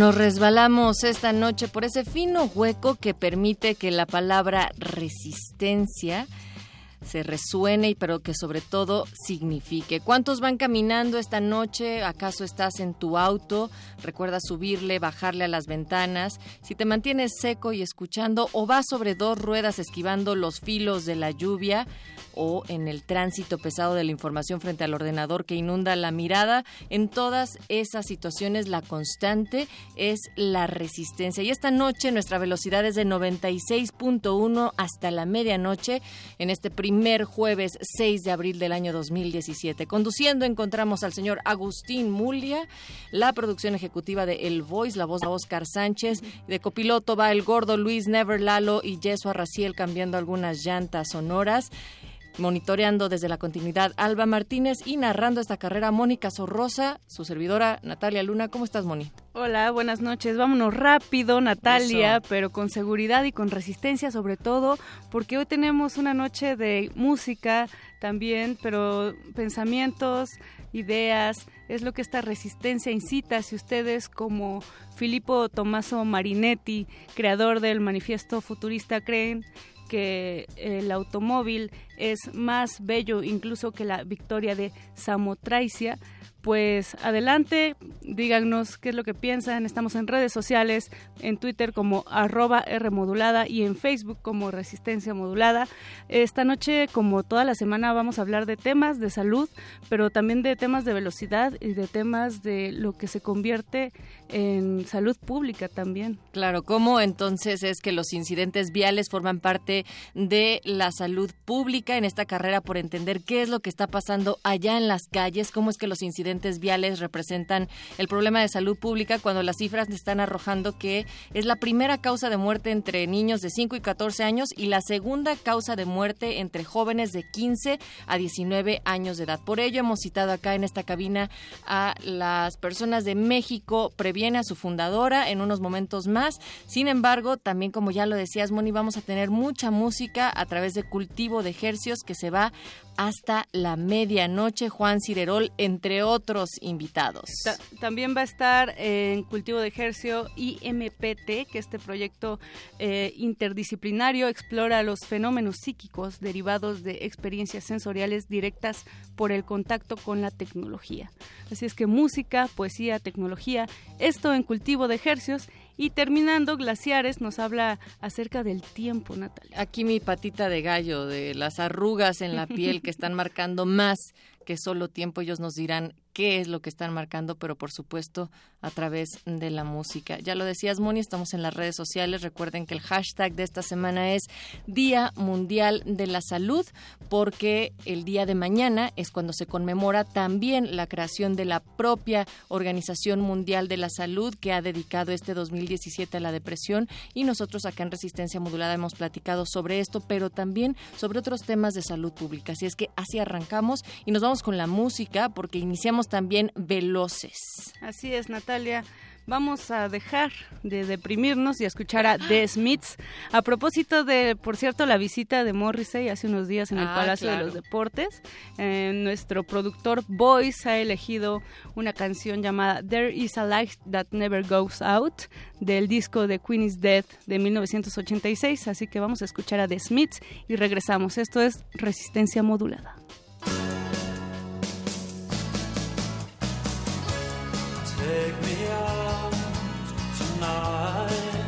Nos resbalamos esta noche por ese fino hueco que permite que la palabra resistencia se resuene y pero que sobre todo signifique. ¿Cuántos van caminando esta noche? ¿Acaso estás en tu auto? Recuerda subirle, bajarle a las ventanas. Si te mantienes seco y escuchando o vas sobre dos ruedas esquivando los filos de la lluvia, o en el tránsito pesado de la información frente al ordenador que inunda la mirada. En todas esas situaciones la constante es la resistencia. Y esta noche nuestra velocidad es de 96.1 hasta la medianoche en este jueves 6 de abril del año 2017. Conduciendo encontramos al señor Agustín Mulia, la producción ejecutiva de El Voice, la voz de Oscar Sánchez, de copiloto va el gordo Luis Never Lalo y Jesua Raciel cambiando algunas llantas sonoras monitoreando desde la continuidad Alba Martínez y narrando esta carrera Mónica Sorrosa, su servidora Natalia Luna. ¿Cómo estás, Moni? Hola, buenas noches. Vámonos rápido, Natalia, pero con seguridad y con resistencia sobre todo, porque hoy tenemos una noche de música también, pero pensamientos, ideas, es lo que esta resistencia incita. Si ustedes como Filippo Tommaso Marinetti, creador del manifiesto futurista, creen que el automóvil es más bello incluso que la victoria de Samotracia, pues adelante, díganos qué es lo que piensan. Estamos en redes sociales, en Twitter como arroba Rmodulada y en Facebook como Resistencia Modulada. Esta noche, como toda la semana, vamos a hablar de temas de salud, pero también de temas de velocidad y de temas de lo que se convierte en salud pública también. Claro, ¿cómo entonces es que los incidentes viales forman parte de la salud pública en esta carrera por entender qué es lo que está pasando allá en las calles? ¿Cómo es que los incidentes viales representan el problema de salud pública cuando las cifras están arrojando que es la primera causa de muerte entre niños de 5 y 14 años y la segunda causa de muerte entre jóvenes de 15 a 19 años de edad. Por ello hemos citado acá en esta cabina a las personas de México, previene a su fundadora en unos momentos más. Sin embargo, también como ya lo decías, Moni, vamos a tener mucha música a través de cultivo de ejercios que se va hasta la medianoche. Juan Cirerol, entre otros invitados. también va a estar en Cultivo de Ejercio IMPT, que este proyecto eh, interdisciplinario explora los fenómenos psíquicos derivados de experiencias sensoriales directas por el contacto con la tecnología. Así es que música, poesía, tecnología, esto en Cultivo de Ejercios y terminando, Glaciares nos habla acerca del tiempo, Natalia. Aquí mi patita de gallo, de las arrugas en la piel que están marcando más que solo tiempo. Ellos nos dirán qué es lo que están marcando, pero por supuesto a través de la música. Ya lo decías, Moni, estamos en las redes sociales. Recuerden que el hashtag de esta semana es Día Mundial de la Salud, porque el día de mañana es cuando se conmemora también la creación de la propia Organización Mundial de la Salud, que ha dedicado este 2017 a la depresión. Y nosotros acá en Resistencia Modulada hemos platicado sobre esto, pero también sobre otros temas de salud pública. Así es que así arrancamos y nos vamos con la música, porque iniciamos también veloces. Así es, Natalia. Vamos a dejar de deprimirnos y a escuchar a The Smiths. A propósito de, por cierto, la visita de Morrissey hace unos días en el ah, Palacio de los Deportes, eh, nuestro productor Boyce ha elegido una canción llamada There is a Light That Never Goes Out del disco de Queen is Dead de 1986. Así que vamos a escuchar a The Smiths y regresamos. Esto es Resistencia Modulada. take me out tonight.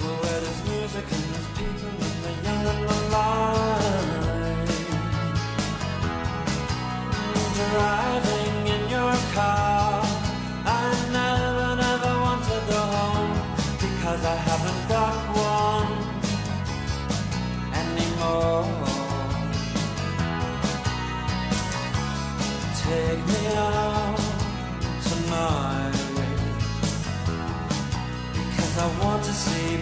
Well, where there's music and there's people and the young and the alive. Driving in your car, I never, never want to go home because I haven't got one anymore.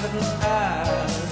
couldn't ask.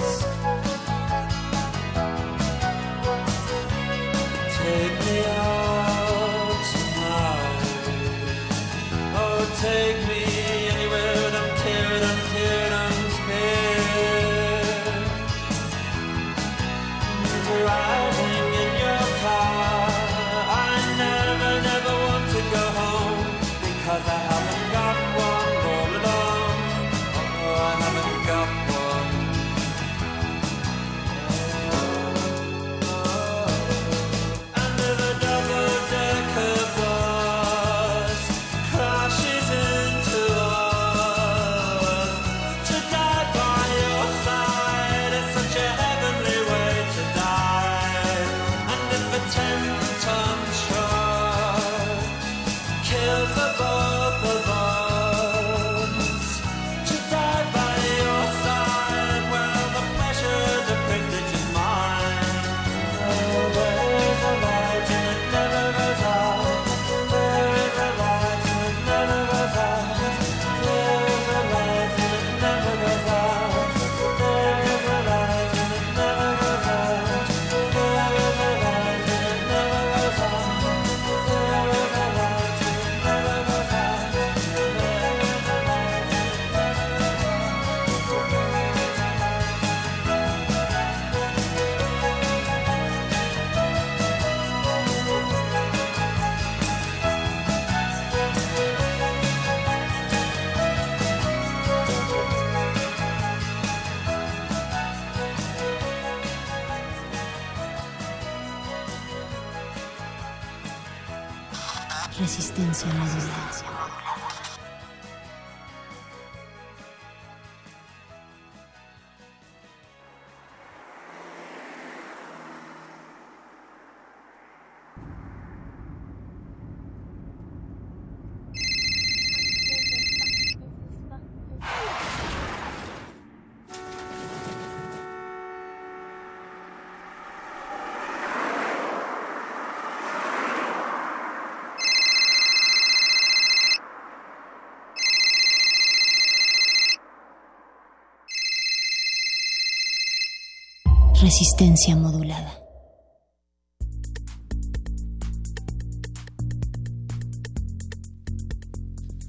Resistencia modulada.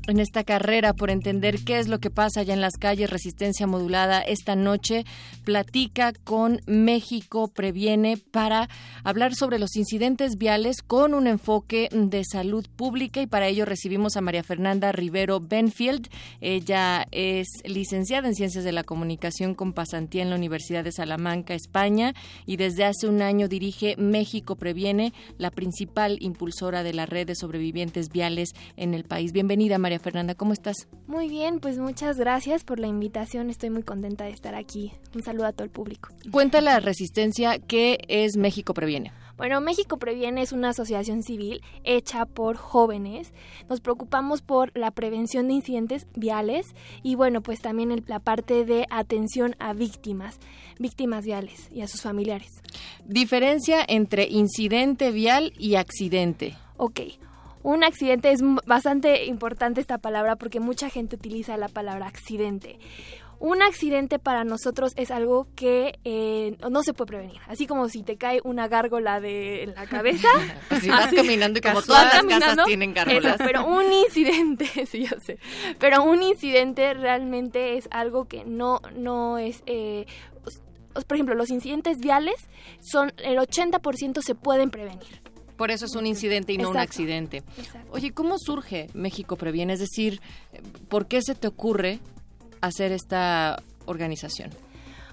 En esta carrera por entender qué es lo que pasa allá en las calles, Resistencia Modulada esta noche platica con México Previene para hablar sobre los incidentes viales con un enfoque de salud pública y para ello recibimos a María Fernanda Rivero Benfield. Ella es licenciada en Ciencias de la Comunicación con pasantía en la Universidad de Salamanca, España y desde hace un año dirige México Previene, la principal impulsora de la red de sobrevivientes viales en el país. Bienvenida, María María Fernanda, ¿cómo estás? Muy bien, pues muchas gracias por la invitación. Estoy muy contenta de estar aquí. Un saludo a todo el público. Cuenta la resistencia que es México Previene. Bueno, México Previene es una asociación civil hecha por jóvenes. Nos preocupamos por la prevención de incidentes viales y bueno, pues también el- la parte de atención a víctimas, víctimas viales y a sus familiares. Diferencia entre incidente vial y accidente. Ok, un accidente es bastante importante esta palabra porque mucha gente utiliza la palabra accidente. Un accidente para nosotros es algo que eh, no se puede prevenir. Así como si te cae una gárgola de en la cabeza. Si vas así, caminando y como todas las casas tienen gárgolas. eso, pero un incidente, sí, yo sé. Pero un incidente realmente es algo que no, no es... eh, os- por ejemplo, los incidentes viales son el 80% se pueden prevenir. Por eso es un incidente y no un accidente. Exacto. Oye, ¿cómo surge México Previene? Es decir, ¿por qué se te ocurre hacer esta organización?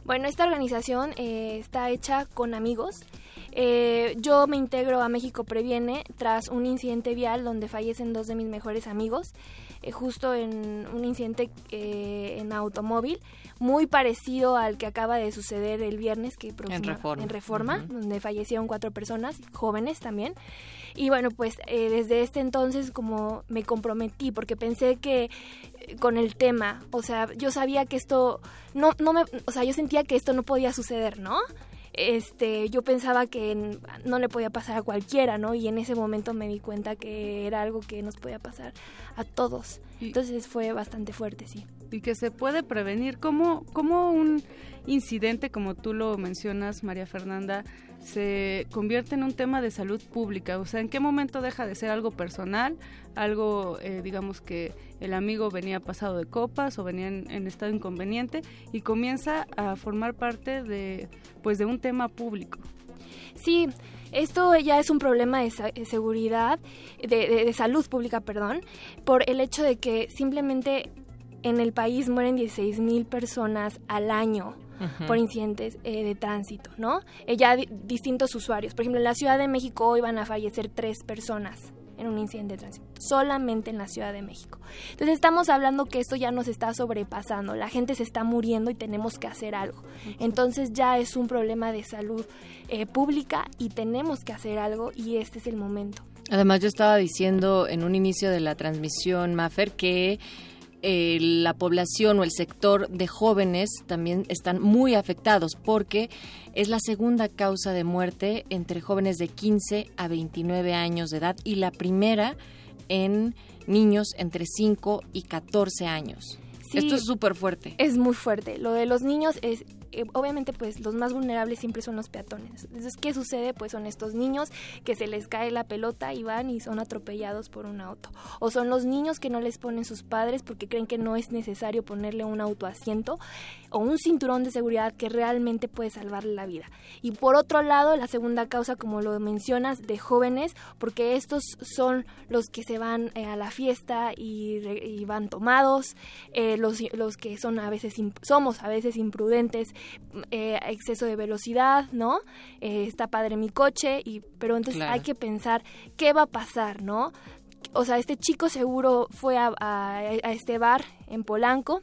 Bueno, esta organización eh, está hecha con amigos. Eh, yo me integro a México Previene tras un incidente vial donde fallecen dos de mis mejores amigos, eh, justo en un incidente eh, en automóvil, muy parecido al que acaba de suceder el viernes que próxima- Reforma. en Reforma, donde fallecieron cuatro personas, jóvenes también. Y bueno, pues eh, desde este entonces como me comprometí porque pensé que eh, con el tema, o sea, yo sabía que esto no no me, o sea, yo sentía que esto no podía suceder, ¿no? Este, yo pensaba que no le podía pasar a cualquiera, ¿no? Y en ese momento me di cuenta que era algo que nos podía pasar a todos. Entonces fue bastante fuerte, sí. y que se puede prevenir. ¿Cómo, cómo un incidente, como tú lo mencionas, María Fernanda, se convierte en un tema de salud pública? O sea, ¿en qué momento deja de ser algo personal, algo, eh, digamos, que el amigo venía pasado de copas o venía en, estado inconveniente y comienza a formar parte de, pues, de un tema público? Sí, esto ya es un problema de seguridad, de, de- de salud pública, perdón, por el hecho de que simplemente en el país mueren 16 mil personas al año por incidentes eh, de tránsito, ¿no? Eh, ya di- distintos usuarios. Por ejemplo, en la Ciudad de México hoy van a fallecer tres personas en un incidente de tránsito, solamente en la Ciudad de México. Entonces estamos hablando que esto ya nos está sobrepasando, la gente se está muriendo y tenemos que hacer algo. Entonces ya es un problema de salud eh, pública y tenemos que hacer algo y este es el momento. Además, yo estaba diciendo en un inicio de la transmisión, Mafer, que eh, la población o el sector de jóvenes también están muy afectados porque es la segunda causa de muerte entre jóvenes de 15 a 29 años de edad y la primera en niños entre 5 y 14 años. Sí. Esto es súper fuerte. Es muy fuerte. Lo de los niños es, eh, obviamente, pues los más vulnerables siempre son los peatones. Entonces, ¿qué sucede? Pues son estos niños que se les cae la pelota y van y son atropellados por un auto. O son los niños que no les ponen sus padres porque creen que no es necesario ponerle un autoasiento o un cinturón de seguridad que realmente puede salvarle la vida. Y por otro lado, la segunda causa, como lo mencionas, de jóvenes, porque estos son los que se van eh, a la fiesta y, y van tomados, eh, los, los que son a veces somos a veces imprudentes, eh, exceso de velocidad, ¿no? Eh, está padre mi coche, y pero entonces Claro. hay que pensar qué va a pasar, ¿no? O sea, este chico seguro fue a, a- a este bar en Polanco,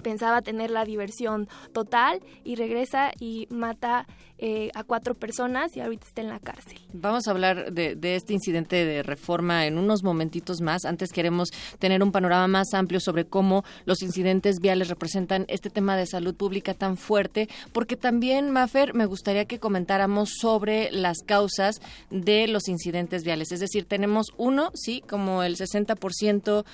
pensaba tener la diversión total y regresa y mata eh, a cuatro personas y ahorita está en la cárcel. Vamos a hablar de, de este incidente de reforma en unos momentitos más. Antes queremos tener un panorama más amplio sobre cómo los incidentes viales representan este tema de salud pública tan fuerte, porque también, Mafer, me gustaría que comentáramos sobre las causas de los incidentes viales. Es decir, tenemos uno, sí, como el 60%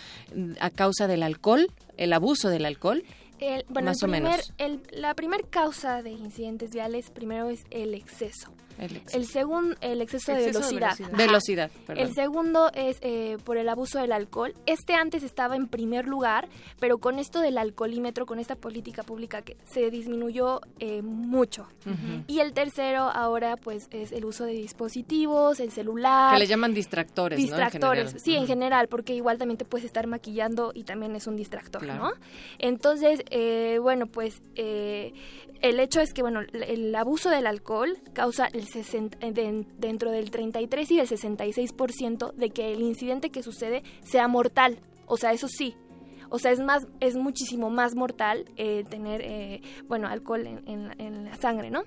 a causa del alcohol, el abuso del alcohol. El- bueno, Más el o menos. el- la primera causa de incidentes viales primero es el exceso. El ex- El segundo, el exceso, de Exceso de velocidad. velocidad. Ajá. velocidad, perdón. El segundo es eh, por el abuso del alcohol. Este antes estaba en primer lugar, pero con esto del alcoholímetro, con esta política pública que se disminuyó eh, mucho. Y el tercero ahora pues es el uso de dispositivos, el celular. Que le llaman distractores, ¿no? En distractores, general. sí, en general, porque igual también te puedes estar maquillando y también es un distractor, Claro. ¿no? Entonces, eh, bueno, pues eh, el hecho es que, bueno, el, el abuso del alcohol causa el 60, eh, de- dentro del 33 y el 66% de que el incidente que sucede sea mortal. O sea, eso sí. O sea, es más, es muchísimo más mortal eh, tener, eh, bueno, alcohol en, en- en la sangre, ¿no?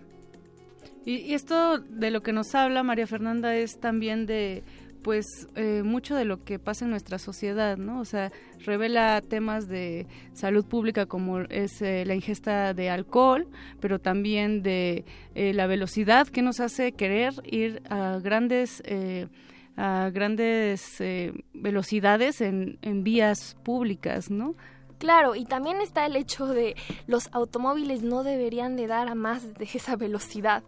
Y, y esto de lo que nos habla María Fernanda es también de pues eh, mucho de lo que pasa en nuestra sociedad, ¿no? O sea, revela temas de salud pública como es eh, la ingesta de alcohol, pero también de eh, la velocidad que nos hace querer ir a grandes eh, a grandes eh, velocidades en, en vías públicas, ¿no? Claro, y también está el hecho de los automóviles no deberían de dar a más de esa velocidad.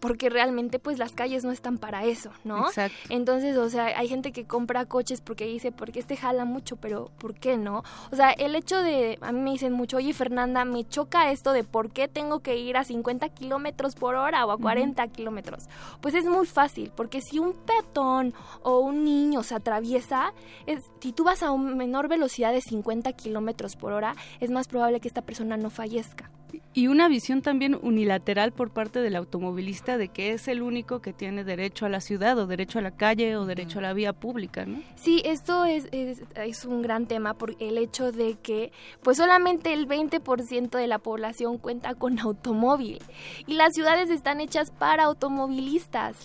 Porque realmente pues las calles no están para eso, ¿no? Exacto. Entonces, o sea, hay gente que compra coches porque dice, porque este jala mucho, pero ¿por qué no? O sea, el hecho de, a mí me dicen mucho, oye Fernanda, me choca esto de por qué tengo que ir a 50 kilómetros por hora o a 40 kilómetros. Pues es muy fácil, porque si un peatón o un niño se atraviesa, es, si tú vas a una menor velocidad de 50 kilómetros por hora, es más probable que esta persona no fallezca. Y una visión también unilateral por parte del automovilista de que es el único que tiene derecho a la ciudad o derecho a la calle o derecho a la vía pública, ¿no? Sí, esto es, es, un gran tema por el hecho de que pues solamente el 20% de la población cuenta con automóvil y las ciudades están hechas para automovilistas.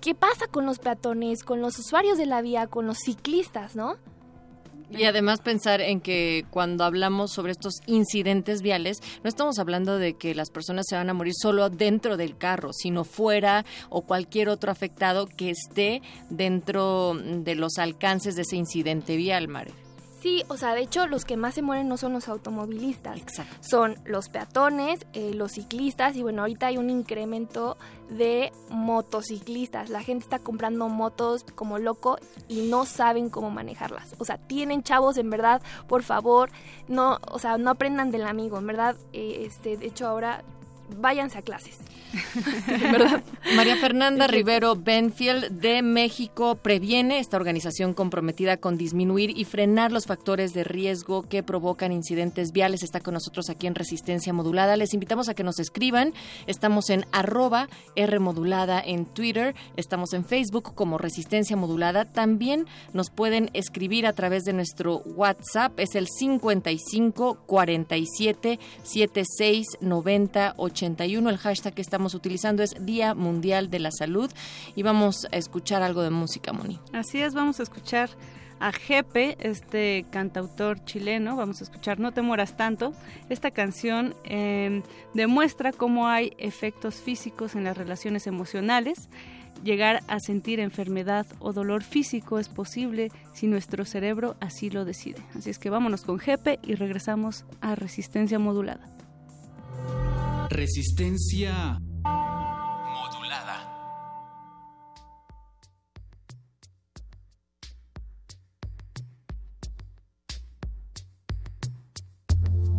¿Qué pasa con los peatones, con los usuarios de la vía, con los ciclistas, no? Y además pensar en que cuando hablamos sobre estos incidentes viales, no estamos hablando de que las personas se van a morir solo dentro del carro, sino fuera o cualquier otro afectado que esté dentro de los alcances de ese incidente vial, Mare. Sí, o sea, de hecho los que más se mueren no son los automovilistas, Exacto. son los peatones, eh, los ciclistas y bueno, ahorita hay un incremento de motociclistas. La gente está comprando motos como loco y no saben cómo manejarlas. O sea, tienen chavos, en verdad, por favor, no, o sea, no aprendan del amigo, en verdad, eh, este, de hecho ahora váyanse a clases. Verdad. María Fernanda Rivero Benfield de México previene esta organización comprometida con disminuir y frenar los factores de riesgo que provocan incidentes viales. Está con nosotros aquí en Resistencia Modulada. Les invitamos a que nos escriban. Estamos en arroba R modulada en Twitter. Estamos en Facebook como Resistencia Modulada. También nos pueden escribir a través de nuestro WhatsApp. Es el 55 47 76 90 81. El hashtag que estamos utilizando es Día Mundial de la Salud. Y vamos a escuchar algo de música, Moni. Así es, vamos a escuchar a Jepe, este cantautor chileno, vamos a escuchar No te mueras tanto. Esta canción eh, demuestra cómo hay efectos físicos en las relaciones emocionales. Llegar a sentir enfermedad o dolor físico es posible si nuestro cerebro así lo decide. Así es que vámonos con Jepe y regresamos a Resistencia Modulada. Resistencia modulada.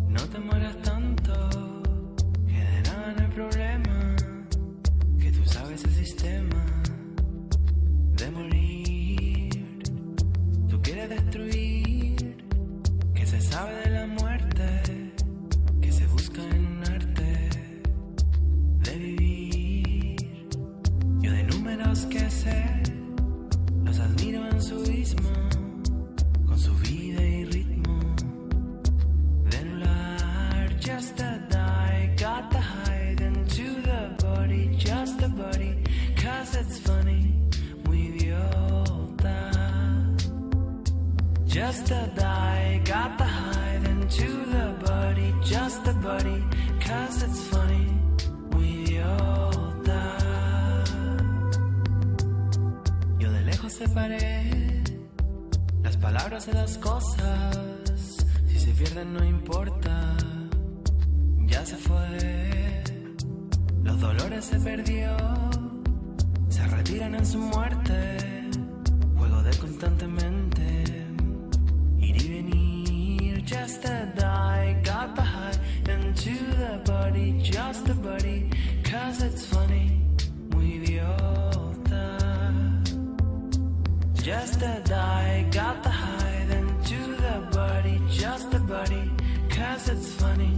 No te mueras Just a die, got to hide into the body, just a body, cause it's funny, muy idiota. Yo de lejos separé las palabras de las cosas. Si se pierden no importa, ya se fue. Los dolores se perdió, se retiran en su muerte. Juego de constantemente Just a die, got the high into the body, just a body, cause it's funny, muy idiota. Just a die, got the hide into the body, just a body, cause it's funny,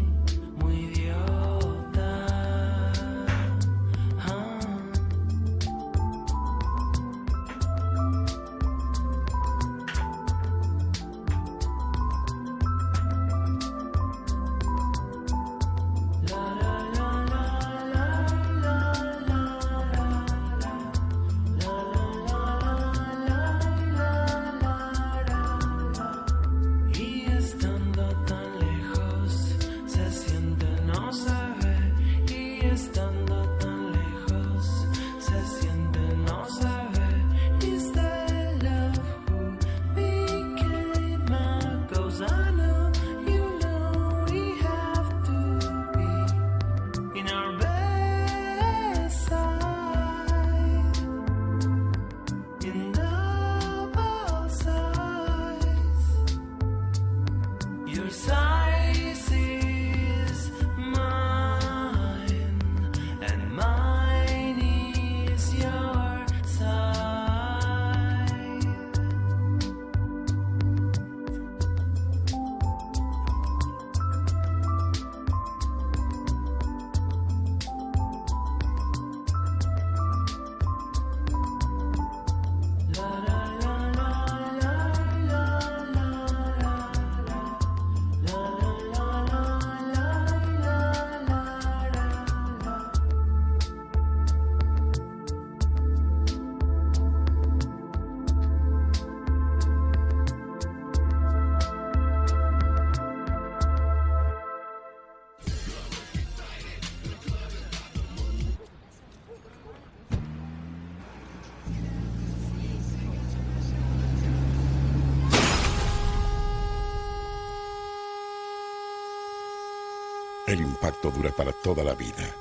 El impacto dura para toda la vida.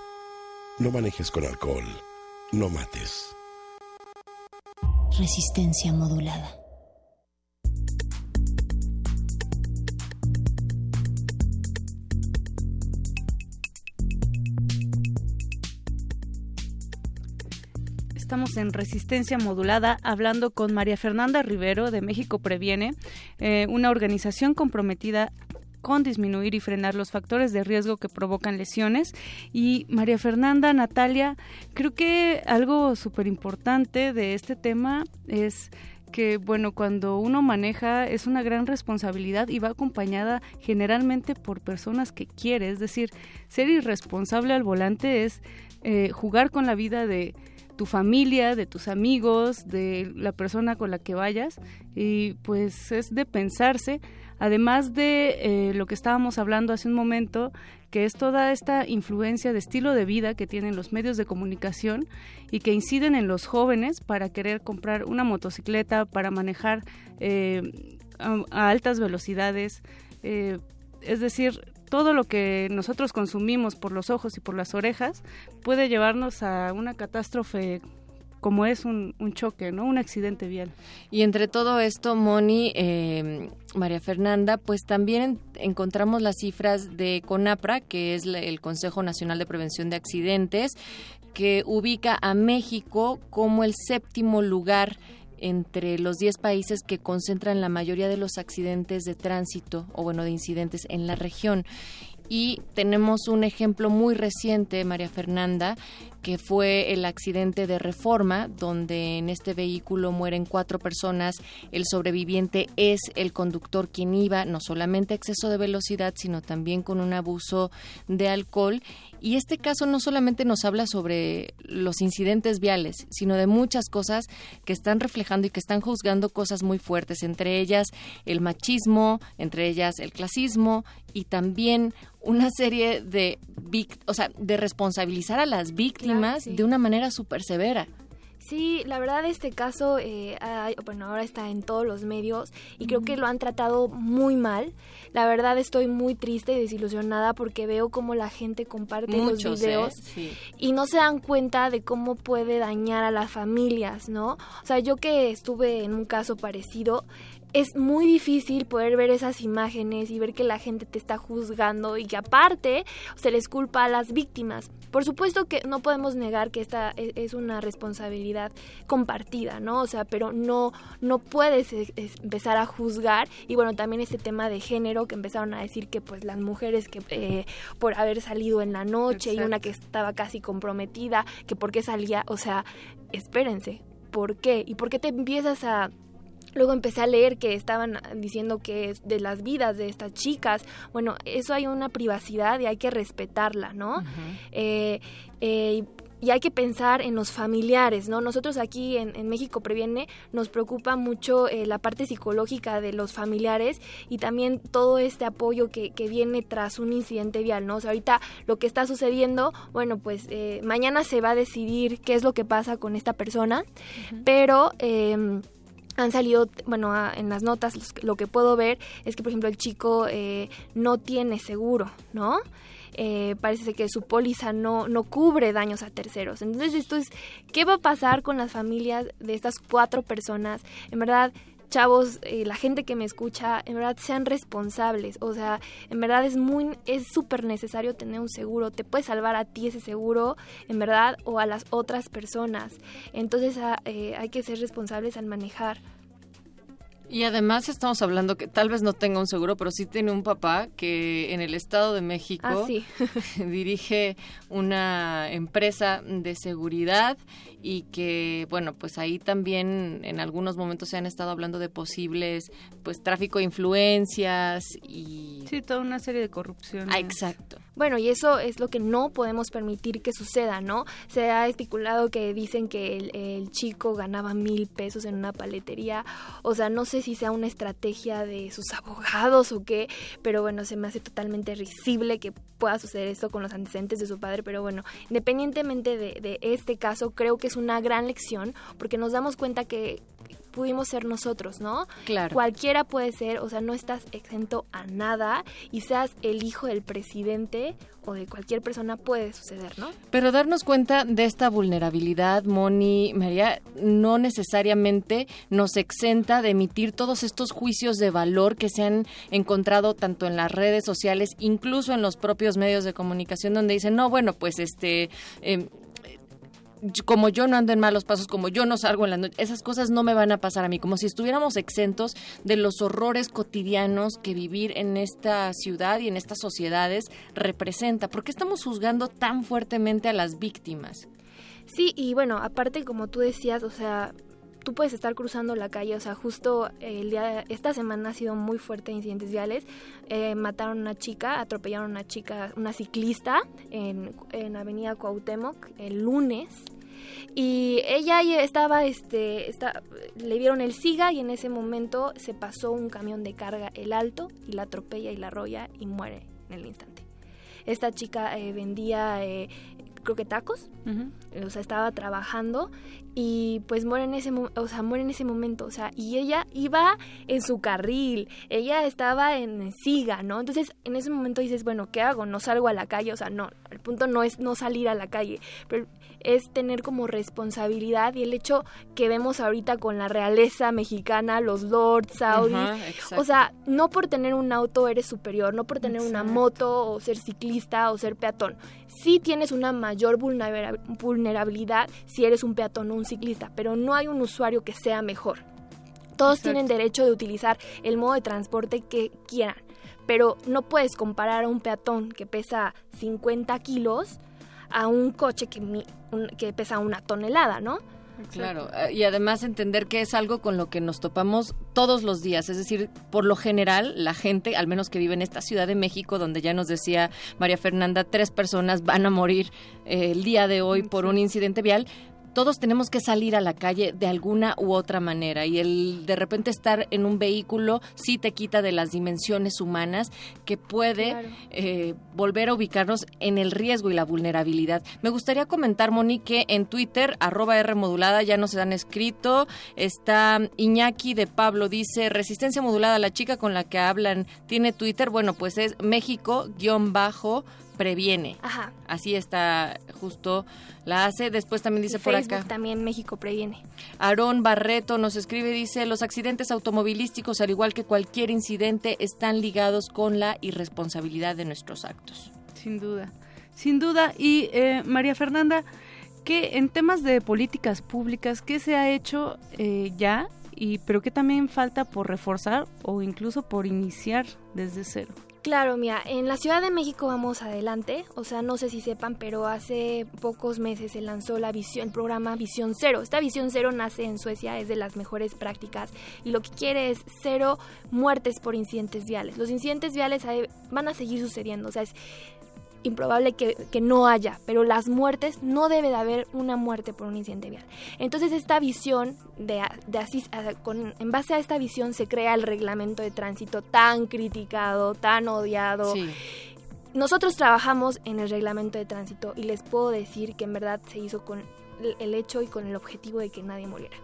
No manejes con alcohol. No mates. Resistencia modulada. Estamos en Resistencia Modulada hablando con María Fernanda Rivero de México Previene, eh, una organización comprometida con disminuir y frenar los factores de riesgo que provocan lesiones. Y María Fernanda, Natalia, creo que algo súper importante de este tema es que, bueno, cuando uno maneja es una gran responsabilidad y va acompañada generalmente por personas que quiere. Es decir, ser irresponsable al volante es eh, jugar con la vida de tu familia, de tus amigos, de la persona con la que vayas y pues es de pensarse, además de eh, lo que estábamos hablando hace un momento, que es toda esta influencia de estilo de vida que tienen los medios de comunicación y que inciden en los jóvenes para querer comprar una motocicleta, para manejar eh, a, altas velocidades, eh, es decir, todo lo que nosotros consumimos por los ojos y por las orejas puede llevarnos a una catástrofe como es un, un choque, ¿no? Un accidente vial. Y entre todo esto, Moni, eh, María Fernanda, pues también encontramos las cifras de CONAPRA, que es el Consejo Nacional de Prevención de Accidentes, que ubica a México como el séptimo lugar entre los 10 países que concentran la mayoría de los accidentes de tránsito o bueno de incidentes en la región y tenemos un ejemplo muy reciente, María Fernanda, que fue el accidente de Reforma, donde en este vehículo mueren cuatro personas. El sobreviviente es el conductor quien iba no solamente exceso de velocidad, sino también con un abuso de alcohol. Y este caso no solamente nos habla sobre los incidentes viales, sino de muchas cosas que están reflejando y que están juzgando cosas muy fuertes, entre ellas el machismo, entre ellas el clasismo y también una serie de, o sea, de responsabilizar a las víctimas de una manera súper severa. Sí, la verdad este caso, eh, hay- bueno, ahora está en todos los medios y creo que lo han tratado muy mal. La verdad estoy muy triste y desilusionada porque veo cómo la gente comparte los videos ¿eh? Sí. y no se dan cuenta de cómo puede dañar a las familias, ¿no? O sea, yo que estuve en un caso parecido, es muy difícil poder ver esas imágenes y ver que la gente te está juzgando y que aparte se les culpa a las víctimas. Por supuesto que no podemos negar que esta e- es una responsabilidad compartida, ¿no? O sea, pero no no puedes eh, es- empezar a juzgar y bueno, también este tema de género que empezaron a decir que pues las mujeres que eh, por haber salido en la noche y una que estaba casi comprometida, que por qué salía, o sea, espérense, ¿por qué? ¿Y por qué te empiezas a Luego empecé a leer que estaban diciendo que es de las vidas de estas chicas. Bueno, eso hay una privacidad y hay que respetarla, ¿no? Eh, eh, y hay que pensar en los familiares, ¿no? Nosotros aquí en, en México Previene nos preocupa mucho eh, la parte psicológica de los familiares y también todo este apoyo que, que viene tras un incidente vial, ¿no? O sea, ahorita lo que está sucediendo, bueno, pues eh, mañana se va a decidir qué es lo que pasa con esta persona, pero... han salido, bueno, en las notas lo que puedo ver es que, por ejemplo, el chico eh, no tiene seguro, ¿no? Eh, parece que su póliza no, no cubre daños a terceros. Entonces, esto es, ¿qué va a pasar con las familias de estas cuatro personas? En verdad, chavos, eh, la gente que me escucha, en verdad sean responsables. O sea, en verdad es muy, es súper necesario tener un seguro. Te puede salvar a ti ese seguro, en verdad, o a las otras personas. Entonces ah, eh, hay que ser responsables al manejar. Y además estamos hablando que tal vez no tenga un seguro, pero sí tiene un papá que en el Estado de México Ah, sí. dirige una empresa de seguridad y que, bueno, pues ahí también en algunos momentos se han estado hablando de posibles, pues tráfico de influencias y... Sí, toda una serie de corrupción. Ah, exacto. Bueno, y eso es lo que no podemos permitir que suceda, ¿no? Se ha especulado que dicen que el, el chico ganaba mil pesos en una paletería. O sea, no sé si sea una estrategia de sus abogados o qué, pero bueno, se me hace totalmente risible que pueda suceder esto con los antecedentes de su padre. Pero bueno, independientemente de, de este caso, creo que es una gran lección porque nos damos cuenta que pudimos ser nosotros, ¿no? Claro. Cualquiera puede ser, o sea, no estás exento a nada y seas el hijo del presidente o de cualquier persona puede suceder, ¿no? Pero darnos cuenta de esta vulnerabilidad, Moni, María, no necesariamente nos exenta de emitir todos estos juicios de valor que se han encontrado tanto en las redes sociales, incluso en los propios medios de comunicación, donde dicen, no, bueno, pues este... em, como yo no ando en malos pasos, como yo no salgo en la noche, esas cosas no me van a pasar a mí, como si estuviéramos exentos de los horrores cotidianos que vivir en esta ciudad y en estas sociedades representa. ¿Por qué estamos juzgando tan fuertemente a las víctimas? Sí, y bueno, aparte como tú decías, o sea, tú puedes estar cruzando la calle, o sea, justo el día, esta semana ha sido muy fuerte de incidentes viales. Eh, mataron a una chica, atropellaron a una chica, una ciclista en, en Avenida Cuauhtémoc el lunes. Y ella estaba, este, está, le dieron el SIGA y en ese momento se pasó un camión de carga el alto y la atropella y la arrolla y muere en el instante. Esta chica eh, vendía, eh, creo que tacos, Ujú. o sea, estaba trabajando y pues muere en ese o sea, muere en ese momento, o sea, y ella iba en su carril, ella estaba en siga, ¿no? Entonces, en ese momento dices, bueno, ¿qué hago? No salgo a la calle, o sea, no, el punto no es no salir a la calle, pero es tener como responsabilidad y el hecho que vemos ahorita con la realeza mexicana, los lords saudis, o sea, no por tener un auto eres superior, no por tener una moto o ser ciclista o ser peatón. Sí tienes una mayor vulnera- vulnerabilidad si eres un peatón o un ciclista, pero no hay un usuario que sea mejor. Todos Exacto. tienen derecho de utilizar el modo de transporte que quieran, pero no puedes comparar a un peatón que pesa 50 kilos a un coche que, mi- un- que pesa una tonelada, ¿no? Claro, eh, y además entender que es algo con lo que nos topamos todos los días, es decir, por lo general la gente, al menos que vive en esta Ciudad de México, donde ya nos decía María Fernanda, tres personas van a morir eh, el día de hoy por un incidente vial. Todos tenemos que salir a la calle de alguna u otra manera y el de repente estar en un vehículo sí te quita de las dimensiones humanas que puede Claro. eh, volver a ubicarnos en el riesgo y la vulnerabilidad. Me gustaría comentar, Moni, que en Twitter, arroba R modulada, ya nos han escrito. Está Iñaki de Pablo, dice, resistencia modulada, la chica con la que hablan, ¿tiene Twitter? Bueno, pues es México-bajo previene. Ajá. Así está justo la hace. Después también dice Y por Facebook acá. también México previene. Aarón Barreto nos escribe, dice, los accidentes automovilísticos, al igual que cualquier incidente, están ligados con la irresponsabilidad de nuestros actos. Sin duda, sin duda. Y eh, María Fernanda, que en temas de políticas públicas, ¿qué se ha hecho eh, ya? Y, pero qué también falta por reforzar o incluso por iniciar desde cero. Claro, mira, en la Ciudad de México vamos adelante, o sea, no sé si sepan, pero hace pocos meses se lanzó la visión, el programa Visión Cero. Esta Visión Cero nace en Suecia, es de las mejores prácticas y lo que quiere es cero muertes por incidentes viales. Los incidentes viales van a seguir sucediendo, o sea, es improbable que, que no haya, pero las muertes, no debe de haber una muerte por un incidente vial. Entonces esta visión, de, de así, a- con, en base a esta visión se crea el reglamento de tránsito tan criticado, tan odiado. Sí. Nosotros trabajamos en el reglamento de tránsito y les puedo decir que en verdad se hizo con el- el hecho y con el objetivo de que nadie muriera.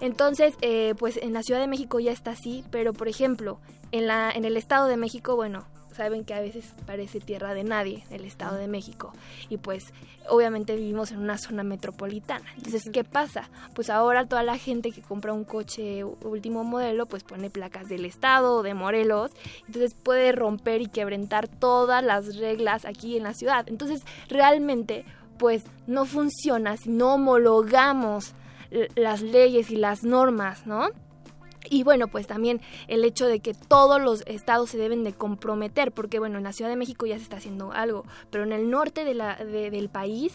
Entonces, eh, pues en la Ciudad de México ya está así, pero por ejemplo, en, la, en el Estado de México, bueno, saben que a veces parece tierra de nadie el Estado de México y pues obviamente vivimos en una zona metropolitana. Entonces, ¿qué pasa? Pues ahora toda la gente que compra un coche último modelo pues pone placas del Estado o de Morelos, entonces puede romper y quebrantar todas las reglas aquí en la ciudad. Entonces, realmente pues no funciona si no homologamos las leyes y las normas, ¿no? Y bueno, pues también el hecho de que todos los estados se deben de comprometer, porque bueno, en la Ciudad de México ya se está haciendo algo, pero en el norte de la, de- del país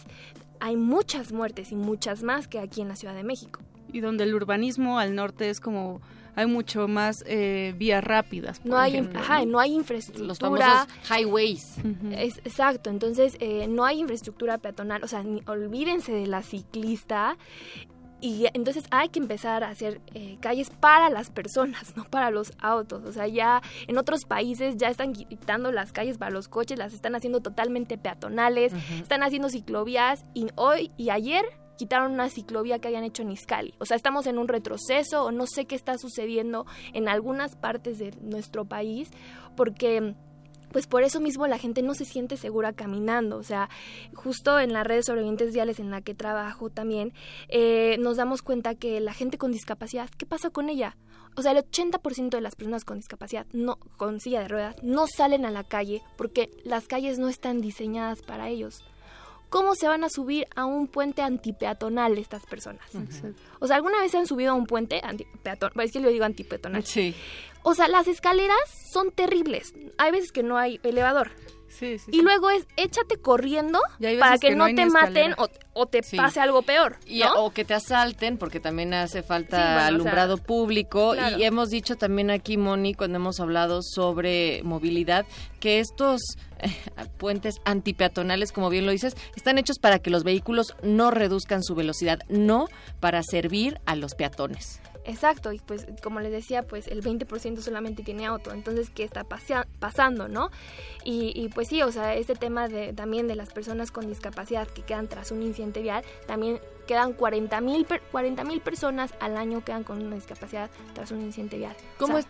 hay muchas muertes y muchas más que aquí en la Ciudad de México. Y donde el urbanismo al norte es como hay mucho más eh, vías rápidas. por No hay, ejemplo, ajá, ¿no? no hay infraestructura. Los famosos highways. Es- exacto, entonces eh, no hay infraestructura peatonal, o sea, ni- olvídense de la ciclista y entonces hay que empezar a hacer eh, calles para las personas, no para los autos, o sea, ya en otros países ya están quitando las calles para los coches, las están haciendo totalmente peatonales, están haciendo ciclovías y hoy y ayer quitaron una ciclovía que habían hecho en Izcali. O sea, estamos en un retroceso o no sé qué está sucediendo en algunas partes de nuestro país porque pues por eso mismo la gente no se siente segura caminando. O sea, justo en las redes sobrevivientes viales en la que trabajo también, eh, nos damos cuenta que la gente con discapacidad, ¿qué pasa con ella? O sea, el 80% de las personas con discapacidad, no, con silla de ruedas, no salen a la calle porque las calles no están diseñadas para ellos. ¿Cómo se van a subir a un puente antipeatonal estas personas? O sea, ¿alguna vez se han subido a un puente antipeatonal? Es que yo digo antipeatonal. Sí. O sea, las escaleras son terribles. Hay veces que no hay elevador. Sí, sí, Y luego es échate corriendo para que, que no te maten o, o te pase algo peor. O que te asalten, porque también hace falta o sea, alumbrado público. claro. Y hemos dicho también aquí, Moni, cuando hemos hablado sobre movilidad, que estos eh, puentes antipeatonales, como bien lo dices, están hechos para que los vehículos no reduzcan su velocidad, no para servir a los peatones. Exacto, y pues como les decía, pues el 20% solamente tiene auto, entonces ¿qué está pasando, no? Y, y, pues sí, o sea, este tema de, también de las personas con discapacidad que quedan tras un incidente vial, también quedan 40 mil personas al año quedan con una discapacidad tras un incidente vial. O ¿Cómo, sea, es-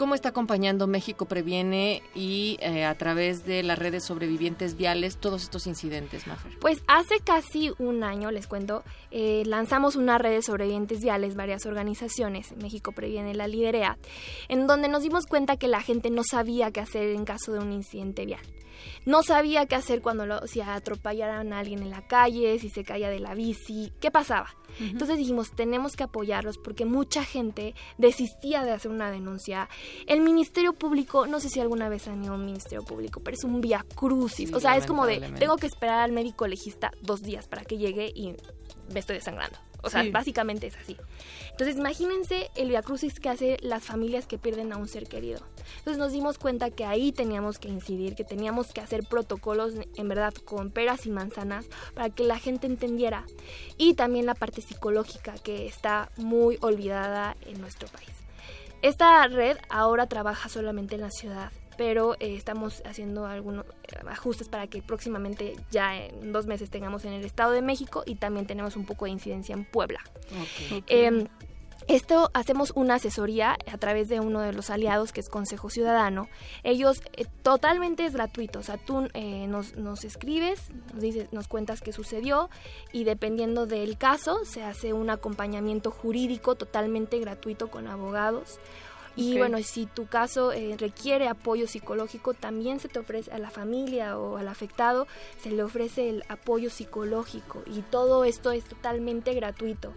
cómo está acompañando México Previene y eh, a través de las redes sobrevivientes viales todos estos incidentes, Mafer? Pues hace casi un año, les cuento, eh, lanzamos una red de sobrevivientes viales, varias organizaciones, México Previene la liderea, en donde nos dimos cuenta que la gente no sabía qué hacer en caso de un incidente vial. No sabía qué hacer cuando lo, si atropellaran a alguien en la calle, si se caía de la bici, qué pasaba. Entonces dijimos, tenemos que apoyarlos porque mucha gente desistía de hacer una denuncia. El Ministerio Público, no sé si alguna vez han ido a un Ministerio Público, pero es un vía crucis. Sí, o sea, es como de, tengo que esperar al médico legista dos días para que llegue y me estoy desangrando. O sea, Sí. básicamente es así. Entonces, imagínense el viacrucis que hace las familias que pierden a un ser querido. Entonces, nos dimos cuenta que ahí teníamos que incidir, que teníamos que hacer protocolos en verdad con peras y manzanas para que la gente entendiera. Y también la parte psicológica que está muy olvidada en nuestro país. Esta red ahora trabaja solamente en la ciudad, pero eh, estamos haciendo algunos eh, ajustes para que próximamente ya en dos meses tengamos en el Estado de México y también tenemos un poco de incidencia en Puebla. Eh, esto hacemos una asesoría a través de uno de los aliados que es Consejo Ciudadano. Ellos eh, totalmente es gratuito, o sea, tú eh, nos, nos escribes, nos dices, nos cuentas qué sucedió y dependiendo del caso se hace un acompañamiento jurídico totalmente gratuito con abogados. Y bueno, si tu caso eh, requiere apoyo psicológico, también se te ofrece a la familia o al afectado, se le ofrece el apoyo psicológico y todo esto es totalmente gratuito.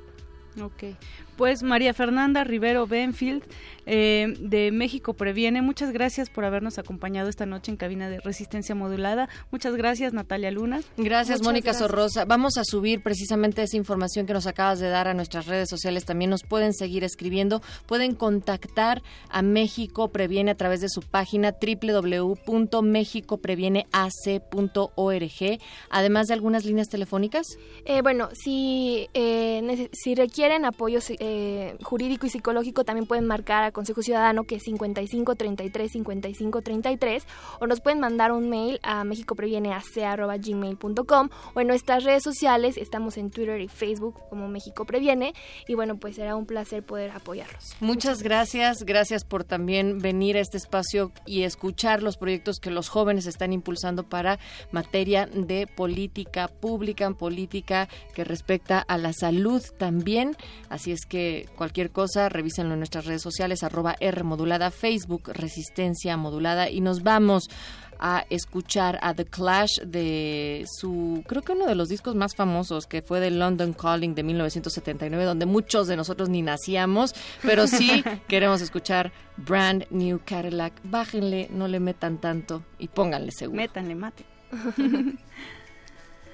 Ok. Pues María Fernanda Rivero Benfield eh, de México Previene, muchas gracias por habernos acompañado esta noche en cabina de Resistencia Modulada. Muchas gracias Natalia Luna. Gracias, Muchas Mónica gracias. Sorrosa. Vamos a subir precisamente esa información que nos acabas de dar a nuestras redes sociales. También nos pueden seguir escribiendo. Pueden contactar a México Previene a través de su página www.mexicoprevieneac.org. Además de algunas líneas telefónicas. Eh, bueno, si, eh, si requieren apoyo eh, jurídico y psicológico también pueden marcar a Consejo Ciudadano que es 55 33 55 33 o nos pueden mandar un mail a mexicoprevieneac.gmail.com o en nuestras redes sociales estamos en Twitter y Facebook como México Previene y bueno pues será un placer poder apoyarlos. Muchas gracias, gracias por también venir a este espacio y escuchar los proyectos que los jóvenes están impulsando para materia de política pública, política que respecta a la salud también. Así es que cualquier cosa, revísenlo en nuestras redes sociales, arroba R modulada, Facebook, Resistencia Modulada y nos vamos a escuchar a The Clash de su, creo que uno de los discos más famosos, que fue de London Calling de 1979, donde muchos de nosotros ni nacíamos, pero sí queremos escuchar Brand New Cadillac. Bájenle, no le metan tanto y pónganle seguro. Métanle mate.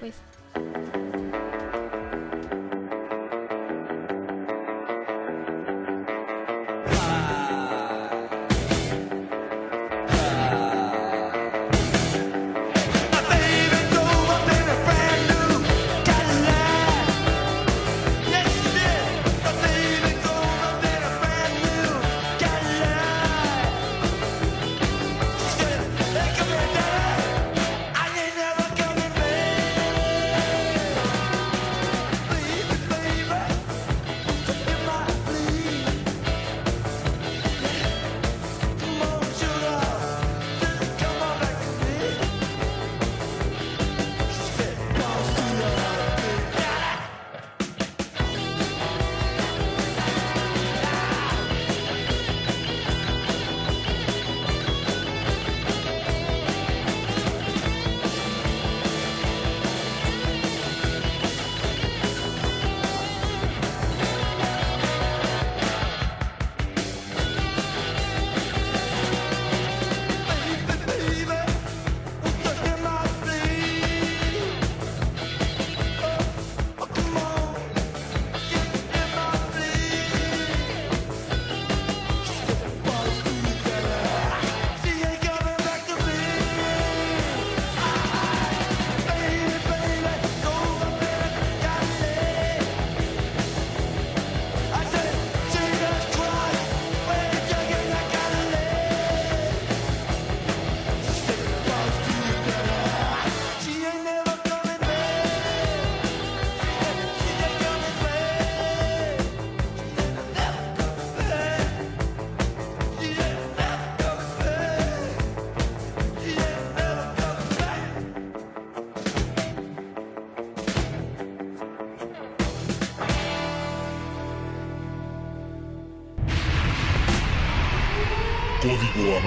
Pues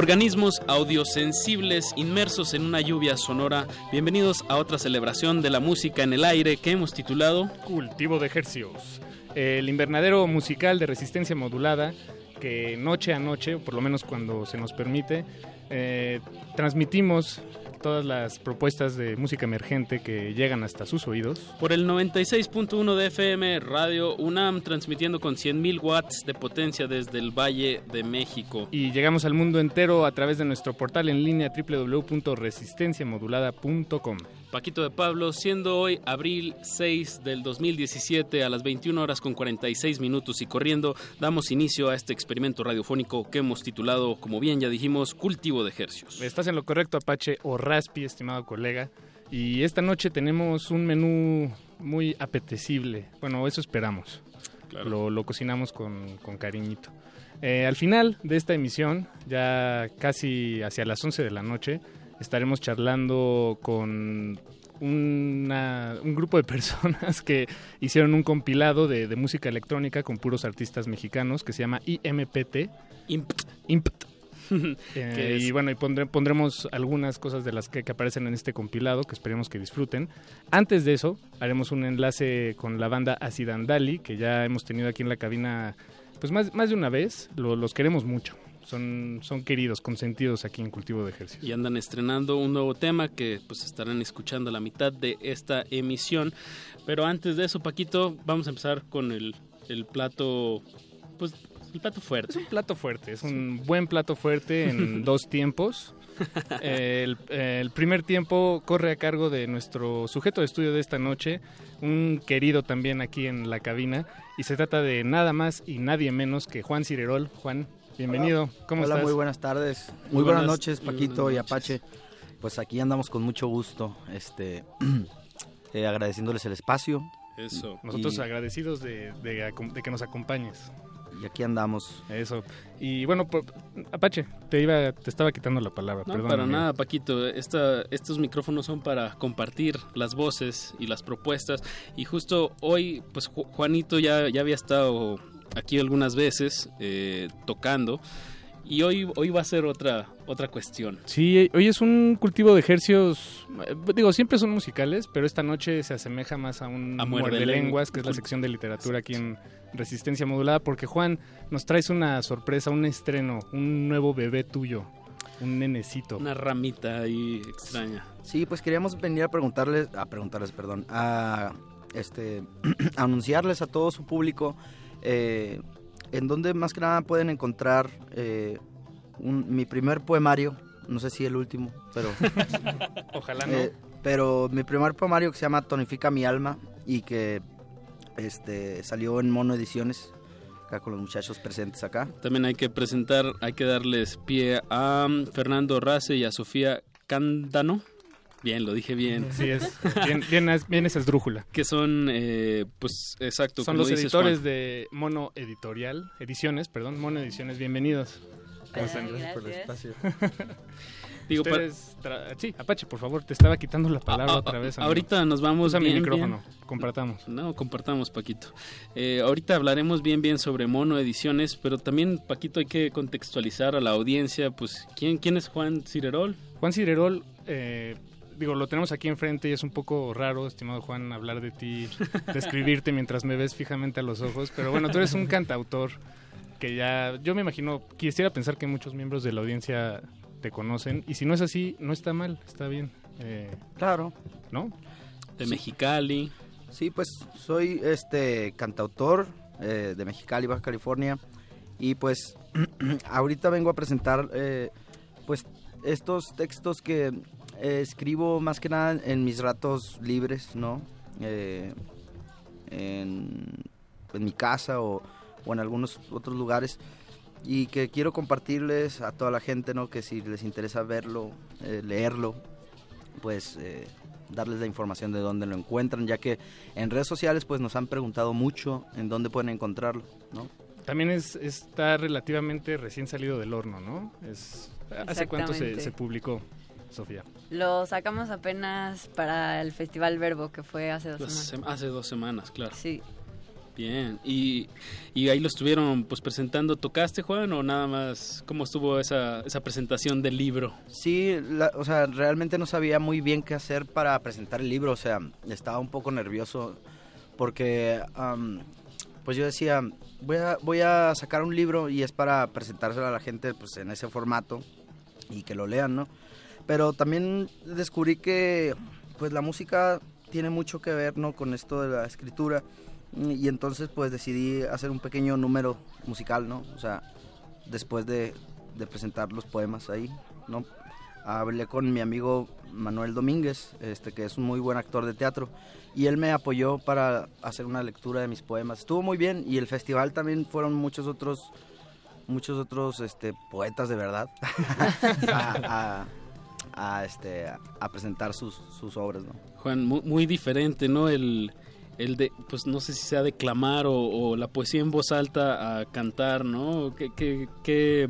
Organismos audiosensibles inmersos en una lluvia sonora, bienvenidos a otra celebración de la música en el aire que hemos titulado Cultivo de Hercios, el invernadero musical de resistencia modulada que noche a noche, o por lo menos cuando se nos permite, eh, transmitimos todas las propuestas de música emergente que llegan hasta sus oídos. Por el 96.1 de FM Radio UNAM, transmitiendo con 100.000 watts de potencia desde el Valle de México. Y llegamos al mundo entero a través de nuestro portal en línea www.resistenciamodulada.com. Paquito de Pablo, siendo hoy abril 6 del 2017 a las 21 horas con 46 minutos y corriendo, damos inicio a este experimento radiofónico que hemos titulado, como bien ya dijimos, Cultivo de Ejercios. Estás en lo correcto, Apache o Raspi, estimado colega. Y esta noche tenemos un menú muy apetecible. Bueno, eso esperamos. Lo, lo cocinamos con, con cariñito. Eh, al final de esta emisión, ya casi hacia las 11 de la noche, estaremos charlando con una- un grupo de personas que hicieron un compilado de, de música electrónica con puros artistas mexicanos que se llama IMPT. IMPT. IMPT. Eh, y bueno, y pondremos algunas cosas de las que, que aparecen en este compilado que esperemos que disfruten. Antes de eso, haremos un enlace con la banda Acidandali, que ya hemos tenido aquí en la cabina pues más, más de una vez. Lo- los queremos mucho. Son, son queridos, consentidos aquí en Cultivo de Ejercicios. y andan estrenando un nuevo tema que pues estarán escuchando a la mitad de esta emisión. Pero antes de eso, Paquito, vamos a empezar con el, el plato, pues el plato fuerte. Es un plato fuerte, es un buen plato fuerte en dos tiempos. El, el primer tiempo corre a cargo de nuestro sujeto de estudio de esta noche, un querido también aquí en la cabina, y se trata de nada más y nadie menos que Juan Cirerol. Juan, bienvenido, ¿cómo Hola, estás? muy buenas tardes. Muy, Muy buenas, buenas- noches, Paquito buenas y noches. Apache. Pues aquí andamos con mucho gusto, este, eh, agradeciéndoles el espacio. Eso. Nosotros Y- agradecidos de, de de que nos acompañes. Y aquí andamos. Eso. Y bueno, por- Apache, te iba, te estaba quitando la palabra, No, perdón. para amigo. nada, Paquito. Esta, estos micrófonos son para compartir las voces y las propuestas. Y justo hoy, pues Ju- Juanito ya, ya había estado aquí algunas veces eh, tocando. Y hoy, hoy va a ser otra, otra cuestión. Sí, hoy es un cultivo de ejercios, eh, digo, siempre son musicales, pero esta noche se asemeja más a un A muerde muerde lenguas, que es la sección de literatura aquí en Resistencia Modulada, porque Juan, nos traes una sorpresa, un estreno, un nuevo bebé tuyo, un nenecito. Una ramita ahí extraña. Sí, pues queríamos venir a preguntarles, a preguntarles, perdón, a este, a anunciarles a todo su público eh, en dónde más que nada pueden encontrar eh, un- mi primer poemario, no sé si el último, pero Ojalá no. Eh, pero mi primer poemario que se llama Tonifica mi alma y que este salió en Mono Ediciones, acá con los muchachos presentes acá. También hay que presentar, hay que darles pie a Fernando Race y a Sofía Cándano. Bien, lo dije bien. Sí, es. Bien, bien, es- bien esa esdrújula. Que son, eh, pues, exacto. Son como los dices, editores Juan. de Mono Editorial, Ediciones, perdón, Mono Ediciones, bienvenidos. ¿Cómo están? Gracias por el espacio. Digo, Ustedes sí, Apache, por favor, te estaba quitando la palabra Ah, ah, otra vez. amigo. Ahorita nos vamos Usa mi micrófono, bien. compartamos. No, compartamos, Paquito. Eh, ahorita hablaremos bien, bien sobre Mono Ediciones, pero también, Paquito, hay que contextualizar a la audiencia, pues, ¿quién, quién es Juan Cirerol? Juan Cirerol, eh, digo, lo tenemos aquí enfrente y es un poco raro, estimado Juan, hablar de ti, describirte mientras me ves fijamente a los ojos, pero bueno, tú eres un cantautor que ya, yo me imagino, quisiera pensar que muchos miembros de la audiencia te conocen y si no es así, no está mal, está bien. Eh, Claro. ¿No? De Sí. Mexicali. Sí, pues soy este cantautor eh, de Mexicali, Baja California y pues ahorita vengo a presentar eh, pues estos textos que eh, escribo más que nada en mis ratos libres, ¿no? Eh, en, en mi casa o, o en algunos otros lugares y que quiero compartirles a toda la gente, ¿no? Que si les interesa verlo, eh, leerlo, pues eh, darles la información de dónde lo encuentran, ya que en redes sociales pues nos han preguntado mucho en dónde pueden encontrarlo, ¿no? También es, está relativamente recién salido del horno, ¿no? Es, ¿Hace cuánto se, se publicó, Sofía? Lo sacamos apenas para el Festival Verbo, que fue hace dos Pues, semanas. sem- hace dos semanas, claro. Sí. Bien, y, y ahí lo estuvieron pues presentando. ¿Tocaste, Juan, o nada más? ¿Cómo estuvo esa, esa presentación del libro? Sí, la- o sea, realmente no sabía muy bien qué hacer para presentar el libro, o sea, estaba un poco nervioso porque, am, pues yo decía, voy a, voy a sacar un libro y es para presentárselo a la gente pues en ese formato y que lo lean, ¿no? Pero también descubrí que pues la música tiene mucho que ver, ¿no? Con esto de la escritura y entonces pues decidí hacer un pequeño número musical, ¿no? O sea, después de, de presentar los poemas ahí, ¿no? Hablé con mi amigo Manuel Domínguez, este que es un muy buen actor de teatro, y él me apoyó para hacer una lectura de mis poemas. Estuvo muy bien y el festival también fueron muchos otros muchos otros este poetas de verdad a, a- este a presentar sus, sus obras, ¿no? Juan, muy, muy diferente, ¿no? El, el de, pues no sé si sea declamar o, o la poesía en voz alta a cantar, ¿no? Que, que, que-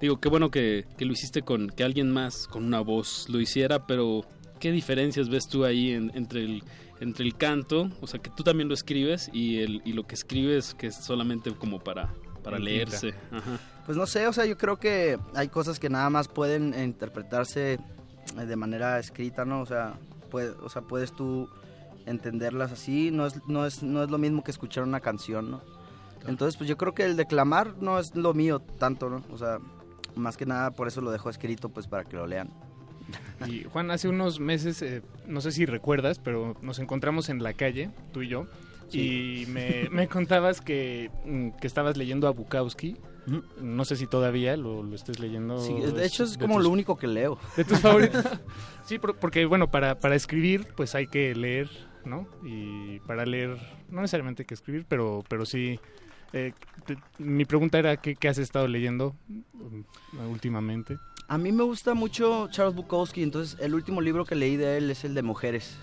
digo, qué bueno que, que lo hiciste con que alguien más con una voz lo hiciera, pero ¿qué diferencias ves tú ahí en- entre el entre el canto, o sea, que tú también lo escribes y el y lo que escribes que es solamente como para para en leerse. Ajá. Pues no sé, o sea, yo creo que hay cosas que nada más pueden interpretarse eh, de manera escrita, ¿no? O sea, puede, o sea puedes tú entenderlas así, no es, no, es, no es lo mismo que escuchar una canción, ¿no? Entonces, pues yo creo que el declamar no es lo mío tanto, ¿no? O sea, más que nada por eso lo dejo escrito, pues para que lo lean. Y Juan, hace unos meses, eh, no sé si recuerdas, pero nos encontramos en la calle, tú y yo, Sí. y me, me contabas que, mm, que estabas leyendo a Bukowski. No sé si todavía lo, lo estés leyendo. Sí, de hecho es de como tus- lo único que leo. ¿De tus favoritos? sí, por- porque bueno, para, para escribir pues hay que leer, ¿no? Y para leer, no necesariamente hay que escribir, pero, pero sí... eh, te- mi pregunta era, ¿qué, qué has estado leyendo mm, últimamente? A mí me gusta mucho Charles Bukowski, entonces el último libro que leí de él es el de Mujeres.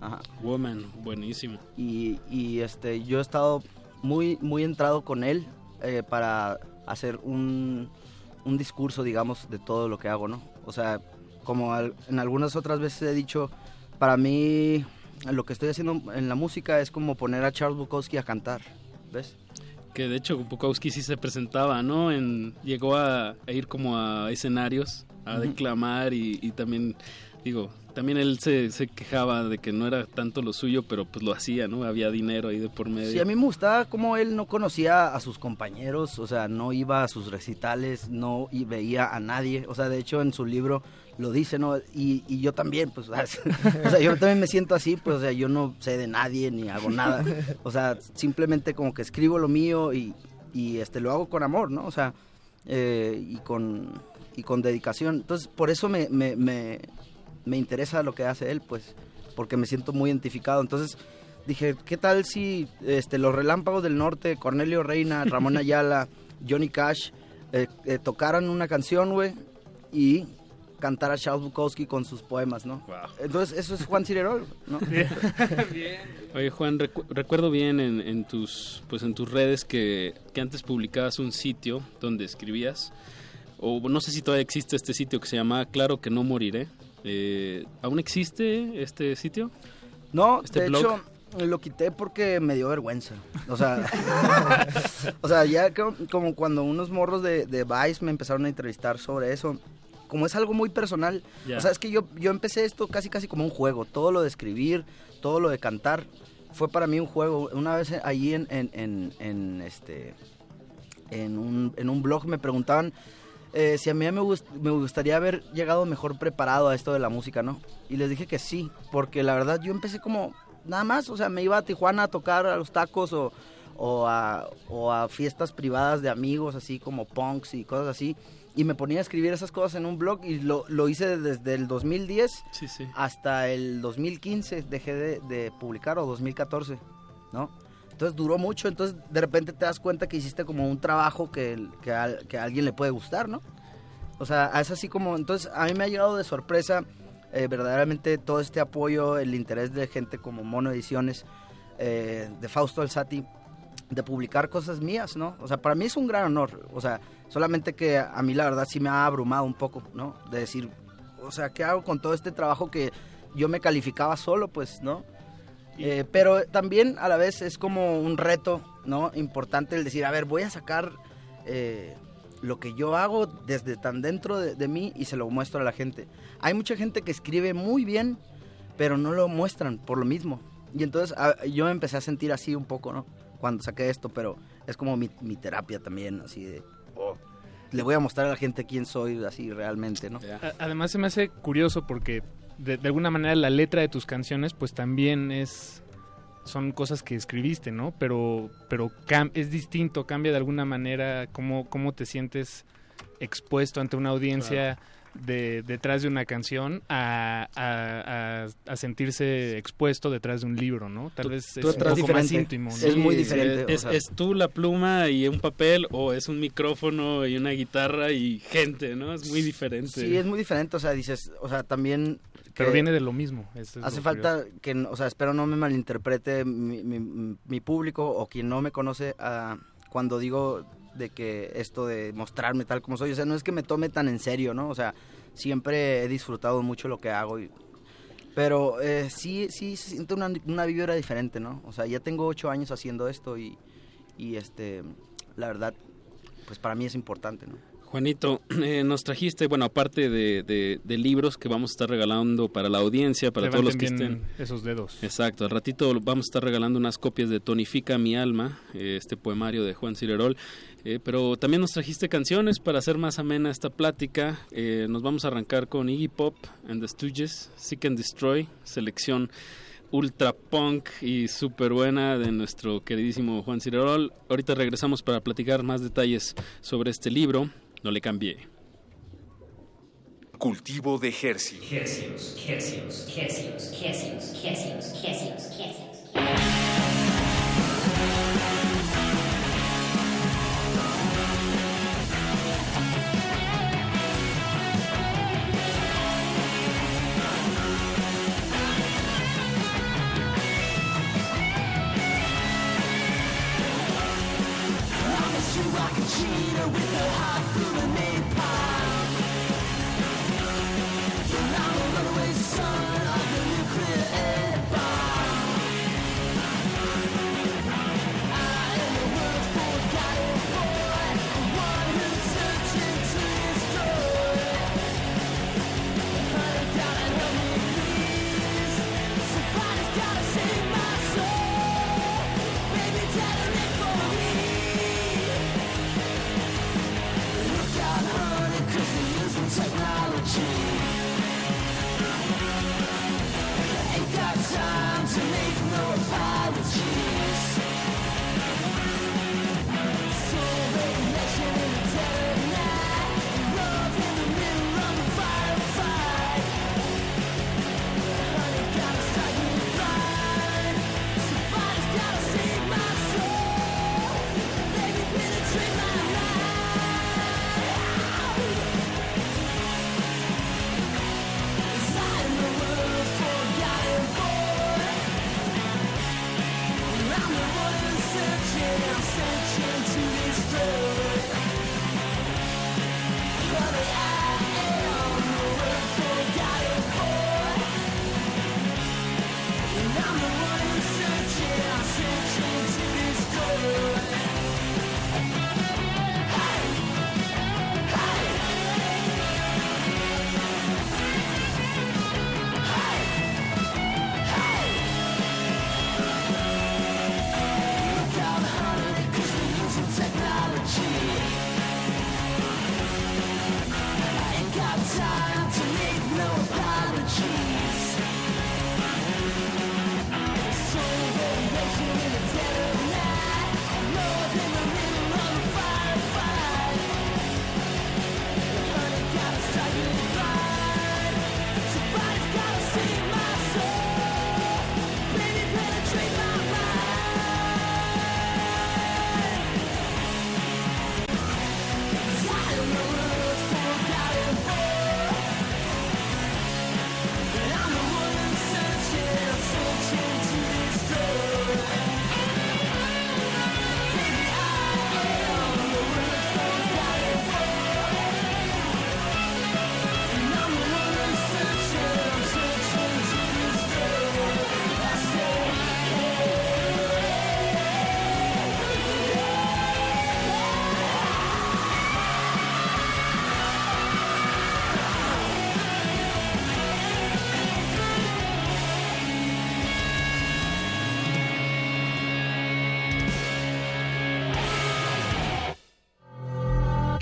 Ajá. Woman, buenísimo. y, y, este yo he estado muy muy entrado con él eh, para hacer un, un discurso digamos de todo lo que hago no o sea como al- en algunas otras veces he dicho para mí lo que estoy haciendo en la música es como poner a Charles Bukowski a cantar ves Que de hecho Bukowski sí se presentaba, ¿no? En, llegó a, a ir como a escenarios, a declamar y, y también, digo, también él se, se quejaba de que no era tanto lo suyo, pero pues lo hacía, ¿no? Había dinero ahí de por medio. Sí, a mí me gustaba cómo él no conocía a sus compañeros, o sea, no iba a sus recitales, no y veía a nadie, o sea, de hecho en su libro lo dice, ¿no? Y, y yo también, pues, o sea, yo también me siento así, pues, o sea, yo no sé de nadie ni hago nada, o sea, simplemente como que escribo lo mío y, y este, lo hago con amor, ¿no? O sea, eh, y, con, y con dedicación. Entonces, por eso me, me, me, me interesa lo que hace él, pues, porque me siento muy identificado. Entonces, dije, ¿qué tal si este, los Relámpagos del Norte, Cornelio Reina, Ramón Ayala, Johnny Cash, eh, eh, tocaran una canción, güey, y cantara Charles Bukowski con sus poemas, ¿no? Entonces, eso es Juan Cirerol, ¿no? Oye Juan, recu- recuerdo bien en, en tus pues en tus redes que, que antes publicabas un sitio donde escribías, o no sé si todavía existe este sitio que se llama Claro que no moriré. Eh, ¿Aún existe este sitio? No, Este de blog. hecho lo quité porque me dio vergüenza. O sea, o sea ya co- como cuando unos morros de, de Vice me empezaron a entrevistar sobre eso. Como es algo muy personal. O sea, es que yo, yo empecé esto casi casi como un juego. Todo lo de escribir, todo lo de cantar, fue para mí un juego. Una vez allí en, en, en, en, este en un, en un blog me preguntaban eh, si a mí me, gust- me gustaría haber llegado mejor preparado a esto de la música, ¿no? Y les dije que sí, porque la verdad yo empecé como nada más, o sea, me iba a Tijuana a tocar a los tacos o, o, a, o a fiestas privadas de amigos, así como punks y cosas así, y me ponía a escribir esas cosas en un blog y lo, lo hice desde el 2010 Sí, sí. hasta el 2015, dejé de, de publicar, o 2014, ¿no? Entonces duró mucho, entonces de repente te das cuenta que hiciste como un trabajo que, que, al- que a alguien le puede gustar, ¿no? O sea, es así como, entonces a mí me ha llegado de sorpresa eh, verdaderamente todo este apoyo, el interés de gente como Mono Ediciones, eh, de Fausto Alzati, de publicar cosas mías, ¿no? O sea, para mí es un gran honor, o sea, solamente que a mí la verdad sí me ha abrumado un poco, ¿no? De decir, o sea, ¿qué hago con todo este trabajo que yo me calificaba solo, pues, ¿no? Eh, pero también a la vez es como un reto, ¿no? Importante el decir, a ver, voy a sacar eh, lo que yo hago desde tan dentro de, de mí y se lo muestro a la gente. Hay mucha gente que escribe muy bien, pero no lo muestran por lo mismo. Y entonces a- yo me empecé a sentir así un poco, ¿no? Cuando saqué esto, pero es como mi, mi terapia también, así de, oh, le voy a mostrar a la gente quién soy así realmente, ¿no? Además se me hace curioso porque de, de alguna manera la letra de tus canciones pues también es son cosas que escribiste, ¿no? Pero pero cam- es distinto, cambia de alguna manera cómo cómo te sientes expuesto ante una audiencia de, detrás de una canción a, a- a- a sentirse expuesto detrás de un libro, ¿no? Tal vez es Tú un poco más íntimo. ¿no? Sí, Es, es tú la pluma y un papel o es un micrófono y una guitarra y gente, ¿no? Es muy diferente. Sí, es muy diferente, o sea, dices, o sea, también... Pero que- viene de lo mismo. es Hace lo falta que, o sea, espero no me malinterprete mi, mi- mi público o quien no me conoce ah, cuando digo de que esto de mostrarme tal como soy, o sea, no es que me tome tan en serio, ¿no? O sea, siempre he disfrutado mucho lo que hago y... Pero eh, sí, sí se siente una, una vibra diferente, ¿no? O sea, ya tengo ocho años haciendo esto y, y este, la verdad, pues para mí es importante, ¿no? Juanito, eh, nos trajiste, bueno, aparte de, de- de libros que vamos a estar regalando para la audiencia, para todos los que estén... esos dedos. Exacto, al ratito vamos a estar regalando unas copias de Tonifica mi alma, eh, este poemario de Juan Cirerol. Eh, pero también nos trajiste canciones para hacer más amena esta plática. Eh, nos vamos a arrancar con Iggy Pop and the Stooges, Seek and Destroy, selección ultra punk y súper buena de nuestro queridísimo Juan Cirerol. Ahorita regresamos para platicar más detalles sobre este libro. No le cambié. Cultivo de Hercios. Hercios, hercios, hercios, hercios, hercios, hercios, hercios.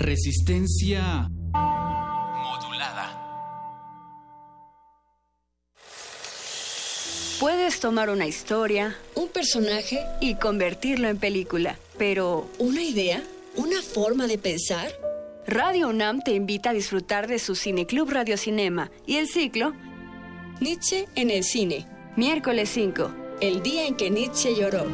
Resistencia modulada. Puedes tomar una historia, un personaje y convertirlo en película, pero ¿una idea? ¿Una forma de pensar? Radio UNAM te invita a disfrutar de su Cineclub Radio Cinema y el ciclo Nietzsche en el cine. Miércoles 5, el día en que Nietzsche lloró.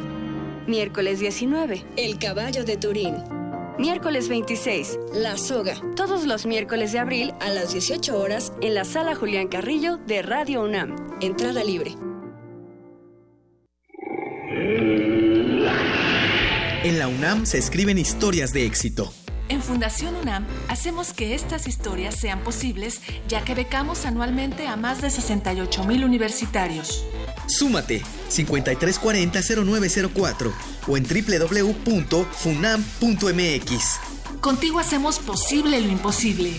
Miércoles 19, El caballo de Turín. Miércoles 26, La soga. Todos los miércoles de abril a las 18 horas en la sala Julián Carrillo de Radio UNAM. Entrada libre. En la UNAM se escriben historias de éxito. En Fundación UNAM hacemos que estas historias sean posibles ya que becamos anualmente a más de 68 mil universitarios. Súmate 5340-0904 o en www.funam.mx. contigo hacemos posible lo imposible.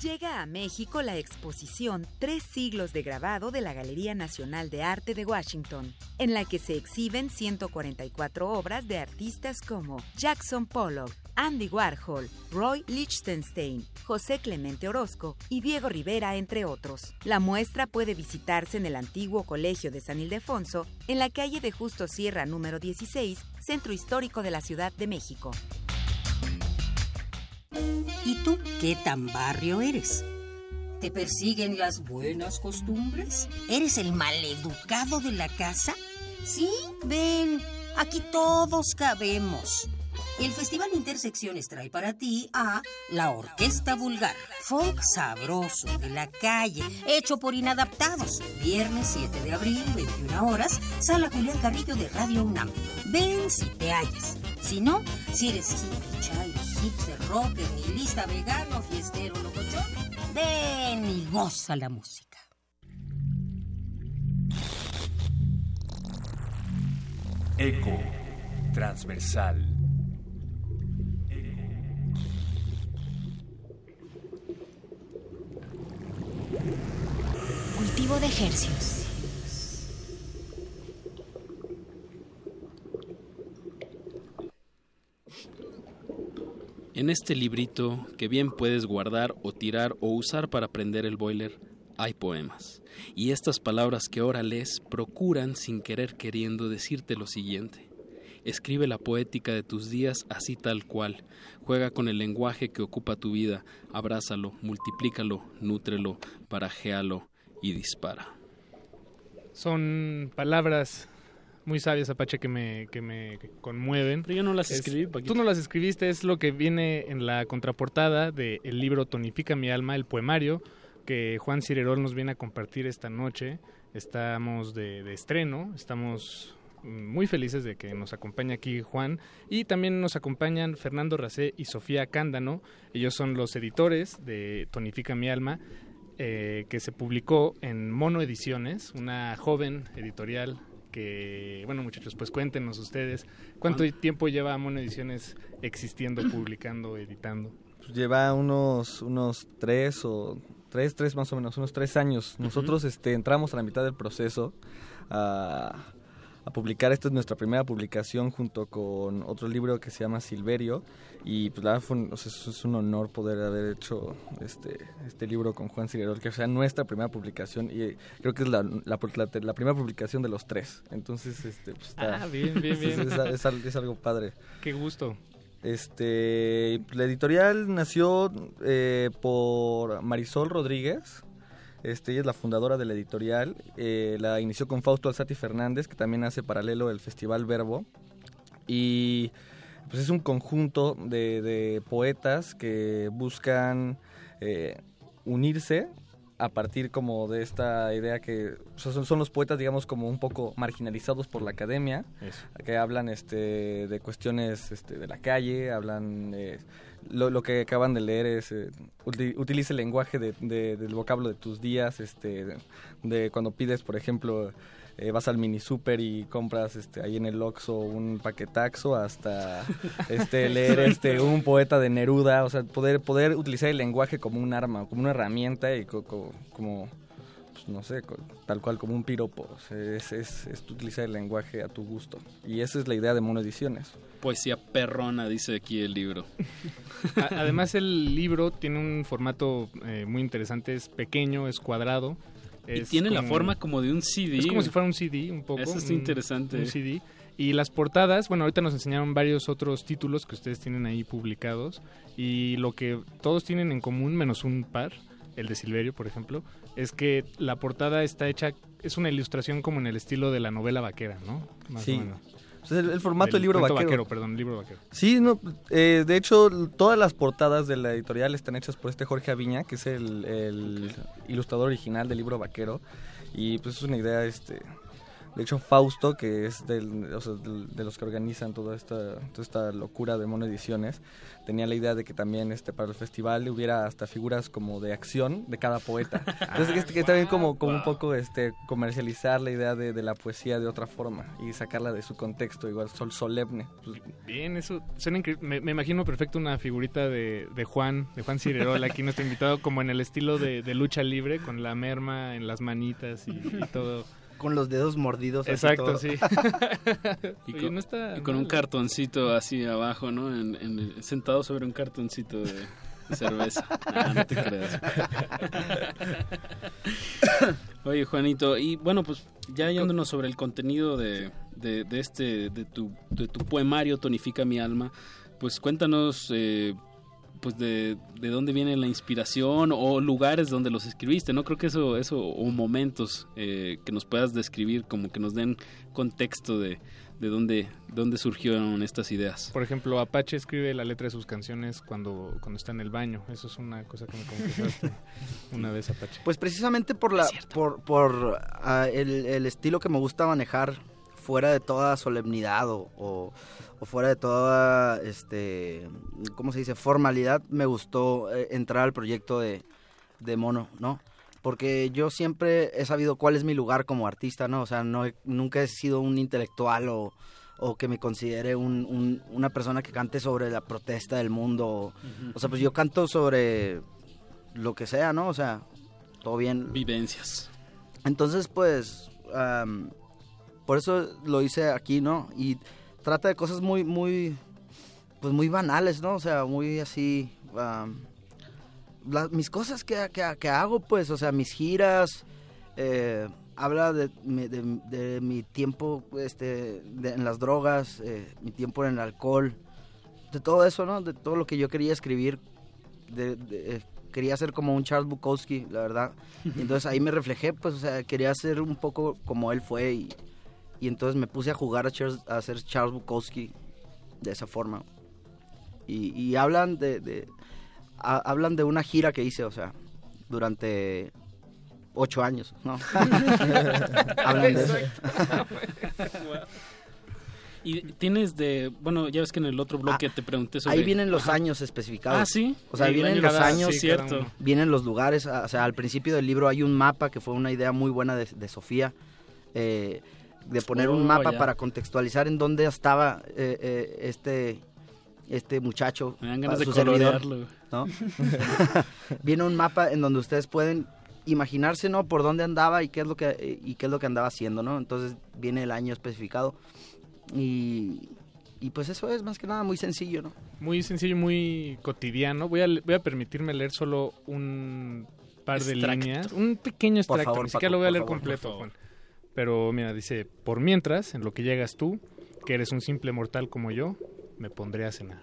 Llega a México la exposición Tres siglos de grabado de la Galería Nacional de Arte de Washington, en la que se exhiben 144 obras de artistas como Jackson Pollock, Andy Warhol, Roy Lichtenstein, José Clemente Orozco y Diego Rivera, entre otros. La muestra puede visitarse en el antiguo Colegio de San Ildefonso, en la calle de Justo Sierra número 16, Centro Histórico de la Ciudad de México. ¿Y tú qué tan barrio eres? ¿Te persiguen las buenas costumbres? ¿Eres el maleducado de la casa? Sí, ven, aquí todos cabemos. El Festival Intersecciones trae para ti a La Orquesta Vulgar, folk sabroso de la calle, hecho por inadaptados. Viernes 7 de abril, 21 horas, Sala Julián Carrillo de Radio UNAM. Ven si te hallas. Si no, si eres hippie, chai, hipster, rocker, nihilista, vegano, fiestero, locochón, ven y goza la música. Eco transversal. Cultivo de ejercios. En este librito, que bien puedes guardar o tirar o usar para prender el boiler, hay poemas. Y estas palabras que ahora lees procuran, sin querer queriendo, decirte lo siguiente. Escribe la poética de tus días así tal cual. Juega con el lenguaje que ocupa tu vida. Abrázalo, multiplícalo, nútrelo, barajéalo y dispara. Son palabras muy sabias, Apache, que me, que me conmueven. Pero yo no las Es- escribí, Paquito. Tú no las escribiste, es lo que viene en la contraportada del libro Tonifica mi alma, el poemario, que Juan Cirerol nos viene a compartir esta noche. Estamos de, de estreno, estamos muy felices de que nos acompañe aquí Juan y también nos acompañan Fernando Racé y Sofía Cándano. Ellos son los editores de Tonifica mi alma, eh, que se publicó en Mono Ediciones, una joven editorial que, bueno muchachos, pues cuéntenos ustedes, ¿cuánto tiempo lleva Mono Ediciones existiendo, publicando, editando? Pues lleva unos, unos tres o tres, tres más o menos, unos tres años. Nosotros este, entramos a la mitad del proceso a, a publicar. Esta es nuestra primera publicación junto con otro libro que se llama Silverio. Y pues la verdad fue un, o sea, es un honor poder haber hecho este, este libro con Juan Cirerol, que sea nuestra primera publicación. Y eh, creo que es la, la, la- la primera publicación de los tres. Entonces, este, pues, está- Ah, bien, bien, es- bien. es- es al- es algo padre. Qué gusto. Este, la editorial nació eh, por Marisol Rodríguez. Este, ella es la fundadora de la editorial. Eh, la inició con Fausto Alzati Fernández, que también hace paralelo el Festival Verbo. Y pues es un conjunto de, poetas que buscan eh, unirse a partir como de esta idea que o sea, son, son los poetas digamos como un poco marginalizados por la academia Eso. que hablan este de cuestiones este, de la calle hablan eh, lo, lo que acaban de leer es eh, uti- utiliza el lenguaje de- de- del vocablo de tus días este de, de cuando pides por ejemplo eh, vas al mini super y compras este ahí en el Oxxo un paquetaxo hasta este leer este un poeta de Neruda o sea poder poder utilizar el lenguaje como un arma como una herramienta y co- co- como pues, no sé co- tal cual como un piropo o sea, es, es, es utilizar el lenguaje a tu gusto y esa es la idea de Mono Ediciones Poesía perrona, dice aquí el libro. Además el libro tiene un formato eh, muy interesante, es pequeño, es cuadrado. Y es tiene la forma como de un CD. Es como si fuera un CD, un poco. Eso un- interesante. Un CD. Y las portadas, bueno, ahorita nos enseñaron varios otros títulos que ustedes tienen ahí publicados. Y lo que todos tienen en común, menos un par, el de Silverio, por ejemplo, es que la portada está hecha, es una ilustración como en el estilo de la novela vaquera, ¿no? Más Sí. o menos. El, el formato del libro cuento vaquero. perdón, el libro vaquero. Sí, no, eh, de hecho, todas las portadas de la editorial están hechas por este Jorge Aviña, que es el, el ilustrador original del libro Vaquero. Y pues es una idea este De hecho, Fausto, que es del, o sea, de los que organizan toda esta, toda esta locura de Mono Ediciones, tenía la idea de que también este para el festival hubiera hasta figuras como de acción de cada poeta. Entonces, este, que también como, como un poco este comercializar la idea de, de la poesía de otra forma y sacarla de su contexto, igual sol solemne. Pues, Bien, eso suena increíble. Me, me imagino perfecto una figurita de, de Juan, de Juan Cirerola, aquí nuestro invitado, como en el estilo de, de lucha libre, con la merma en las manitas y, y todo. Con los dedos mordidos. así Exacto, todo. sí. Y Oye, con, no está y con un cartoncito así abajo, ¿no? En, en sentado sobre un cartoncito de, de cerveza. Ah, no te creas. Oye, Juanito, y bueno, pues ya yéndonos sobre el contenido de, de, de este, de tu, de tu poemario Tonifica mi alma, pues cuéntanos, eh, pues de, de dónde viene la inspiración o lugares donde los escribiste, ¿no? Creo que eso, eso o momentos eh, que nos puedas describir, como que nos den contexto de, de dónde, dónde surgieron estas ideas. Por ejemplo, Apache escribe la letra de sus canciones cuando, cuando está en el baño. Eso es una cosa que me confesaste una vez, Apache. Pues precisamente por la por, por ah, el, el estilo que me gusta manejar fuera de toda solemnidad o, o- o fuera de toda este ¿cómo se dice? formalidad me gustó eh, entrar al proyecto de, de Mono, ¿no? Porque yo siempre he sabido cuál es mi lugar como artista, ¿no? O sea, no he- nunca he sido un intelectual o, o que me considere un- un- una persona que cante sobre la protesta del mundo. O, sea, pues yo canto sobre lo que sea, ¿no? O sea, todo bien. Vivencias. Entonces, pues, por eso lo hice aquí, ¿no? Y trata de cosas muy, muy, pues muy banales, ¿no? O sea, muy así, la- mis cosas que, que- que hago, pues, o sea, mis giras, eh, habla de, mi- de- de mi tiempo este, de- en las drogas, eh, mi tiempo en el alcohol, de todo eso, ¿no? De todo lo que yo quería escribir, de, de- eh, quería ser como un Charles Bukowski, la verdad. Y entonces ahí me reflejé, pues, o sea, quería ser un poco como él fue y, y entonces me puse a jugar a, Charles- a ser Charles Bukowski de esa forma. Y, y hablan de, de- ha- hablan de una gira que hice, o sea, durante ocho años, ¿no? hablan de eso. Y tienes de, bueno, ya ves que en el otro bloque te pregunté sobre... Ahí vienen los Ajá. años especificados. Ah, ¿sí? O sea, Sí, vienen los año- años, sí, cierto. vienen los lugares. O sea, al principio del libro hay un mapa que fue una idea muy buena de, de Sofía, eh, de poner un Oh, mapa ya. para contextualizar en dónde estaba eh, eh, este este muchacho, Me dan ganas de su servidor. Viene un mapa en donde ustedes pueden imaginarse, ¿no? Por dónde andaba y qué es lo que y qué es lo que andaba haciendo, ¿no? Entonces viene el año especificado y y pues eso es más que nada muy sencillo, ¿no? Muy sencillo, muy cotidiano. Voy a, le- voy a permitirme leer solo un par de Extracto. líneas. Un pequeño Por extracto, favor, ni siquiera Paco, lo voy a por leer favor, completo, por. Juan. Pero mira, dice, por mientras, en lo que llegas tú, que eres un simple mortal como yo, me pondré a cenar.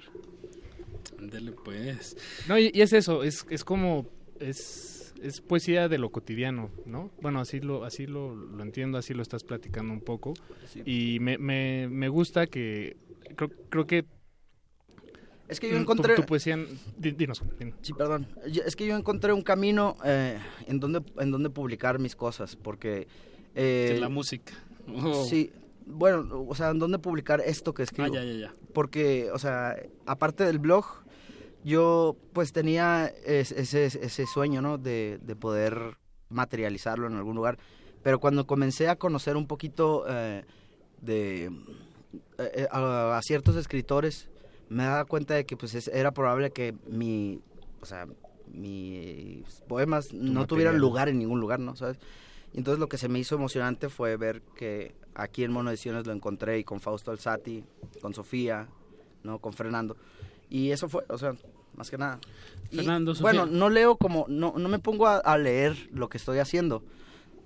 Ándale, pues. No, y, y es eso, es, es como, es, es poesía de lo cotidiano, ¿no? Bueno, así lo, así lo, lo entiendo, así lo estás platicando un poco. Y me, me, me gusta que, creo, creo que... Es que yo encontré- Tu, tu poesía, di- dinos, dinos. Sí, perdón. Es que yo encontré un camino eh, en donde en donde publicar mis cosas, porque eh, Que la música. Oh. Sí, bueno, o sea, en donde publicar esto que escribo. Ah, ya, ya, ya. Porque, o sea, aparte del blog, yo pues tenía es- ese, ese sueño, ¿no? De, de poder materializarlo en algún lugar. Pero cuando comencé a conocer un poquito eh, de eh, a, a ciertos escritores, me daba cuenta de que pues es- era probable que mi, o sea, mis poemas no tuvieran lugar en ningún lugar, ¿no? ¿Sabes? Y entonces lo que se me hizo emocionante fue ver que aquí en Mono Ediciones lo encontré y con Fausto Alzati, con Sofía, ¿no? Con Fernando. Y eso fue, o sea, más que nada. Y, Fernando, Sofía. Bueno, no leo como, no, no me pongo a, a leer lo que estoy haciendo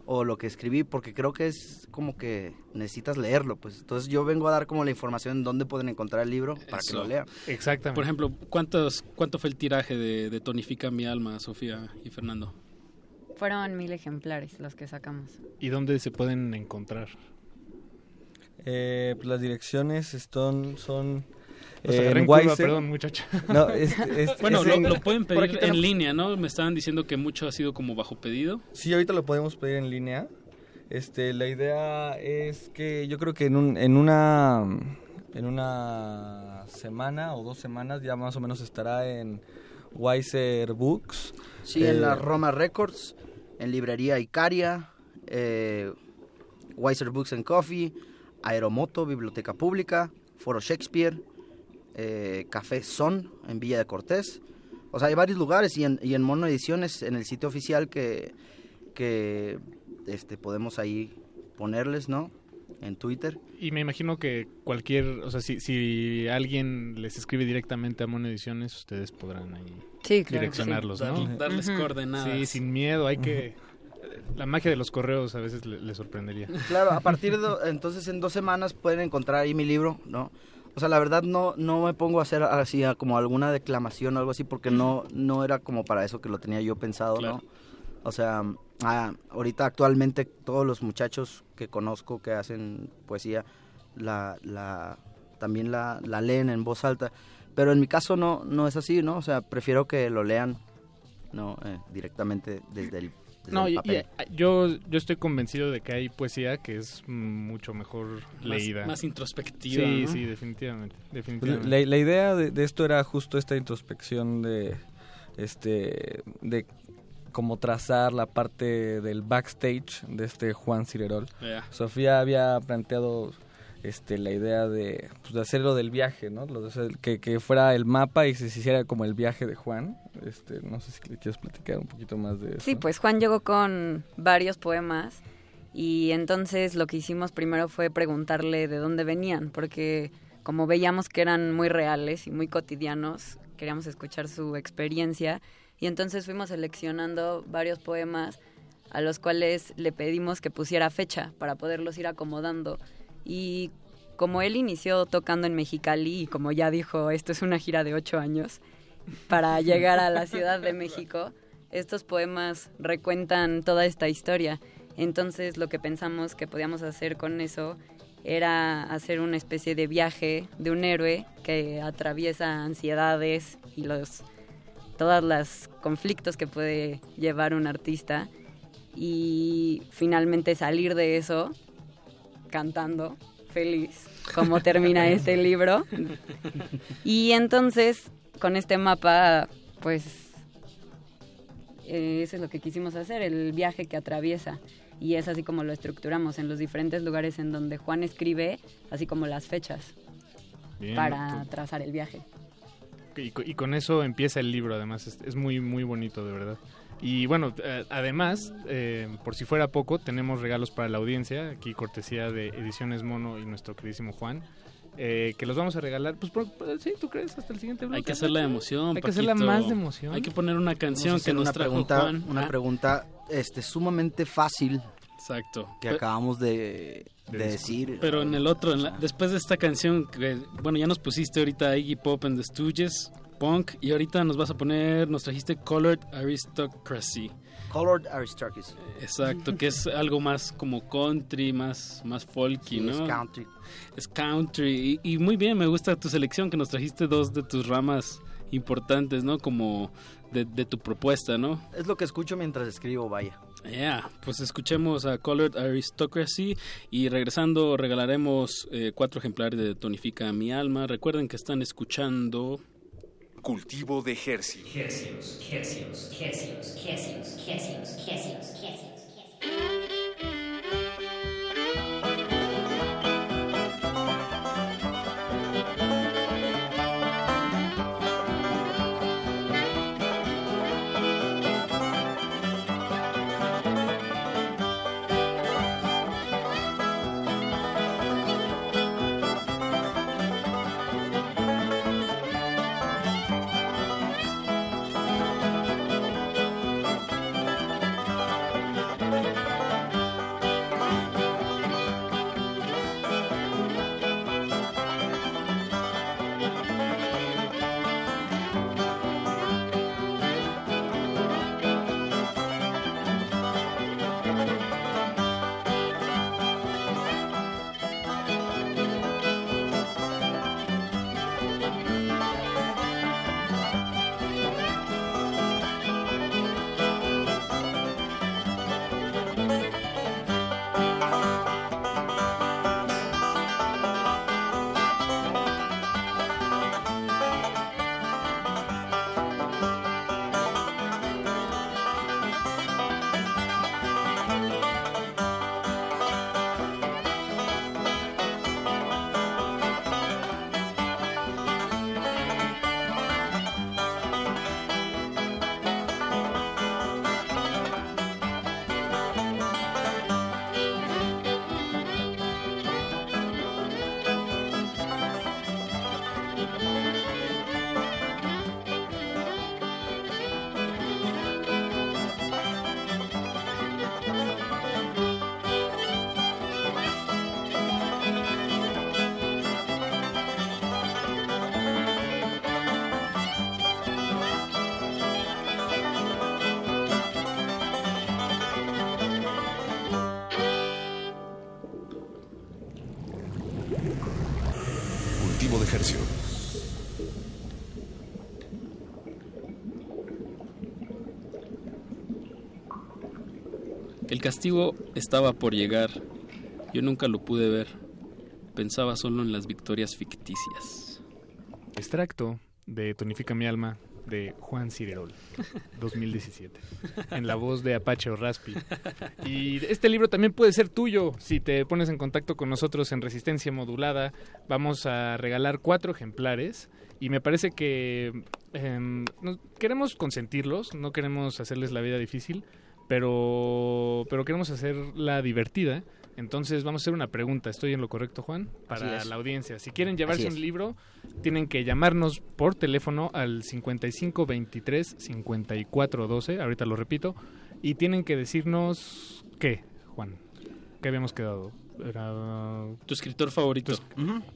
o lo que escribí porque creo que es como que necesitas leerlo, pues. Entonces yo vengo a dar como la información en dónde pueden encontrar el libro para que lo lean. Exactamente. Por ejemplo, ¿cuántos, ¿cuánto fue el tiraje de, de Tonifica mi alma, Sofía y Fernando? Fueron mil ejemplares los que sacamos. ¿Y dónde se pueden encontrar? Eh, pues las direcciones están, son... Eh, en curva, Weiser. perdón, muchacho. No, es- es- bueno, es lo, en- lo pueden pedir tenemos- en línea, ¿no? Me estaban diciendo que mucho ha sido como bajo pedido. Sí, ahorita lo podemos pedir en línea. Este, la idea es que yo creo que en, un, en una en una semana o dos semanas ya más o menos estará en Weiser Books. Sí, en la Eh, Roma Records, en librería Icaria, eh, Weiser Books and Coffee, Aeromoto, Biblioteca Pública, Foro Shakespeare, eh, Café Son en Villa de Cortés. O sea, hay varios lugares y en, y en Mono Ediciones, en el sitio oficial que, que este, podemos ahí ponerles, ¿no? En Twitter. Y me imagino que cualquier, o sea, si, si alguien les escribe directamente a Mono Ediciones, ustedes podrán ahí Sí, claro direccionarlos, sí. ¿no? Dar- darles coordenadas. Sí, sin miedo, hay que... La magia de los correos a veces le, le sorprendería. Claro, a partir de entonces en dos semanas pueden encontrar ahí mi libro, ¿no? O sea, la verdad no no me pongo a hacer así a como alguna declamación o algo así porque no no era como para eso que lo tenía yo pensado, ¿no? O sea, ah, ahorita actualmente todos los muchachos que conozco que hacen poesía la la también la, la leen en voz alta, pero en mi caso no no es así, ¿no? O sea, prefiero que lo lean no Eh, directamente desde el No, y- y, eh, yo, yo estoy convencido de que hay poesía que es mm, mucho mejor leída. más introspectiva, Sí, ¿no? sí, definitivamente. Pues definitivamente. La, la idea de, de esto era justo esta introspección de este de como trazar la parte del backstage de este Juan Cirerol. Sofía había planteado este la idea de, pues, de hacerlo del viaje, ¿no? Lo de hacer- que, que fuera el mapa y se hiciera como el viaje de Juan. Este, no sé si le quieres platicar un poquito más de eso. Sí, pues Juan llegó con varios poemas y entonces lo que hicimos primero fue preguntarle de dónde venían, porque como veíamos que eran muy reales y muy cotidianos, queríamos escuchar su experiencia y entonces fuimos seleccionando varios poemas a los cuales le pedimos que pusiera fecha para poderlos ir acomodando. Y como él inició tocando en Mexicali y como ya dijo, esto es una gira de ocho años, para llegar a la Ciudad de México, estos poemas recuentan toda esta historia. Entonces lo que pensamos que podíamos hacer con eso era hacer una especie de viaje de un héroe que atraviesa ansiedades y los todos los conflictos que puede llevar un artista y finalmente salir de eso cantando feliz como termina este libro. Y entonces con este mapa pues eh, eso es lo que quisimos hacer el viaje que atraviesa. Y es así como lo estructuramos en los diferentes lugares en donde Juan escribe así como las fechas Bien, para trazar el viaje Y, co- y con eso empieza el libro, además. Es, es muy, muy bonito, de verdad. Y bueno, eh, además, eh, por si fuera poco, tenemos regalos para la audiencia. Aquí, cortesía de Ediciones Mono y nuestro queridísimo Juan. eh, que los vamos a regalar, pues, por- pues, sí, ¿tú crees? Hasta el siguiente bloque. Hay que hacerla de emoción, Hay que hacerla más de emoción. Hay que poner una canción que hacer nos una trajo pregunta, Juan. Una Ah, pregunta este, sumamente fácil. Exacto. Que acabamos de, de decir. Pero en el otro, en la- después de esta canción, que, bueno, ya nos pusiste ahorita Iggy Pop and the Stooges, Punk, y ahorita nos vas a poner, nos trajiste Colored Aristocracy. Colored Aristocracy. Exacto, que es algo más como country, más, más folky, Sí, ¿no? es country. Es country. Y, y muy bien, me gusta tu selección, que nos trajiste dos de tus ramas importantes, ¿no? Como de, de tu propuesta, ¿no? Es lo que escucho mientras escribo, vaya. Ya, pues escuchemos a Colored Aristocracy y regresando regalaremos eh, cuatro ejemplares de Tonifica mi alma. Recuerden que están escuchando Cultivo de Hercios. Hercios, hercios, hercios, hercios, hercios, hercios, hercios. El castigo estaba por llegar. Yo nunca lo pude ver. Pensaba solo en las victorias ficticias. Extracto de Tonifica mi alma de Juan Cirerol, 2017, en la voz de Apache o Raspi. Y este libro también puede ser tuyo si te pones en contacto con nosotros en Resistencia Modulada. Vamos a regalar cuatro ejemplares y me parece que no- queremos consentirlos, no queremos hacerles la vida difícil, pero, pero queremos hacerla divertida. Entonces vamos a hacer una pregunta. ¿Estoy en lo correcto, Juan? Para la audiencia. Si quieren llevarse un libro, tienen que llamarnos por teléfono al 55 23 54 12. Ahorita lo repito. Y tienen que decirnos qué, Juan. ¿Qué habíamos quedado? Era... Tu escritor favorito.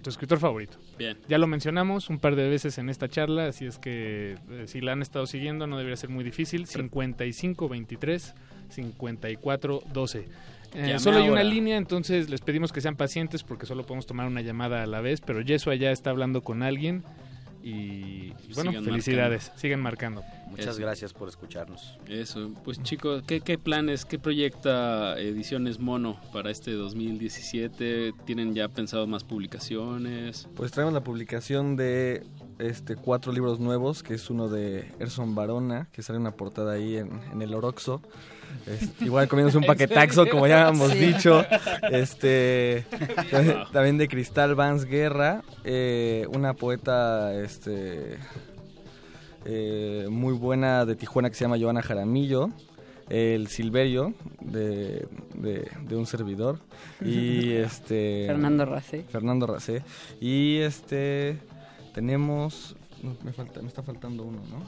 Tu escritor favorito. Bien. Ya lo mencionamos un par de veces en esta charla, así es que eh, si la han estado siguiendo no debería ser muy difícil. 55 23 54 12. Eh, solo hay una línea, entonces les pedimos que sean pacientes porque solo podemos tomar una llamada a la vez, pero Yeso allá está hablando con alguien y, bueno, Sigan felicidades, siguen marcando. Muchas Eso. gracias por escucharnos. Eso, pues chicos, ¿qué, qué planes, qué proyecta Ediciones Mono para este 2017? ¿Tienen ya pensado más publicaciones? Pues traemos la publicación de este cuatro libros nuevos, que es uno de Erson Barona, que sale una portada ahí en, en el Oroxo. Este, igual comiéndose un ¿En paquetaxo, como ya hemos Sí. dicho. Este también, de Cristal Vance Guerra, eh, una poeta este eh, muy buena de Tijuana que se llama Joana Jaramillo. El Silverio de, de- de un servidor y este Fernando Racé. Fernando Racé. Y este tenemos me falta me está faltando uno, ¿no?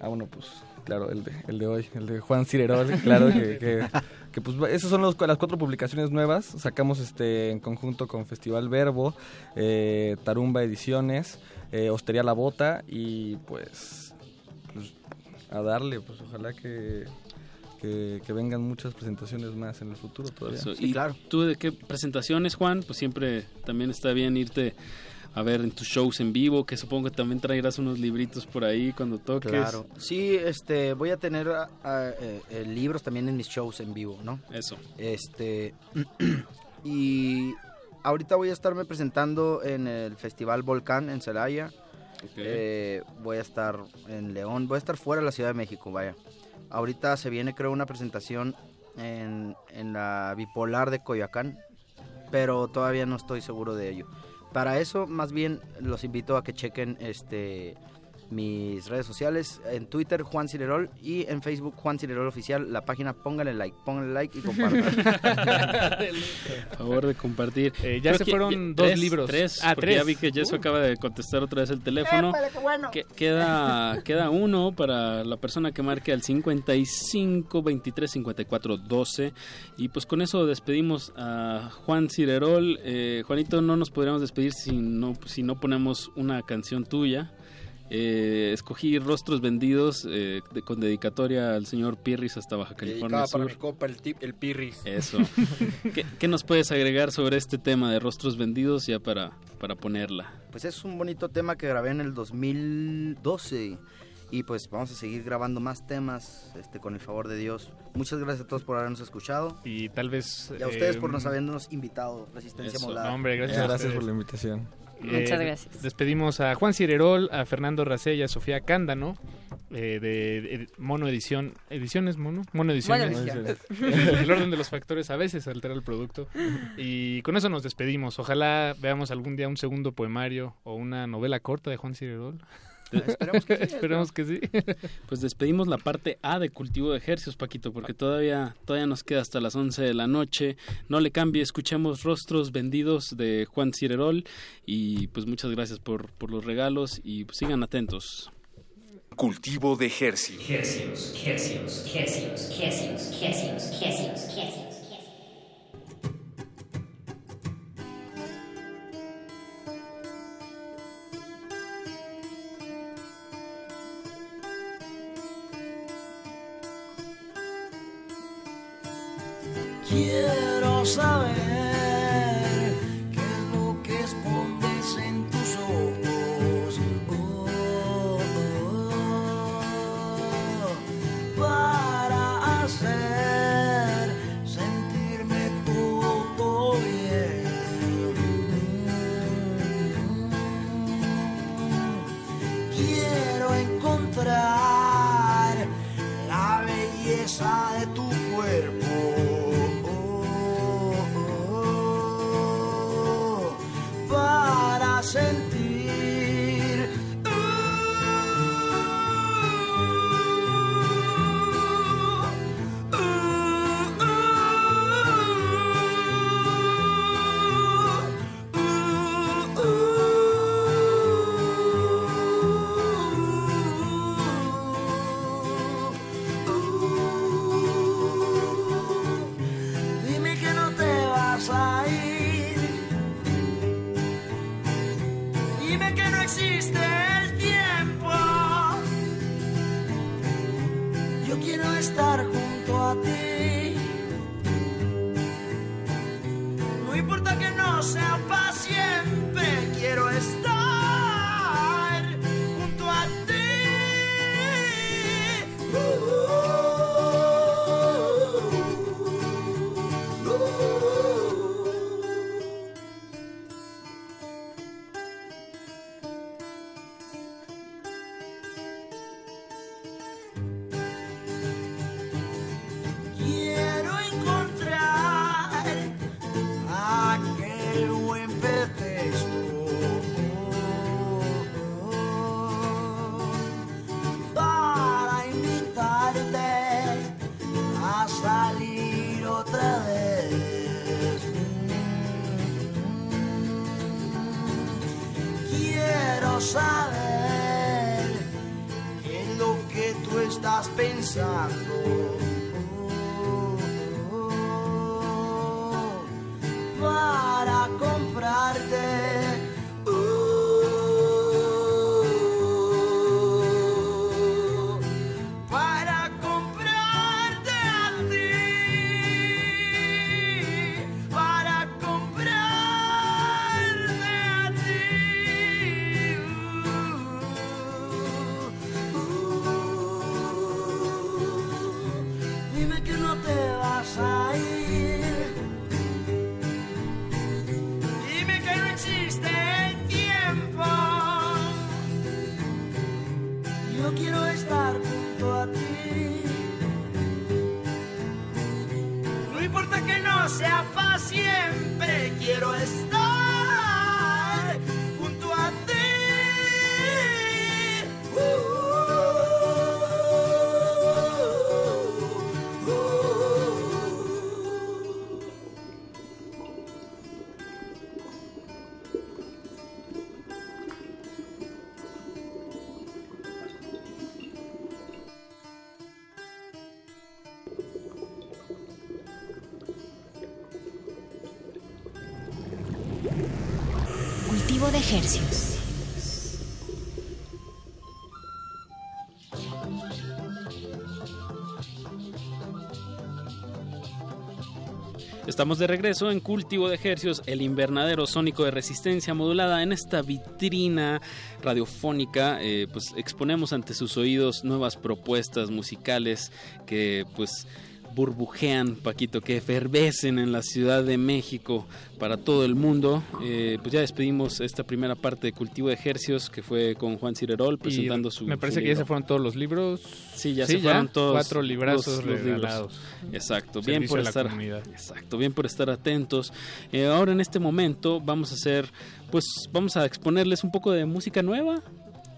Ah, bueno, pues claro, el de, el de hoy, el de Juan Cirerol, claro que, que, que, pues esas son los- las cuatro publicaciones nuevas. Sacamos este en conjunto con Festival Verbo, eh, Tarumba Ediciones, eh, Hostería La Bota y pues, pues, a darle, pues ojalá que, que, que vengan muchas presentaciones más en el futuro todavía. Eso, ¿Y tú de qué presentaciones, Juan? Pues siempre también está bien irte a ver en tus shows en vivo, que supongo que también traerás unos libritos por ahí cuando toques. Claro. Sí, este, voy a tener ah, ah, eh, eh, libros también en mis shows en vivo, ¿no? Eso. Este, y ahorita voy a estarme presentando en el Festival Volcán en Celaya. Eh, voy a estar en León, voy a estar fuera de la Ciudad de México, vaya. Ahorita se viene, creo, una presentación en, en la Bipolar de Coyoacán, pero todavía no estoy seguro de ello. Para eso, más bien, los invito a que chequen este mis redes sociales, en Twitter Juan Cirerol y en Facebook Juan Cirerol Oficial, la página pónganle like, pónganle like y compartan. favor de compartir. Eh, ya Creo se fueron dos tres, libros. Tres, Ah, porque tres. ya vi que Jesu Uh. acaba de contestar otra vez el teléfono. Que- queda, queda uno para la persona que marque al 55 23 54 12. Y pues con eso despedimos a Juan Cirerol. Eh, Juanito, no nos podríamos despedir si no, si no ponemos una canción tuya. Eh, escogí Rostros Vendidos eh, de- con dedicatoria al señor Pirris hasta Baja California Dedicada para Sur. mi copa, el, tip, el pirris. Eso. ¿Qué, qué nos puedes agregar sobre este tema de rostros vendidos ya para, para ponerla? Pues es un bonito tema que grabé en el 2012 y pues vamos a seguir grabando más temas este con el favor de Dios. Muchas gracias a todos por habernos escuchado y tal vez y a ustedes eh, por nos habernos invitado Resistencia Modulada. no, hombre, gracias, a Gracias por la invitación. Eh, Despedimos a Juan Cirerol, a Fernando Racé y a Sofía Cándano eh, de, de Mono Edición. ¿Ediciones Mono? Mono Ediciones. Mono Ediciones. el orden de los factores a veces altera el producto. Y con eso nos despedimos. Ojalá veamos algún día un segundo poemario o una novela corta de Juan Cirerol. Esperemos que sí. Esperemos que sí. Pues despedimos la parte A de cultivo de ejercicios, Paquito, porque todavía, todavía nos queda hasta las 11 de la noche. No le cambie, escuchemos Rostros Vendidos de Juan Cirerol y pues muchas gracias por, por los regalos y pues, sigan atentos. Cultivo de hercios, hercios, Quiero saber de. Estamos de regreso en Cultivo de Ejercios, el invernadero sónico de resistencia modulada. En esta vitrina radiofónica, eh, pues exponemos ante sus oídos nuevas propuestas musicales que, pues, burbujean, Paquito, que efervescen en la Ciudad de México para todo el mundo. Eh, pues ya despedimos esta primera parte de Cultivo de Ejercios que fue con Juan Cirerol presentando Y su. Me parece su que ya se fueron todos los libros. Sí, ya se fueron todos. Cuatro librazos los- los libros. Exacto, bien por estar. comunidad. Exacto, bien por estar atentos. Eh, ahora en este momento vamos a hacer, pues vamos a exponerles un poco de música nueva.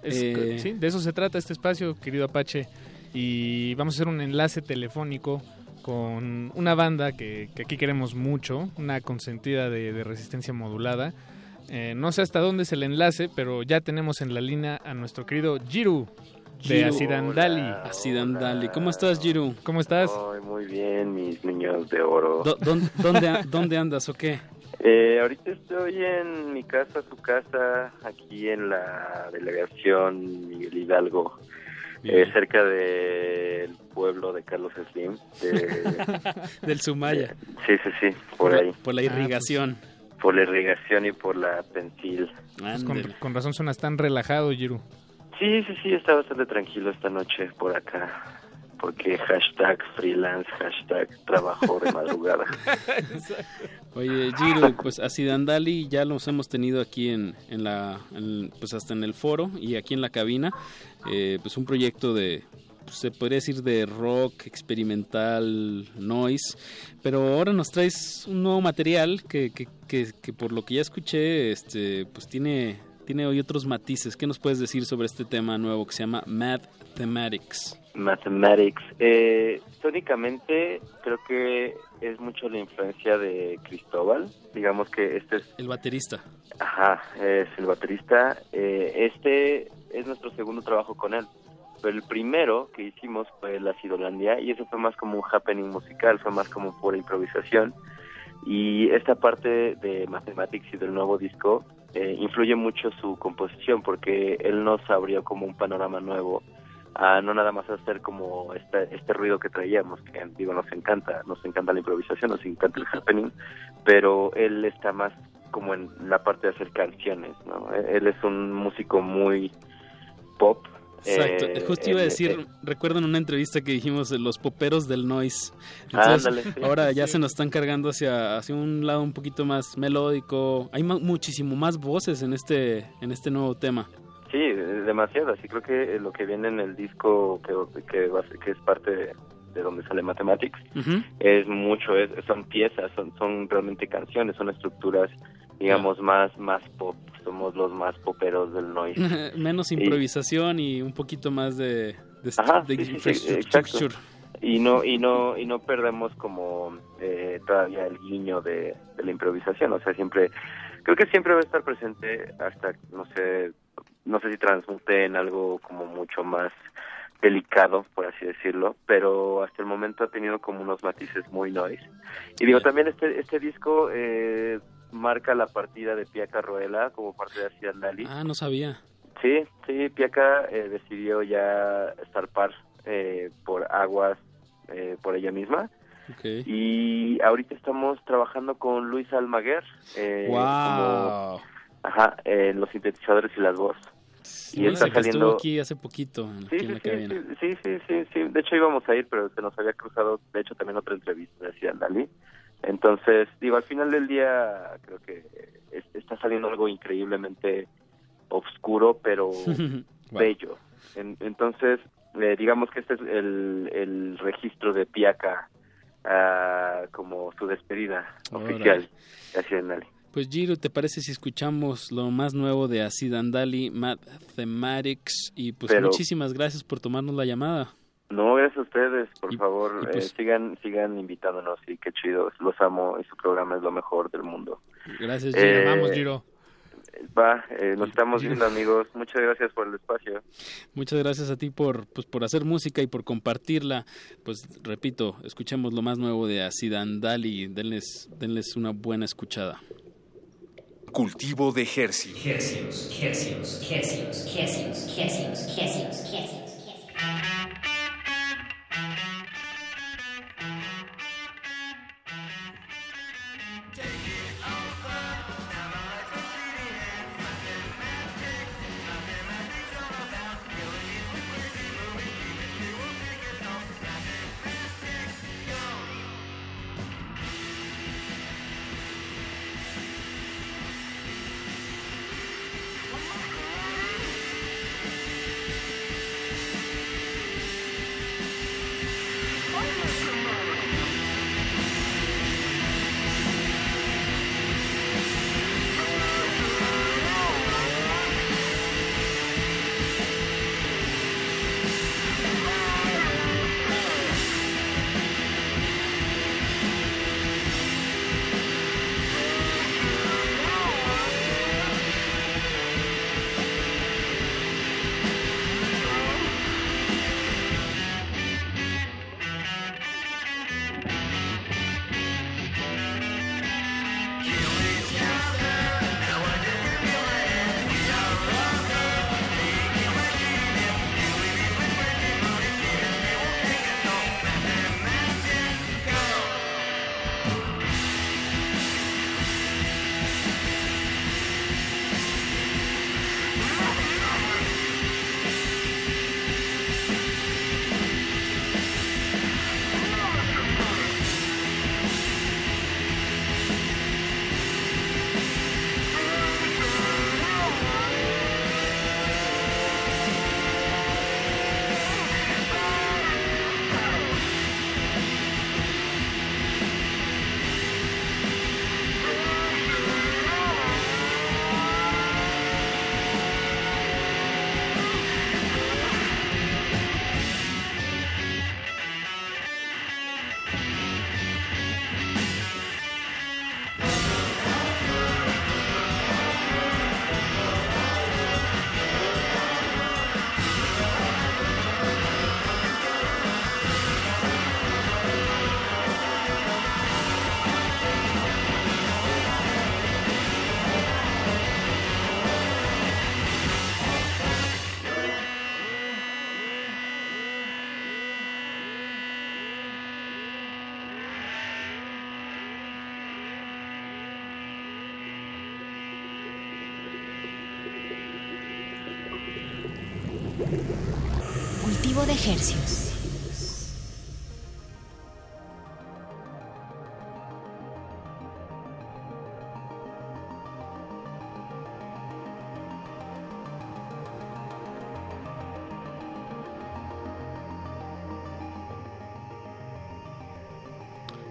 Es- Eh, sí, de eso se trata este espacio, querido Apache. Y vamos a hacer un enlace telefónico con una banda que, que aquí queremos mucho, una consentida de, de resistencia modulada. Eh, no sé hasta dónde es el enlace, pero ya tenemos en la línea a nuestro querido Jiru de Jiru. Acidandali. Acidandali. ¿Cómo estás, Jiru? ¿Cómo estás? Ay, muy bien, mis niños de oro. ¿Dónde, ¿Dónde andas o qué? Eh, ahorita estoy en mi casa, su casa, aquí en la delegación Miguel Hidalgo, eh, cerca del pueblo de Carlos Slim. de- Del Sumaya. sí, sí, sí, por ahí. Por la irrigación. Por la irrigación y por la pensil. Pues con, con razón suenas tan relajado, Jiru. Sí, sí, sí, está bastante tranquilo esta noche por acá. Porque hashtag freelance, hashtag trabajo de madrugada. Oye, Giro, pues así Dandali ya los hemos tenido aquí en, en la, en- pues hasta en el foro y aquí en la cabina. Eh, pues un proyecto de, pues, se podría decir de rock experimental, noise. Pero ahora nos traes un nuevo material que, que, que, que por lo que ya escuché, este, pues tiene, tiene hoy otros matices. ¿Qué nos puedes decir sobre este tema nuevo que se llama Mad Thematics? Mathematics. Eh, tónicamente creo que es mucho la influencia de Cristóbal. Digamos que este es, El baterista. ajá, es el baterista. Eh, este es nuestro segundo trabajo con él. Pero el primero que hicimos fue La Sidolandia y eso fue más como un happening musical, fue más como pura improvisación. Y esta parte de Mathematics y del nuevo disco eh, influye mucho su composición porque él nos abrió como un panorama nuevo a no nada más hacer como este, este ruido que traíamos, que digo, nos encanta, nos encanta la improvisación, nos encanta el happening, pero él está más como en la parte de hacer canciones, ¿no? Él es un músico muy pop. Exacto, eh, justo iba a decir, recuerdo en una entrevista que dijimos eh, los poperos del noise. Entonces, Ándale, sí, ahora ya sí. se nos están cargando hacia, hacia un lado un poquito más melódico. Hay ma- muchísimo más voces en este en este nuevo tema. Sí, demasiadas. Y creo que eh, lo que viene en el disco, que, que, que es parte de, de donde sale Mathematics, es mucho, es, son piezas, son, son realmente canciones, son estructuras, digamos, más, más pop. Somos los más poperos del noise. Menos improvisación y un poquito más de, de, Ajá, de sí, sí, exacto. Y no, y no, y no perdemos como eh, todavía el guiño de, de la improvisación. O sea, siempre, creo que siempre va a estar presente hasta, no sé, no sé si transmute en algo como mucho más delicado, por así decirlo, pero hasta el momento ha tenido como unos matices muy noise. Y digo, también este, este disco eh, marca la partida de Pia Carruela como parte de Acid Andali. Ah, no sabía. Sí, sí, Piaca eh, decidió ya zarpar eh, por aguas eh, por ella misma. Okay. Y ahorita estamos trabajando con Luis Almaguer. Eh, Wow. como- ajá, en los sintetizadores y las voces. Y Sí, está que estuvo saliendo... aquí hace poquito en la sí, sí, sí, sí. De hecho íbamos a ir, pero se nos había cruzado, de hecho, también otra entrevista de Ciudad Dalí. Entonces, digo, al final del día creo que es- está saliendo algo increíblemente oscuro, pero bello. En- entonces, eh, digamos que este es el, el registro de Piaca ah, como su despedida Órale. oficial de Ciudad Dalí. Pues Giro, ¿te parece si escuchamos lo más nuevo de Acid Andali, Mathematics? Y pues Pero- muchísimas gracias por tomarnos la llamada. No, gracias a ustedes, por Y- favor, y pues- eh, sigan sigan invitándonos y qué chido, los amo y su programa es lo mejor del mundo. Gracias, Eh, Giro. Vamos, Giro. Va, eh, nos estamos viendo amigos, muchas gracias por el espacio. Muchas gracias a ti por, pues, por hacer música y por compartirla. Pues repito, escuchemos lo más nuevo de Acid Andali. Denles, denles una buena escuchada. Cultivo de Hercios. Hercios, hercios, hercios, hercios, hercios, hercios, hercios.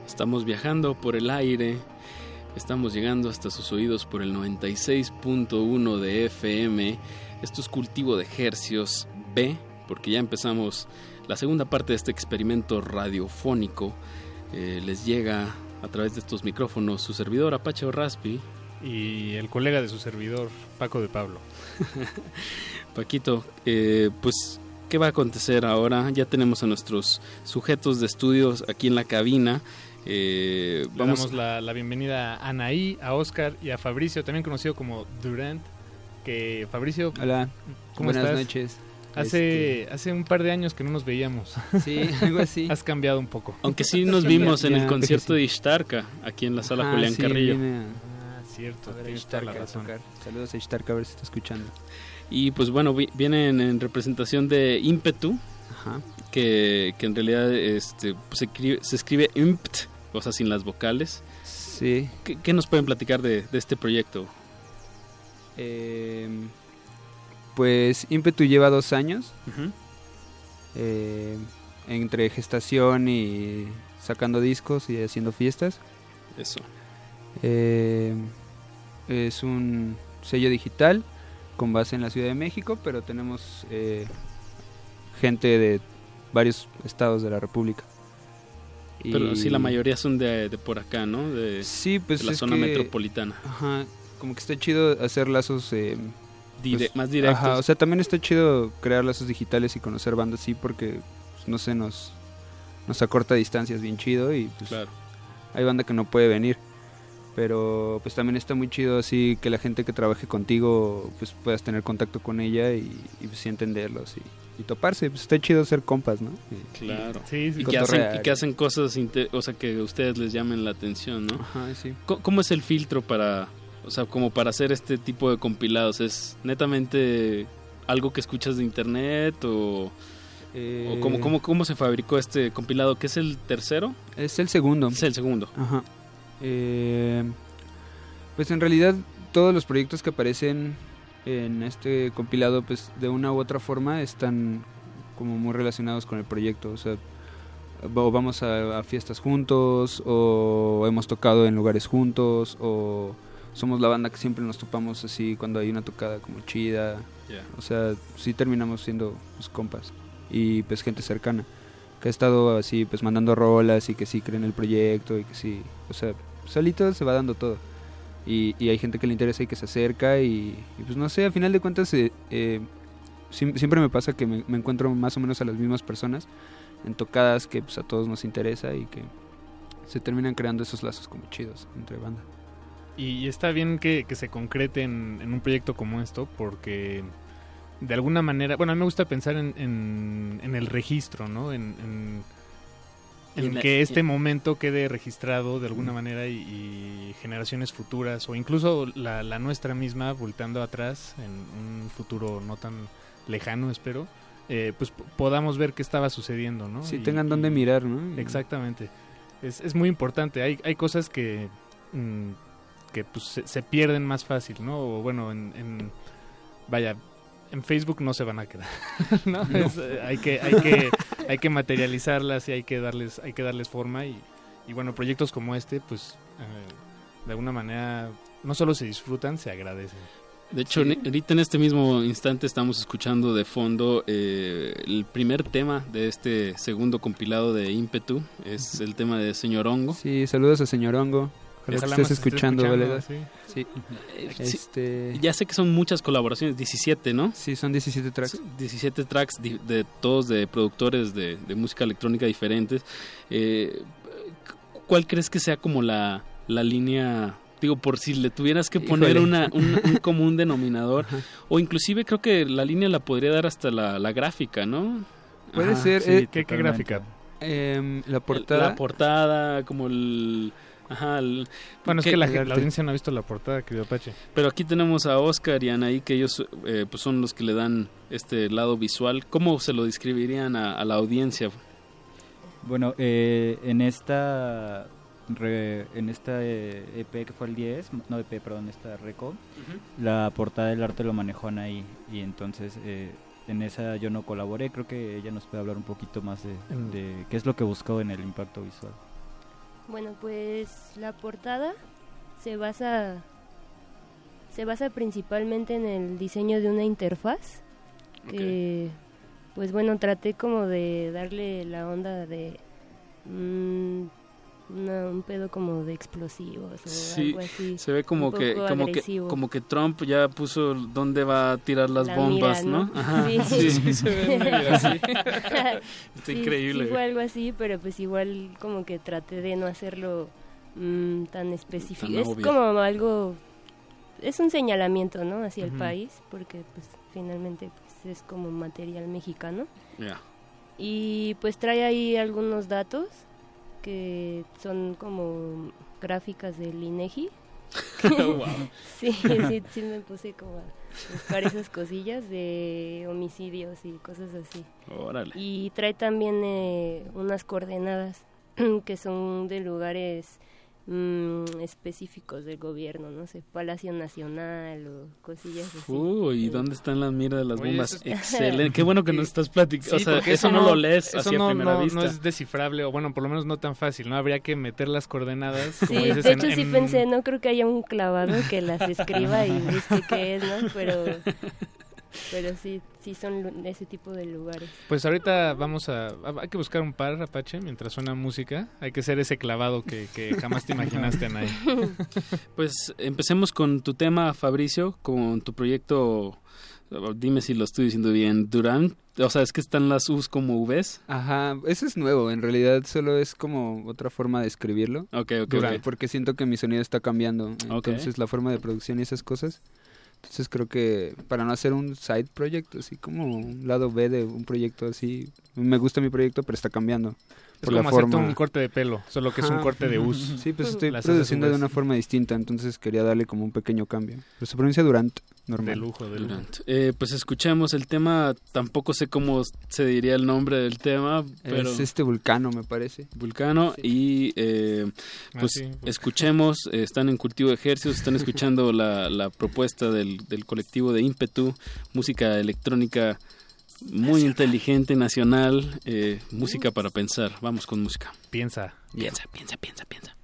Estamos viajando por el aire, estamos llegando hasta sus oídos por el 96.1 de FM. Esto es cultivo de hercios B, porque ya empezamos la segunda parte de este experimento radiofónico. Eh, les llega a través de estos micrófonos su servidor Apache Raspi. Y el colega de su servidor, Paco de Pablo. Paquito, eh, pues, ¿qué va a acontecer ahora? Ya tenemos a nuestros sujetos de estudios aquí en la cabina. Eh, Le vamos damos la, la bienvenida a Anaí, a Oscar y a Fabricio, también conocido como Durant. Que Fabricio, Hola, ¿cómo buenas estás? noches. Hace, hace un par de años que no nos veíamos. Sí, algo así. Has cambiado un poco. Aunque sí nos vimos en el concierto de Ishtarka, aquí en la sala Ah, Julián sí, Carrillo. vine a- Ah, cierto. a ver a la Ishtarka a razón. tocar. Saludos a Ishtarka, a ver si está escuchando. Y pues bueno, vi- vienen en representación de Impetu, que, que en realidad este, pues, se, escribe, se escribe impt, o sea, sin las vocales. Sí. ¿Qué, qué nos pueden platicar de, de este proyecto? Eh, pues Impetu lleva dos años. Eh, entre gestación y sacando discos y haciendo fiestas. Eso. Eh, es un sello digital con base en la Ciudad de México, pero tenemos eh, gente de varios estados de la República. Pero Y- sí, la mayoría son de, de por acá, ¿no? De, Sí, pues de la es zona que- metropolitana. Ajá, como que está chido hacer lazos eh, Dire- más directos. Ajá, o sea, también está chido crear lazos digitales y conocer bandas así porque, pues, no sé, nos, nos acorta distancias bien chido y pues Claro. hay banda que no puede venir. Pero pues también está muy chido así que la gente que trabaje contigo pues puedas tener contacto con ella y, y, pues sí entenderlos y, y toparse. Pues está chido ser compas, ¿no? Y- Claro. y y, que hacen, y que hacen cosas, o sea, que a ustedes les llamen la atención, ¿no? Ajá, sí. ¿Cómo, cómo es el filtro para, o sea, como para hacer este tipo de compilados? ¿Es netamente algo que escuchas de internet o, o cómo, cómo, cómo se fabricó este compilado? ¿Qué es el tercero? Es el segundo. Es el segundo. Ajá. Eh, pues en realidad todos los proyectos que aparecen en este compilado, pues de una u otra forma están como muy relacionados con el proyecto. O sea, o vamos a, a fiestas juntos, o hemos tocado en lugares juntos, o somos la banda que siempre nos topamos así cuando hay una tocada como chida. Ya. O sea, sí terminamos siendo pues, compas y pues gente cercana que ha estado así pues mandando rolas y que sí creen el proyecto y que sí, o sea, solito se va dando todo. Y, y hay gente que le interesa y que se acerca y, y, pues no sé, a final de cuentas eh, eh, siempre me pasa que me, me encuentro más o menos a las mismas personas en tocadas que pues a todos nos interesa y que se terminan creando esos lazos como chidos entre banda. Y está bien que, que se concrete en, en un proyecto como esto, porque de alguna manera, bueno, a mí me gusta pensar en, en, en el registro, ¿no? En, que este momento quede registrado de alguna manera y, y generaciones futuras, o incluso la, la nuestra misma, volteando atrás en un futuro no tan lejano, espero, eh, pues podamos ver qué estaba sucediendo, ¿no? Sí, Y- tengan dónde mirar, ¿no? Exactamente. Es, es muy importante. Hay, hay cosas que, mm, que pues, se, se pierden más fácil, ¿no? O bueno, en, en- vaya, en Facebook no se van a quedar, ¿no? No. Es, eh, hay que, hay que, hay que materializarlas y hay que darles, hay que darles forma y, y bueno, proyectos como este, pues, eh, de alguna manera, no solo se disfrutan, se agradecen. De hecho, Sí. ahorita en este mismo instante estamos escuchando de fondo eh, el primer tema de este segundo compilado de Ímpetu. Es el tema de Señor Hongo. Sí, saludos a señor Hongo. Ojalá que estés escuchando, escuchando, ¿verdad? sí. Sí. Eh, sí, Este... Ya sé que son muchas colaboraciones, 17, ¿no? Sí, son 17 tracks. 17 tracks de todos de productores de, de música electrónica diferentes. Eh, ¿Cuál crees que sea como la, la línea? Digo, por si le tuvieras que poner una, un, un común denominador. O inclusive creo que la línea la podría dar hasta la, la gráfica, ¿no? Puede Ajá, ser. sí, eh, ¿Qué, qué gráfica? Em, la portada. La portada, como el... Ajá, el- Bueno, es ¿qué- que la, la audiencia no ha visto la portada, querido Apache. Pero aquí tenemos a Oscar y Anaí, que ellos eh, pues son los que le dan este lado visual. ¿Cómo se lo describirían a, a la audiencia? Bueno, eh, en esta re- en esta eh, EP que fue el 10, no EP, perdón, esta record, la portada del arte lo manejó Anaí y entonces eh, en esa yo no colaboré, creo que ella nos puede hablar un poquito más de, de qué es lo que buscó en el impacto visual. Bueno, pues la portada se basa se basa principalmente en el diseño de una interfaz que pues bueno, traté como de darle la onda de mm, una- un pedo como de explosivos o Sí, algo así. se ve como que como que agresivo. como que Trump ya puso dónde va a tirar las La bombas, mira, ¿no? Ajá, sí. sí, se ve así. Está Sí, increíble. Sí, fue algo así, pero pues igual como que traté de no hacerlo mm, tan específico. Tan es obvio. como algo, es un señalamiento, ¿no? Hacia Ujú. el país, porque pues finalmente pues es como material mexicano. Ya. Y pues trae ahí algunos datos que son como gráficas del INEGI. Wow. sí, sí, sí me puse como a buscar esas cosillas de homicidios y cosas así. Órale. Y trae también eh, unas coordenadas que son de lugares mm, específicos del gobierno, no sé, Palacio Nacional o cosillas así. Uy, ¿y dónde están las miras de las Oye, bombas? es- Excelente. Qué bueno que nos estás platicando. Sí, o sea, eso no, lo lees eso así no, a primera no- vista. no es descifrable, o bueno, por lo menos no tan fácil, ¿no? Habría que meter las coordenadas. como Sí, dices, de en- hecho sí en- pensé, no creo que haya un clavado que las escriba y busque qué es, ¿no? Pero, pero sí, sí son ese tipo de lugares. Pues ahorita vamos a... Hay que buscar un par, Apache, mientras suena música. Hay que ser ese clavado que, que jamás te imaginaste, Anay. Pues empecemos con tu tema, Fabricio, con tu proyecto. Dime si lo estoy diciendo bien. Durant. O sea, es que están las U's como V's. Ajá, eso es nuevo, en realidad solo es como otra forma de escribirlo. Ok, ok. Porque siento que mi sonido está cambiando, entonces la forma de producción y esas cosas. Entonces creo que para no hacer un side project, así como un lado B de un proyecto así, me gusta mi proyecto, pero está cambiando. Es por la como hacerte forma. un corte de pelo, solo que es un corte de us. Sí, pues estoy produciendo de una forma distinta, entonces quería darle como un pequeño cambio. Pero se pronuncia Durant, normal. De lujo, de lujo. Durant. Eh, pues escuchemos el tema. Tampoco sé cómo se diría el nombre del tema, pero. Es este vulcano, me parece. Vulcano y eh, Ah, pues sí, escuchemos, eh, están en Cultivo de Ejercicios, están escuchando la, la propuesta del, del colectivo de Ímpetu, música electrónica muy inteligente, nacional, eh, música para pensar. Vamos con música. Piensa. Piensa, piensa, piensa, piensa.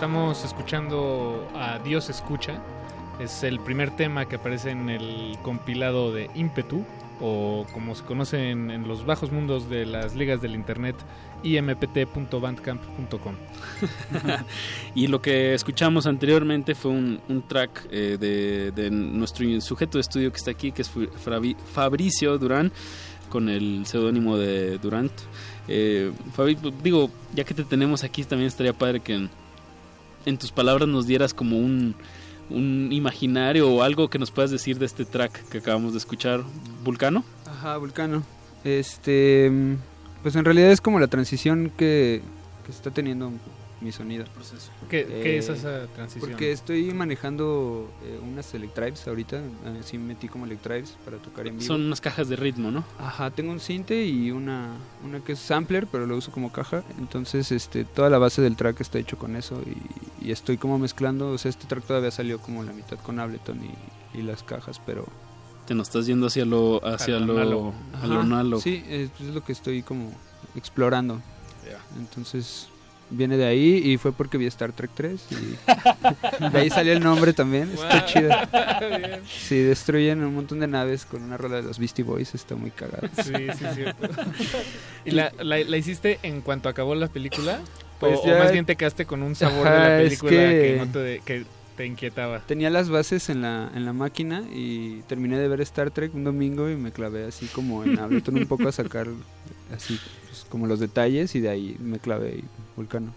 Estamos escuchando a Dios Escucha. Es el primer tema que aparece en el compilado de Impetu, o como se conoce en, los bajos mundos de las ligas del internet, impt.bandcamp.com. y lo que escuchamos anteriormente fue un, track eh, de, nuestro sujeto de estudio que está aquí, que es Fabricio Durán, con el seudónimo de Durant. Eh, Fabi, pues, digo, ya que te tenemos aquí, también estaría padre que en, tus palabras nos dieras como un, un imaginario o algo que nos puedas decir de este track que acabamos de escuchar, Vulcano. Ajá, Vulcano. Este, mm, pues en realidad es como la transición que, que está teniendo mi sonido. ¿Qué- qué es esa transición? Porque estoy manejando eh, unas Electrives ahorita, eh, sí metí como Electrives para tocar en vivo. Son unas cajas de ritmo, ¿no? Ajá, tengo un cinte y una, una que es sampler, pero lo uso como caja. Entonces, este, toda la base del track está hecho con eso y, y estoy como mezclando. O sea, este track todavía salió como la mitad con Ableton y, y las cajas, pero... Te nos estás yendo hacia lo, hacia A lo lo, análogo. a lo Ajá, análogo. Sí, es, es lo que estoy como explorando. Entonces, viene de ahí y fue porque vi Star Trek 3 y de ahí salió el nombre también. Está chido. Bien. Sí, destruyen un montón de naves con una rola de los Beastie Boys, está muy cagado. Sí, sí, cierto. ¿Y la, la, la hiciste en cuanto acabó la película? Pues o, o ya- más bien te quedaste con un sabor de la es película que- que... no te, que te inquietaba? Tenía las bases en la, en la máquina y terminé de ver Star Trek un domingo y me clavé así como en Ableton un poco a sacar así pues, como los detalles y de ahí me clavé y Vulcano.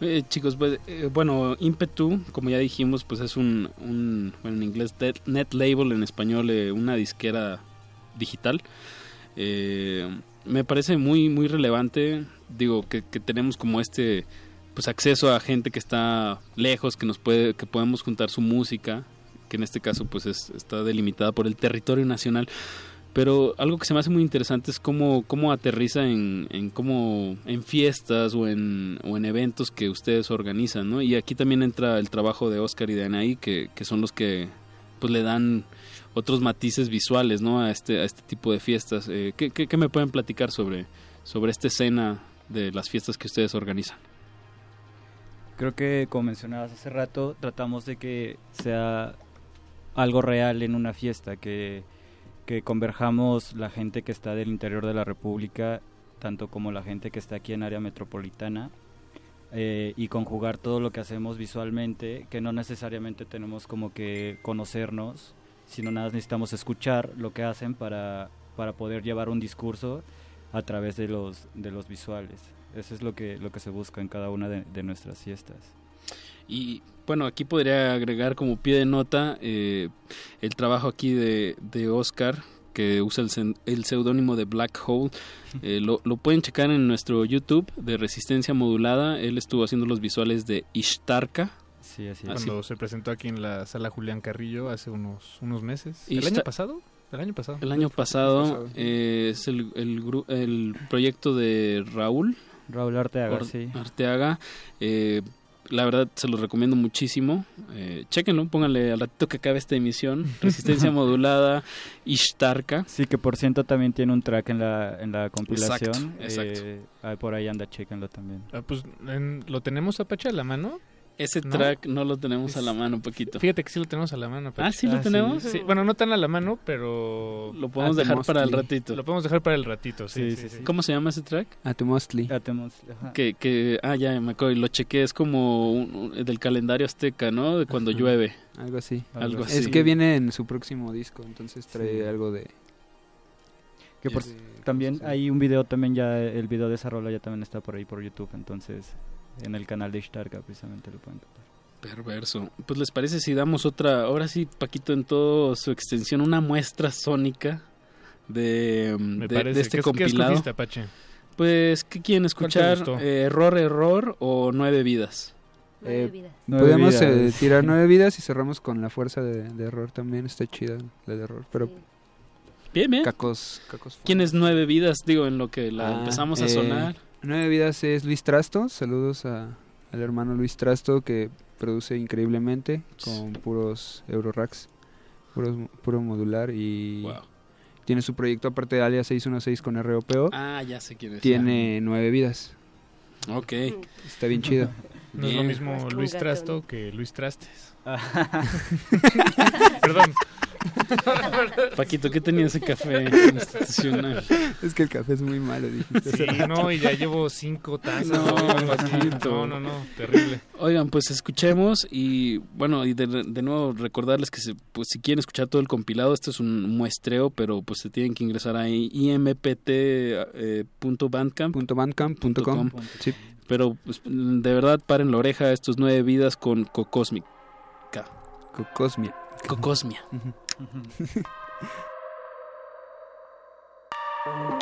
Eh, chicos, pues, eh, bueno, Impetu, como ya dijimos, pues es un, un bueno, en inglés net, label, en español eh, una disquera digital. Eh, me parece muy muy relevante, digo que, que tenemos como este pues acceso a gente que está lejos, que nos puede que podemos juntar su música, que en este caso pues es- está delimitada por el territorio nacional. Pero algo que se me hace muy interesante es cómo, cómo aterriza en, en cómo en fiestas o en, o en eventos que ustedes organizan, ¿no? Y aquí también entra el trabajo de Oscar y de Anaí, que, que son los que pues le dan otros matices visuales, ¿no? A este, a este tipo de fiestas. Eh, ¿qué, qué, qué me pueden platicar sobre, sobre esta escena de las fiestas que ustedes organizan? Creo que, como mencionabas hace rato, tratamos de que sea algo real en una fiesta, que, que converjamos la gente que está del interior de la República, tanto como la gente que está aquí en área metropolitana, eh, y conjugar todo lo que hacemos visualmente, que no necesariamente tenemos como que conocernos, sino nada necesitamos escuchar lo que hacen para, para poder llevar un discurso a través de los, de los visuales. Eso es lo que, lo que se busca en cada una de nuestras fiestas. Y bueno, aquí podría agregar como pie de nota eh, el trabajo aquí de, de Oscar, que usa el, el seudónimo de Black Hole. Eh, lo, lo pueden checar en nuestro YouTube de Resistencia Modulada. Él estuvo haciendo los visuales de Ishtarka. Sí, así Cuando se presentó aquí en la sala Julián Carrillo hace unos, unos meses. ¿El año pasado? ¿El año pasado? El año pasado eh, es el, el, el proyecto de Raúl. Raúl Arteaga, Or- sí. Arteaga. Eh, la verdad se los recomiendo muchísimo. Eh, chéquenlo, pónganle al ratito que acabe esta emisión. Resistencia modulada, Ishtarka. Sí, que por ciento también tiene un track en la, en la compilación. Exacto, exacto. Eh, por ahí anda, chéquenlo también. Ah, pues, en- ¿lo tenemos Apache a la mano? Ese ¿No? track no lo tenemos a la mano un poquito. Fíjate que sí lo tenemos a la mano. Ah, ¿sí lo tenemos? Sí, bueno, no tan a la mano, pero... Lo podemos dejar para el ratito. Lo podemos dejar para el ratito, sí, sí, sí. ¿Cómo se llama ese track? Atomostly. Que, que, ah, ya me acuerdo, y lo chequé, es como un- un- del calendario azteca, ¿no? De cuando Ajá. llueve. Algo así. Algo así. Es que viene en su próximo disco, entonces trae Sí. algo de... Que por, de- también hay un video también ya, el video de esa rola ya también está por ahí por YouTube, entonces en el canal de Ishtarka precisamente lo pueden encontrar. Perverso. Pues les parece si damos otra, ahora sí, Paquito, en toda su extensión, una muestra sónica de, Me de- parece. de este ¿Qué- qué compilado. escogiste, Apache? Pues, ¿qué quieren ¿Cuál te escuchar? Eh, ¿Error, error o nueve vidas? Nueve Eh, vidas. Nueve Podemos eh, tirar nueve vidas y cerramos con la fuerza de, de error también. Está chida la de error. Pero Bien, bien. cacos, cacos. ¿Quién es nueve vidas? Digo, en lo que la Ah, empezamos a eh, sonar. Nueve vidas es Luis Trasto. Saludos a, al hermano Luis Trasto que produce increíblemente con puros Euroracks, puros, puro modular y tiene su proyecto aparte de Alias 616 con ROPO. Ah, ya sé quién es. Tiene nueve vidas. Ok. Está bien chido. No es lo mismo Luis Trasto que Luis Trastes. Perdón. Paquito, ¿qué tenía ese café institucional? Es que el café es muy malo, dijiste. Sí, no, y ya llevo cinco tazas. No, No, Paquito. no, no, no, terrible. Oigan, pues escuchemos y bueno, y de, de nuevo recordarles que se- pues si quieren escuchar todo el compilado, este es un muestreo, pero pues se tienen que ingresar a impt.bandcamp.com. Sí. Pero pues, de verdad paren la oreja a estos nueve vidas con Cocosmic. Cocosmia. Cocosmia.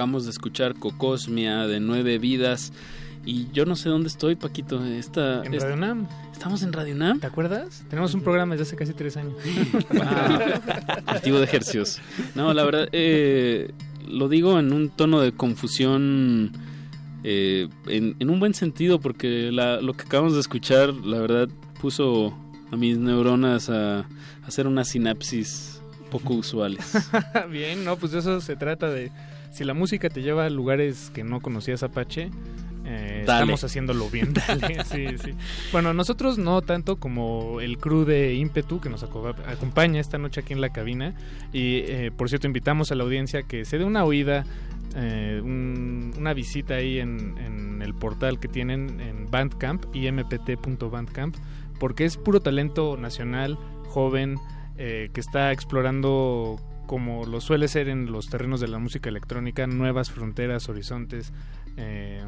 Acabamos de escuchar Cocosmia de Nueve Vidas. Y yo no sé dónde estoy, Paquito. Esta, En Radio Nam. Estamos en Radio Nam. ¿Te acuerdas? Tenemos un programa desde hace casi tres años. Cultivo de ejercicios. No, la verdad, eh, lo digo en un tono de confusión, eh, en, en un buen sentido, porque la- lo que acabamos de escuchar, la verdad, puso a mis neuronas a, a hacer una sinapsis poco usuales. Bien, no, pues de eso se trata de... Si la música te lleva a lugares que no conocías Apache, eh, estamos haciéndolo bien, dale, sí, sí. Bueno, nosotros no tanto como el crew de Ímpetu que nos aco- acompaña esta noche aquí en la cabina. Y eh, por cierto, invitamos a la audiencia que se dé una oída, eh, un- una visita ahí en, en el portal que tienen en Bandcamp, impt.bandcamp, porque es puro talento nacional, joven, eh, que está explorando como lo suele ser en los terrenos de la música electrónica, nuevas fronteras, horizontes, eh,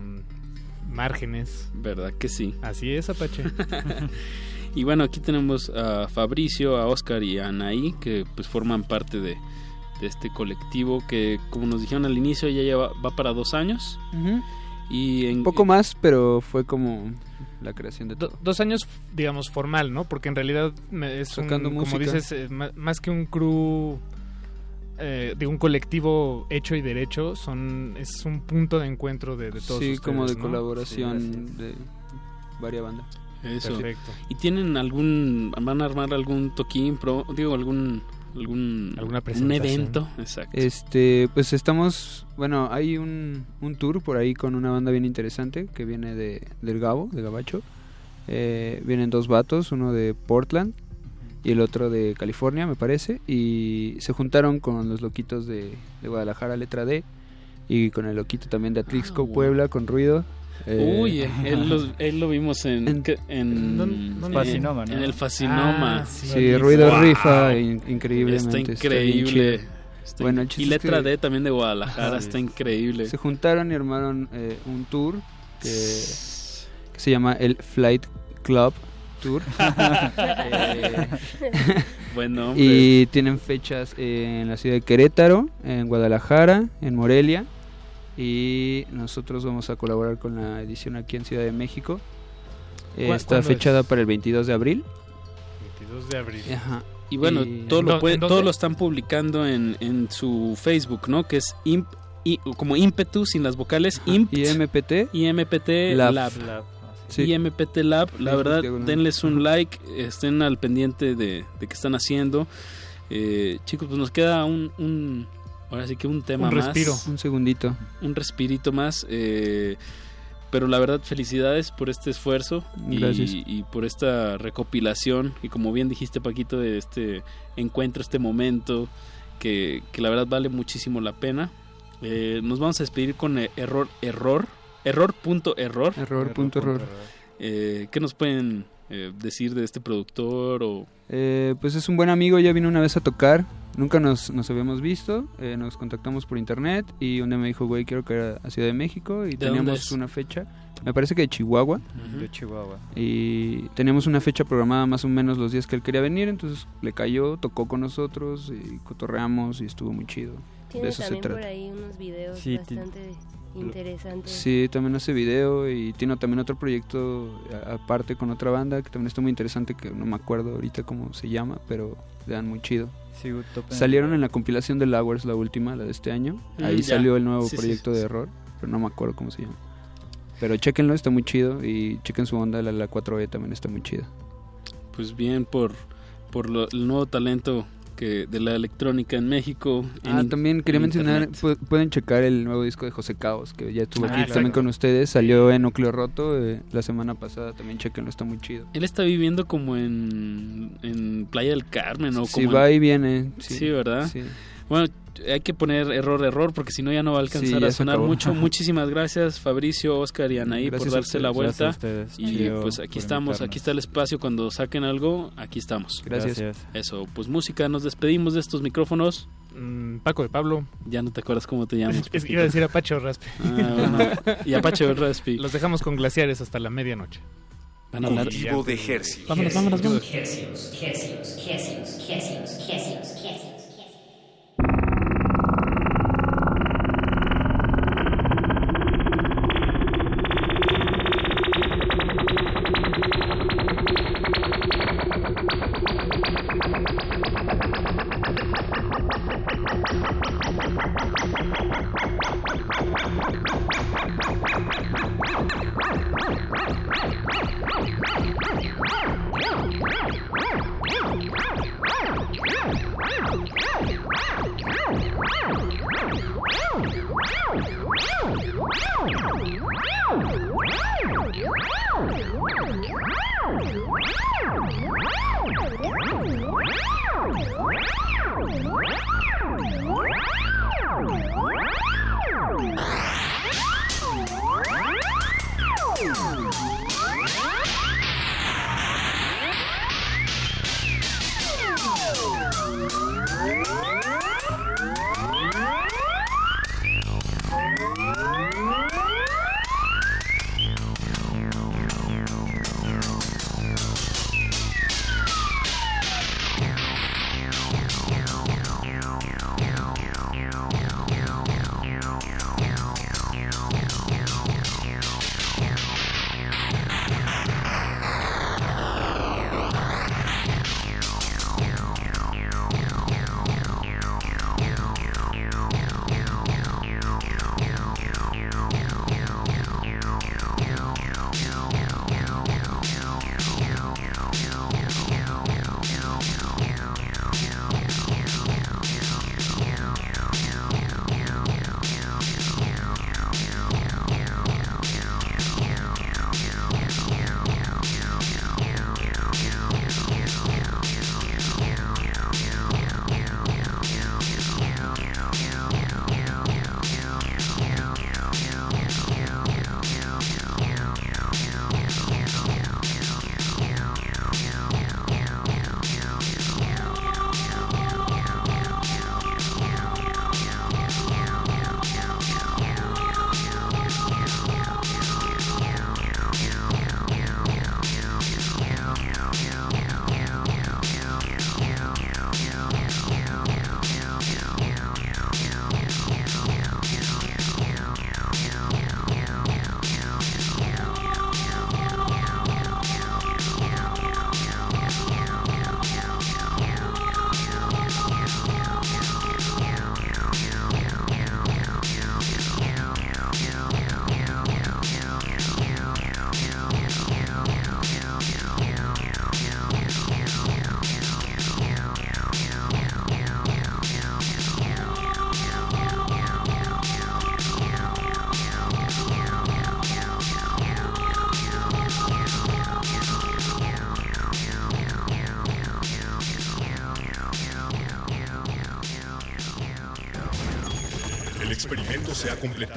márgenes. ¿Verdad que sí? Así es, Apache. y bueno, aquí tenemos a Fabricio, a Oscar y a Anaí, que pues forman parte de, de este colectivo que, como nos dijeron al inicio, ya lleva, va para dos años. Y en, Un poco más, pero fue como la creación de todo. Dos años, digamos, formal, ¿no? Porque en realidad es un, Tocando como música. dices, eh, más que un crew eh, de un colectivo hecho y derecho, son es un punto de encuentro de, de todos Sí, ustedes, como de ¿no? colaboración de varias bandas. Eso. Perfecto. ¿Y tienen algún, van a armar algún toquín, pro, digo, algún, algún, ¿Alguna un evento? Exacto. Este, pues estamos, bueno, hay un, un tour por ahí con una banda bien interesante que viene de, del Gabo, de Gabacho. Eh, vienen dos vatos, uno de Portland y el otro de California, me parece. Y se juntaron con los loquitos de, de Guadalajara, letra D. Y con el loquito también de Atlixco, Puebla, con ruido. Eh, Uy, él lo, él lo vimos en... En, en, ¿Dónde? Fascinoma, ¿no? en el Fascinoma. Ah, sí. Sí, ruido Wow. rifa in- increíblemente. Está increíble. Está Bueno, y es letra que- D también de Guadalajara, está increíble. Se juntaron y armaron eh, un tour que, que se llama el Flight Club Tour. Eh, Buen nombre. y tienen fechas en la ciudad de Querétaro, en Guadalajara, en Morelia. Y nosotros vamos a colaborar con la edición aquí en Ciudad de México. Eh, ¿Cuá- está fechada es? para el 22 de abril. 22 de abril. Ajá. Y bueno, Y- todo, ¿En lo dó- puede- en dónde? todo lo están publicando en, en su Facebook, ¿no? Que es imp, i- como ímpetu sin las vocales, imp, Y MPT. IMPT Lab. Lab. La- Sí. IMPT Lab, la verdad, denles un like, estén al pendiente de, de qué están haciendo. Eh, chicos, pues nos queda un, un- ahora sí que un tema Un más. respiro. Un segundito. Un respirito más. eh, pero la verdad, felicidades por este esfuerzo y, Gracias. y por esta recopilación. Y como bien dijiste, Paquito, de este encuentro, este momento, que, que la verdad vale muchísimo la pena. Eh, nos vamos a despedir con eh, error, error, error.error. Error, punto error. Eh, ¿Qué nos pueden eh, decir de este productor? o Eh, pues es un buen amigo, ya vino una vez a tocar. Nunca nos, nos habíamos visto. eh, nos contactamos por internet. Y un día me dijo, güey, quiero caer a Ciudad de México. Y ¿De dónde teníamos es? una fecha. Me parece que de Chihuahua. De Chihuahua. Y teníamos una fecha programada más o menos los días que él quería venir. Entonces le cayó, tocó con nosotros. Y cotorreamos. Y estuvo muy chido. Tiene de eso se también por ahí unos videos Sí, bastante interesantes. Sí, también hace video y tiene también otro proyecto aparte con otra banda que también está muy interesante, que no me acuerdo ahorita cómo se llama, pero le dan muy chido. Sí. Salieron en la compilación de Lowers, la última, la de este año. Mm, Ahí ya. salió el nuevo Sí, proyecto sí, de sí. error, pero no me acuerdo cómo se llama. Pero chéquenlo, está muy chido y chequen su onda, la, la 4E también está muy chida. pues bien por, por lo- el nuevo talento que de la electrónica en México? Ah, también quería en mencionar, pu- pueden checar el nuevo disco de José Caos, que ya estuvo Ah, aquí exacto. también con ustedes, salió en Núcleo Roto eh, la semana pasada, también chequenlo, está muy chido. Él está viviendo como en, en Playa del Carmen o Sí, como va en- y viene. Sí, Sí, ¿verdad? sí. Bueno, hay que poner error, error, porque si no ya no va a alcanzar Sí, a sonar acabó. mucho. Muchísimas gracias, Fabricio, Oscar y Anaí, por Gracias darse la vuelta. Gracias a ustedes, Y pues aquí estamos, invitarnos. aquí está el espacio. Cuando saquen algo, aquí estamos. Gracias. Gracias. Eso, pues música, nos despedimos de estos micrófonos. Mm, Paco de Pablo. Ya no te acuerdas cómo te llamas. Es- iba a decir Apache o Raspi. Ah, bueno. Y Apache o Raspi. Los dejamos con glaciares hasta la medianoche. Van a hablar- Cultivo de Hercios. Vámonos, vámonos, vámonos. Hercios, hercios, hercios, hercios, hercios, hercios.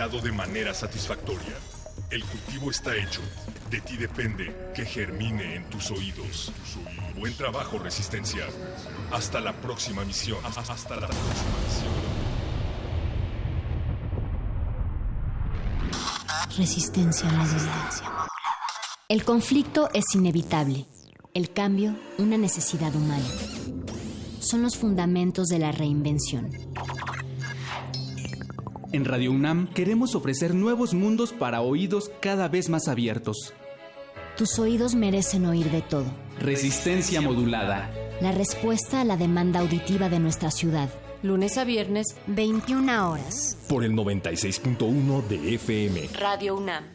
De manera satisfactoria. El cultivo está hecho. De ti depende que germine en tus oídos. Buen trabajo, Resistencia. Hasta la próxima misión. Hasta la próxima misión. Resistencia modulada. El conflicto es inevitable. El cambio, una necesidad humana. Son los fundamentos de la reinvención. En Radio UNAM queremos ofrecer nuevos mundos para oídos cada vez más abiertos. Tus oídos merecen oír de todo. Resistencia modulada. La respuesta a la demanda auditiva de nuestra ciudad. Lunes a viernes, 21 horas. Por el 96.1 de FM. Radio UNAM.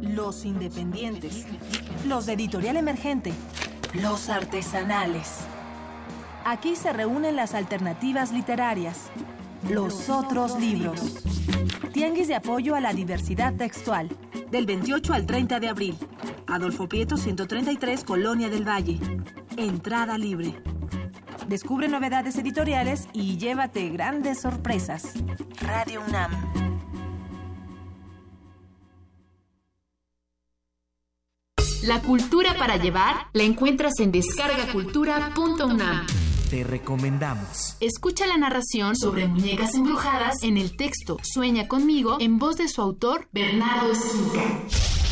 Los independientes. Los de editorial emergente. Los artesanales. Aquí se reúnen las alternativas literarias. Los otros libros. Tianguis de apoyo a la diversidad textual. Del 28 al 30 de abril. Adolfo Prieto 133, Colonia del Valle. Entrada libre. Descubre novedades editoriales y llévate grandes sorpresas. Radio UNAM. La cultura para llevar la encuentras en descargacultura.unam. Te recomendamos. Escucha la narración sobre muñecas embrujadas en el texto Sueña conmigo en voz de su autor Bernardo Esquinca.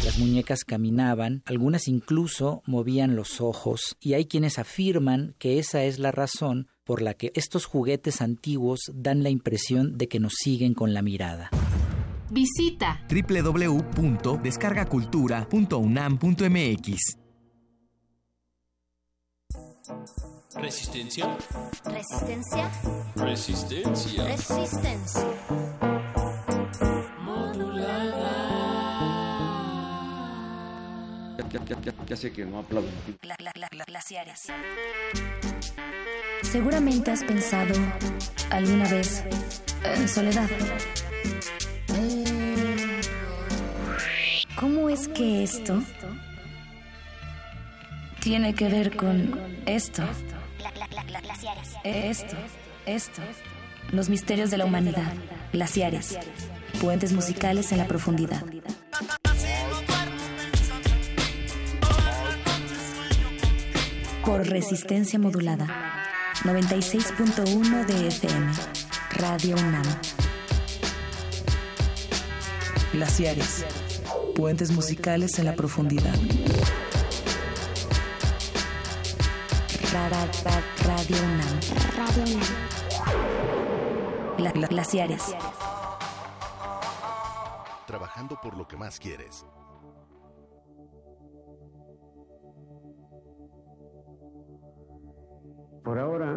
Las muñecas caminaban, algunas incluso movían los ojos, y hay quienes afirman que esa es la razón por la que estos juguetes antiguos dan la impresión de que nos siguen con la mirada. Visita www.descargacultura.unam.mx Resistencia. Resistencia. Resistencia. Resistencia. ¿Qué hace que no aplaudan? Gla- gla- gla- glaciares. Seguramente has pensado alguna vez en soledad. ¿Cómo es que esto tiene que ver con esto? Esto, esto. Los misterios de la humanidad. Glaciares. Puentes musicales en la profundidad. Por resistencia modulada. 96.1 de FM. Radio UNAM. Glaciares. Puentes musicales en la profundidad. Ra- ra- ra- Radio UNAM. Radio glaciares. Trabajando por lo que más quieres. Por ahora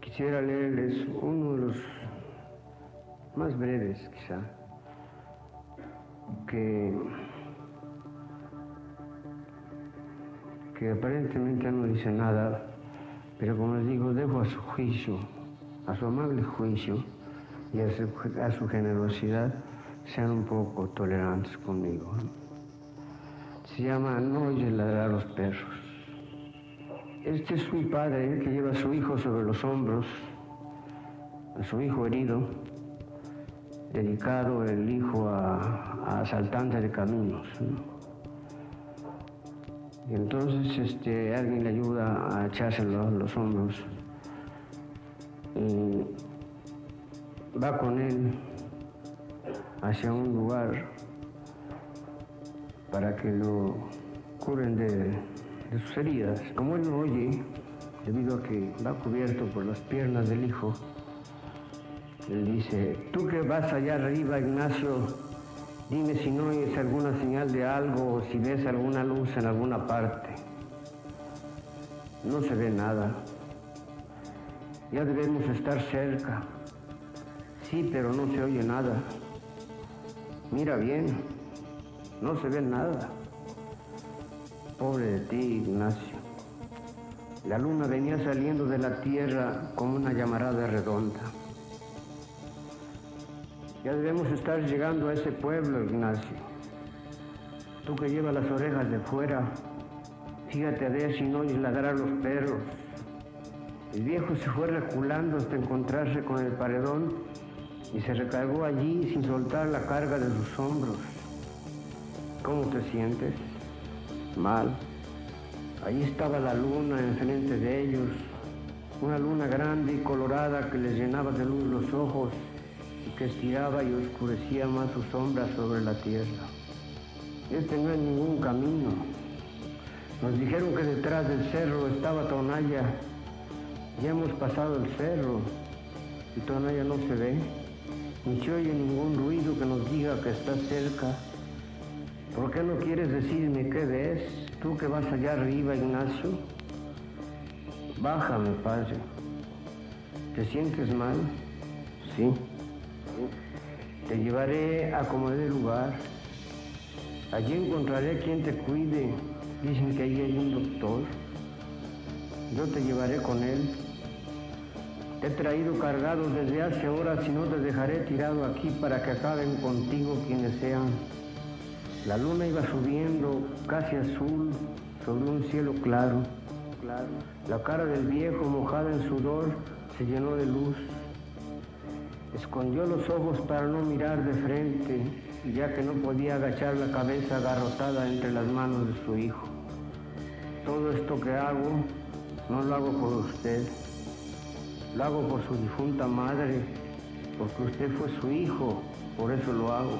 quisiera leerles uno de los más breves quizá, que, que aparentemente no dice nada, pero como les digo, dejo a su juicio, a su amable juicio y a su, a su generosidad, sean un poco tolerantes conmigo. Se llama No oyes ladrar a los perros. Este es un padre que lleva a su hijo sobre los hombros, a su hijo herido, dedicado el hijo a, a asaltante de caminos. ¿no? Y entonces este, alguien le ayuda a echárselo a los hombros. Y va con él hacia un lugar para que lo curen de, de sus heridas. Como él no oye, debido a que va cubierto por las piernas del hijo, él dice, tú que vas allá arriba, Ignacio, dime si no oyes alguna señal de algo o si ves alguna luz en alguna parte. No se ve nada. Ya debemos estar cerca. Sí, pero no se oye nada. Mira bien, no se ve nada. Pobre de ti, Ignacio. La luna venía saliendo de la tierra como una llamarada redonda. Ya debemos estar llegando a ese pueblo, Ignacio. Tú que llevas las orejas de fuera, fíjate a ver si no oyes ladrar los perros. El viejo se fue reculando hasta encontrarse con el paredón y se recargó allí sin soltar la carga de sus hombros. ¿Cómo te sientes? Mal. Allí estaba la luna enfrente de ellos, una luna grande y colorada que les llenaba de luz los ojos que estiraba y oscurecía más sus sombras sobre la tierra. Este no es ningún camino. Nos dijeron que detrás del cerro estaba Tonaya. Ya hemos pasado el cerro y Tonaya no se ve. Ni se oye ningún ruido que nos diga que está cerca. ¿Por qué no quieres decirme qué ves? Tú que vas allá arriba, Ignacio. Bájame, padre. ¿Te sientes mal? Sí. Te llevaré a como dé lugar. Allí encontraré quien te cuide. Dicen que allí hay un doctor. Yo te llevaré con él. Te he traído cargado desde hace horas y no te dejaré tirado aquí para que acaben contigo quienes sean. La luna iba subiendo, casi azul, sobre un cielo claro. La cara del viejo, mojada en sudor, se llenó de luz. Escondió los ojos para no mirar de frente, ya que no podía agachar la cabeza agarrotada entre las manos de su hijo. Todo esto que hago, no lo hago por usted. Lo hago por su difunta madre, porque usted fue su hijo, por eso lo hago.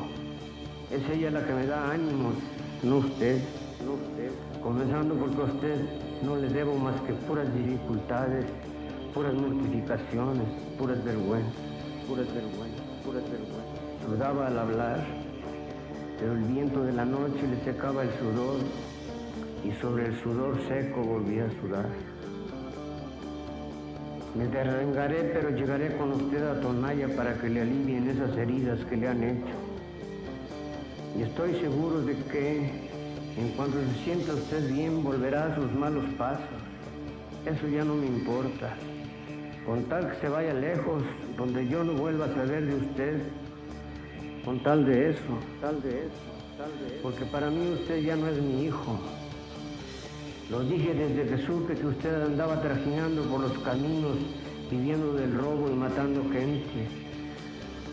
Es ella la que me da ánimos, no usted. No usted. Comenzando porque a usted no le debo más que puras dificultades, puras mortificaciones, puras vergüenzas, puras vergüenzas, puras vergüenzas. Sudaba al hablar, pero el viento de la noche le secaba el sudor y sobre el sudor seco volvía a sudar. Me derrengaré, pero llegaré con usted a Tonaya para que le alivien esas heridas que le han hecho. Y estoy seguro de que en cuanto se sienta usted bien volverá a sus malos pasos. Eso ya no me importa. Con tal que se vaya lejos, donde yo no vuelva a saber de usted. Con tal de eso, tal de eso, tal de eso. Porque para mí usted ya no es mi hijo. Lo dije desde que que usted andaba trajinando por los caminos, viviendo del robo y matando gente.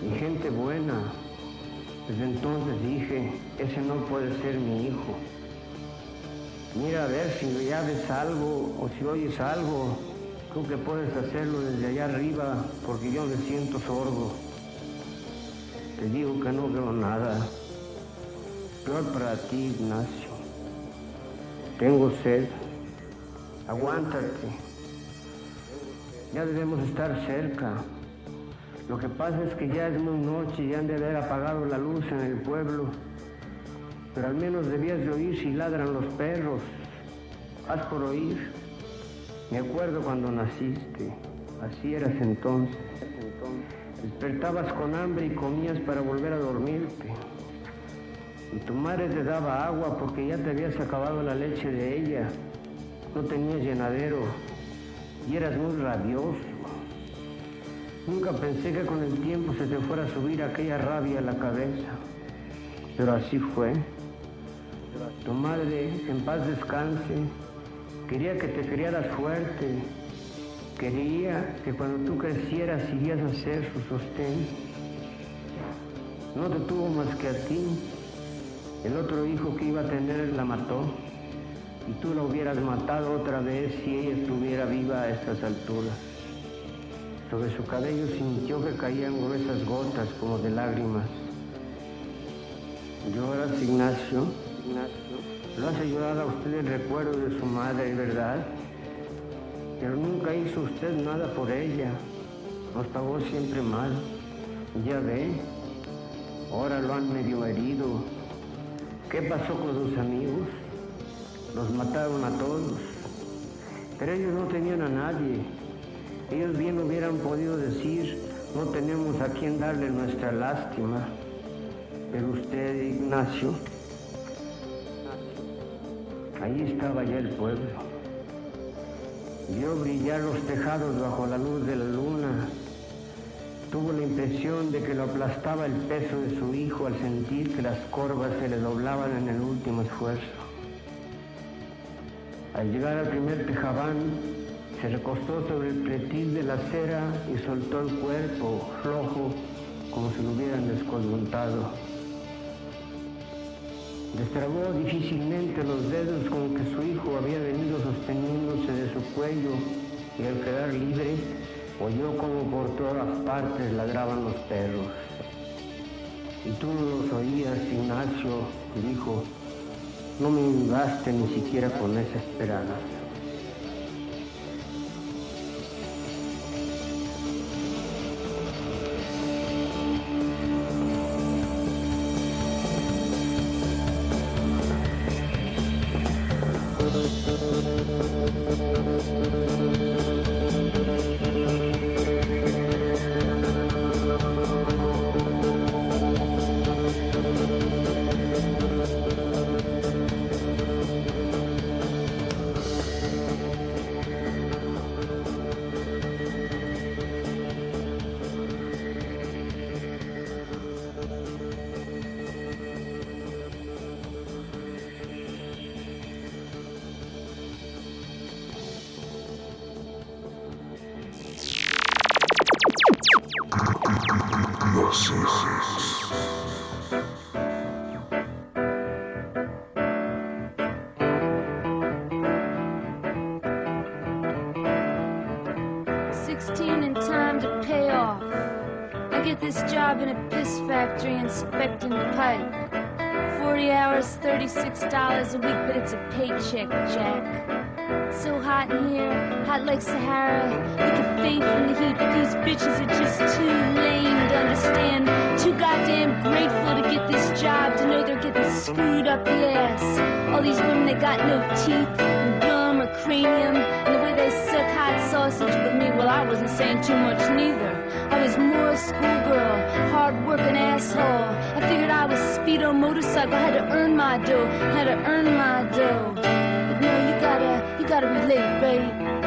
Y gente buena. Desde entonces dije, ese no puede ser mi hijo. Mira a ver si ya ves algo o si oyes algo. Tú que puedes hacerlo desde allá arriba porque yo me siento sordo. Te digo que no veo nada. Peor para ti, Ignacio. Tengo sed. Aguántate. Ya debemos estar cerca. Lo que pasa es que ya es muy noche y han de haber apagado la luz en el pueblo. Pero al menos debías de oír si ladran los perros. Haz por oír. Me acuerdo cuando naciste. Así eras entonces. Despertabas con hambre y comías para volver a dormirte. Y tu madre te daba agua porque ya te habías acabado la leche de ella. No tenías llenadero y eras muy rabioso. Nunca pensé que con el tiempo se te fuera a subir aquella rabia a la cabeza. Pero así fue. Tu madre, en paz descanse, quería que te criaras fuerte. Quería que cuando tú crecieras irías a ser su sostén. No te tuvo más que a ti. El otro hijo que iba a tener la mató. Y tú la hubieras matado otra vez si ella estuviera viva a estas alturas. Sobre su cabello sintió que caían gruesas gotas como de lágrimas. Lloras, Ignacio. Ignacio. Lo hace llorar a usted el recuerdo de su madre, ¿verdad? Pero nunca hizo usted nada por ella. Nos pagó siempre mal. Ya ve, ahora lo han medio herido. ¿Qué pasó con sus amigos? Los mataron a todos. Pero ellos no tenían a nadie. Ellos bien hubieran podido decir, no tenemos a quien darle nuestra lástima. Pero usted, Ignacio, ahí estaba ya el pueblo. Vio brillar los tejados bajo la luz de la luna. Tuvo la impresión de que lo aplastaba el peso de su hijo al sentir que las corvas se le doblaban en el último esfuerzo. Al llegar al primer tejabán, se recostó sobre el pretil de la acera y soltó el cuerpo flojo como si lo hubieran descoyuntado. Destrabó difícilmente los dedos con que su hijo había venido sosteniéndose de su cuello y al quedar libre oyó como por todas partes ladraban los perros. Y tú no los oías, Ignacio, dijo, no me inundaste ni siquiera con esa esperanza. paycheck, Jack. So hot in here, hot like Sahara. You can faint from the heat. These bitches are just too lame to understand. Too goddamn grateful to get this job, to know they're getting screwed up the ass. All these women that got no teeth and gum or cranium, and the way they suck hot sausage with me, well, I wasn't saying too much neither. I was more a schoolgirl, hard-working asshole. I figured I was speedo motorcycle, had to earn my dough, had to earn my dough. But no, you gotta, you gotta relate, babe.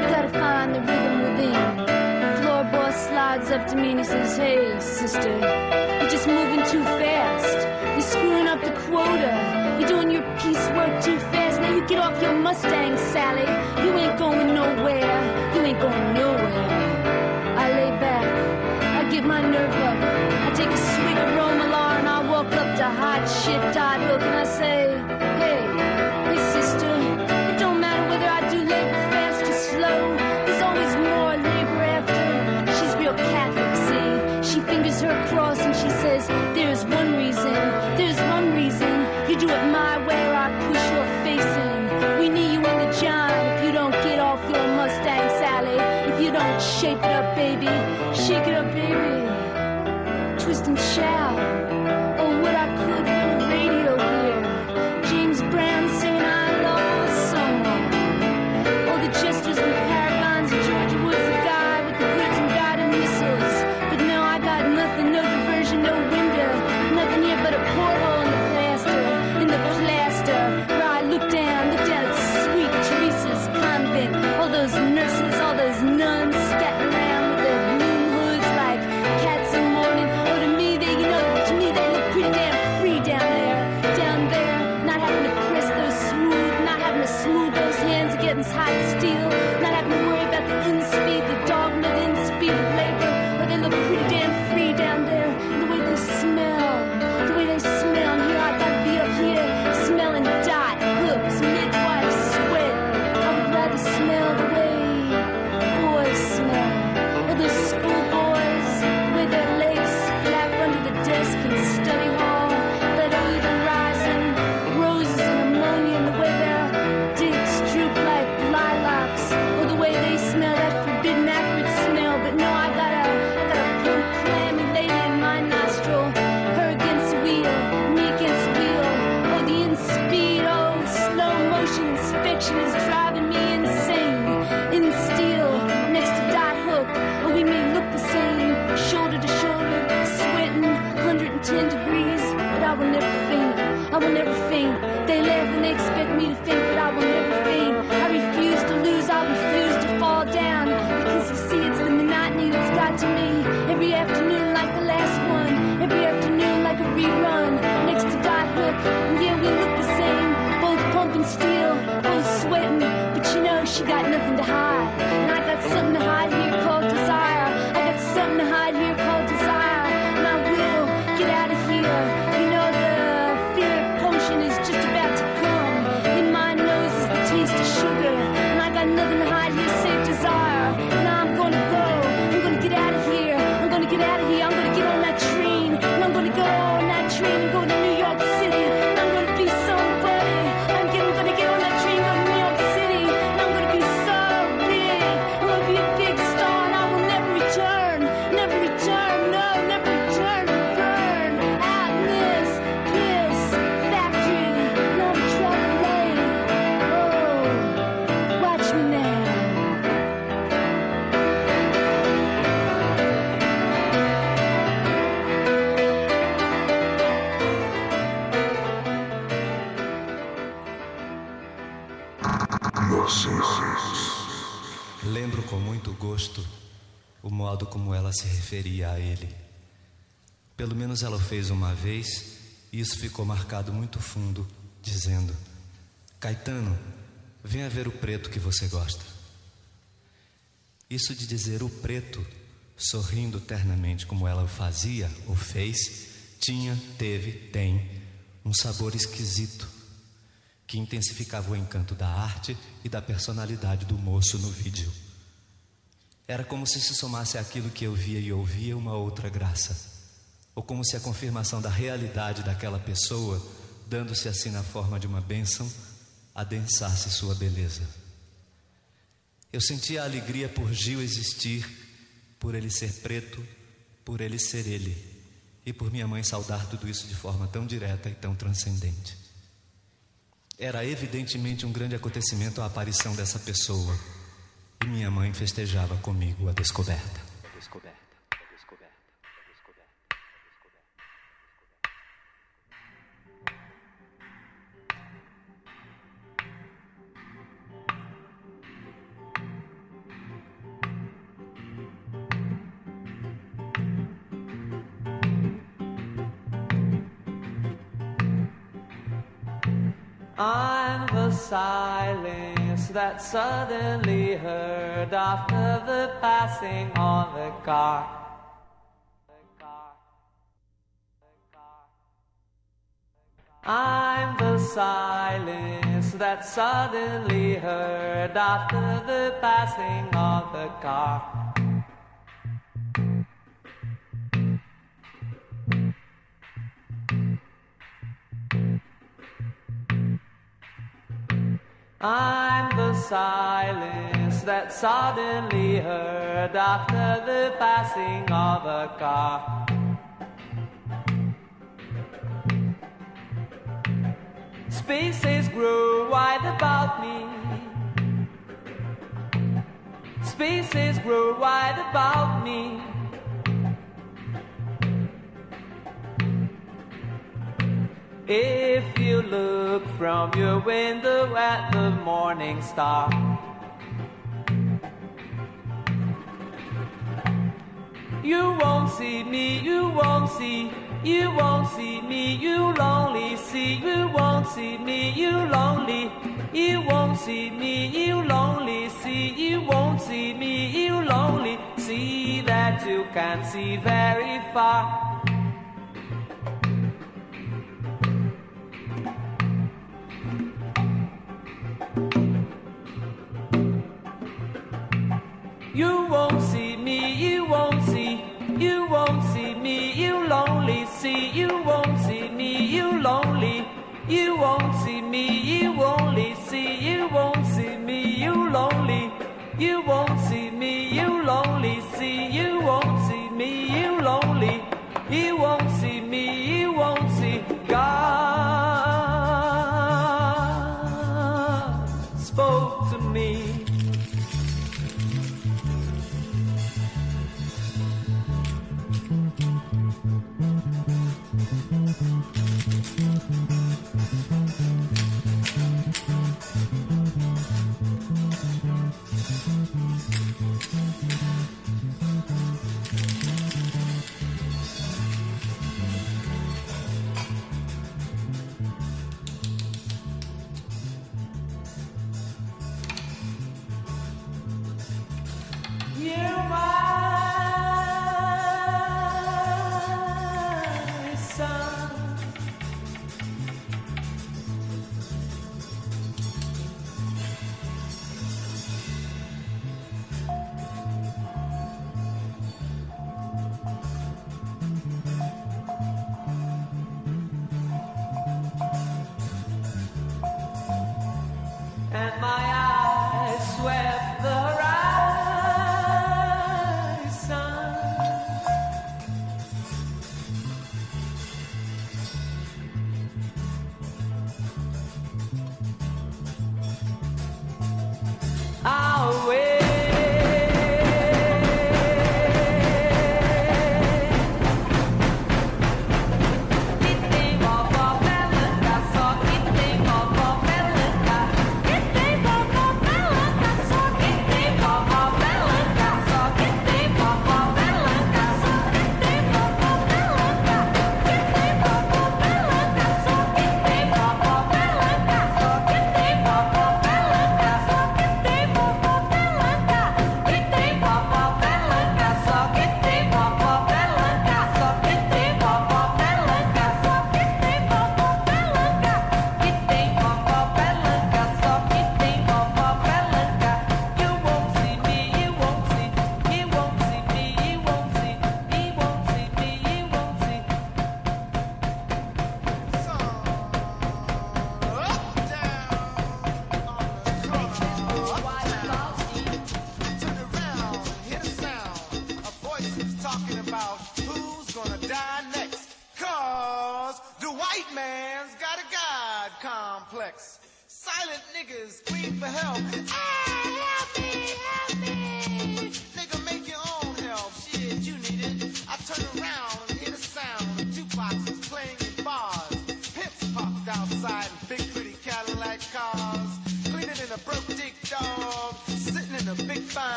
You gotta find the rhythm within. The floor boss slides up to me and he says, Hey, sister, you're just moving too fast. You're screwing up the quota. You're doing your piecework too fast. Now you get off your Mustang, Sally. You ain't going nowhere. You ain't going nowhere. I lay back get my nerve up. I take a swig of Romalar and I walk up to hot shit Dot. Hill and I say, modo como ela se referia a ele. Pelo menos ela o fez uma vez e isso ficou marcado muito fundo, dizendo: Caetano, venha ver o preto que você gosta. Isso de dizer o preto, sorrindo ternamente como ela o fazia ou fez, tinha, teve, tem um sabor esquisito que intensificava o encanto da arte e da personalidade do moço no vídeo. Era como se se somasse àquilo que eu via e ouvia uma outra graça, ou como se a confirmação da realidade daquela pessoa, dando-se assim na forma de uma bênção, adensasse sua beleza. Eu sentia a alegria por Gil existir, por ele ser preto, por ele ser ele, e por minha mãe saudar tudo isso de forma tão direta e tão transcendente. Era evidentemente um grande acontecimento a aparição dessa pessoa, e minha mãe festejava comigo a descoberta. Descoberta. A descoberta. Descoberta. Silent that suddenly heard after the passing of the car. I'm the silence that suddenly heard after the passing of the car. I'm the silence that suddenly heard after the passing of a car. Spaces grow wide about me. Spaces grow wide about me. If you look from your window at the morning star, you won't see me, you won't see, you won't see me, you'll only see, you won't see me, you'll only, you won't see me, you'll only see, you won't see me, you'll only see. That you can't see very far.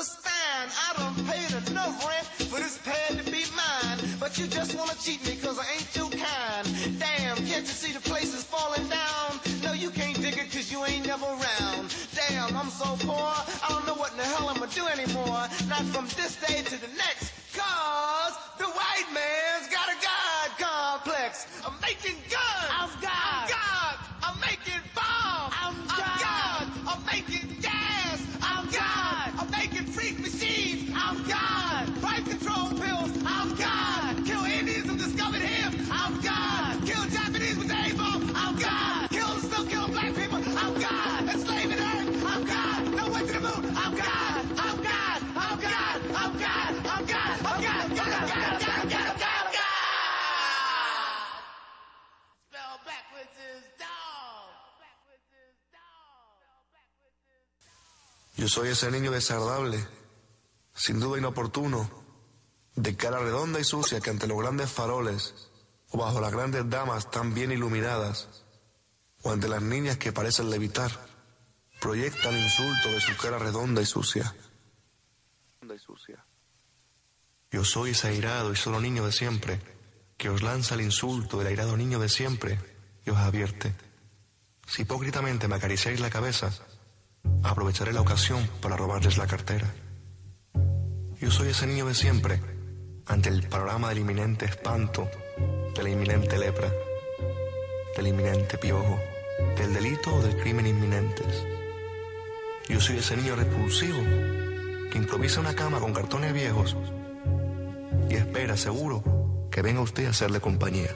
understand. don't pay enough rent for this pad to be mine. But you just wanna cheat me cause I ain't too kind. Damn, can't you see the place is falling down? No, you can't dig it cause you ain't never around. Damn, I'm so poor, I don't know what in the hell I'ma do anymore. Not from this day to the next. Cause the white man's got a God complex. I'm making guns. I've got Yo soy ese niño desagradable, sin duda inoportuno, de cara redonda y sucia que ante los grandes faroles o bajo las grandes damas tan bien iluminadas o ante las niñas que parecen levitar, proyecta el insulto de su cara redonda y sucia. Yo soy ese airado y solo niño de siempre, que os lanza el insulto del airado niño de siempre y os advierte. Si hipócritamente me acariciáis la cabeza, Aprovecharé la ocasión para robarles la cartera. Yo soy ese niño de siempre, ante el panorama del inminente espanto, de la inminente lepra, del inminente piojo, del delito o del crimen inminentes. Yo soy ese niño repulsivo que improvisa una cama con cartones viejos y espera seguro que venga usted a hacerle compañía.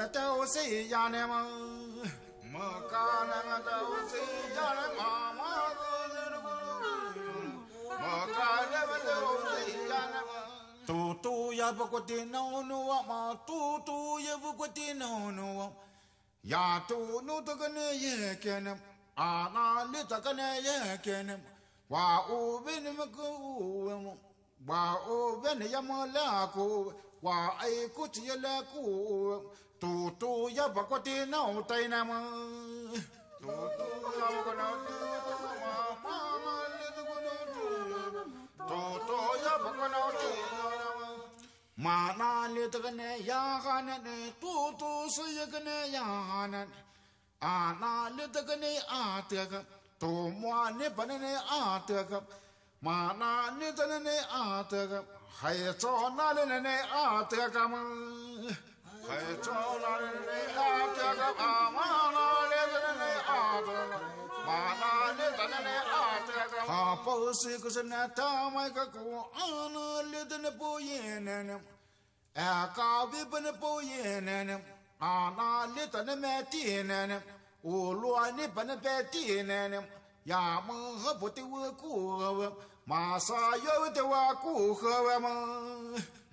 متوسي يعني ما ما كان متوسي يعني ما ما ما كان متوسي يعني تو تو يا بكوتي نونو ما تو تو يا بكوتي نونو يا تو نو تكني يكنم انا لتكني يكنم واو بن مكو واو بن يا ملاكو واي كوتي لكو Tutuya bakwati na utai nama. Tutuya bakwana tuwa mama lidugunu tuwa. Tutuya bakwana tuwa nama. Mana lidugane yahanane tutu suyagane yahanane. Ana lidugane atiyaga. Tumwa nibanane atiyaga. Mana nidanane atiyaga. Hayatso nalinane atiyaga. Mana nidanane atiyaga. 开着那人的，那，他不个是那，那里的那不爷奶奶，哎，高辈不那不爷，那里的那卖爹奶奶，罗你不那卖爹奶奶，呀，我不得我过，马上要的我过河么？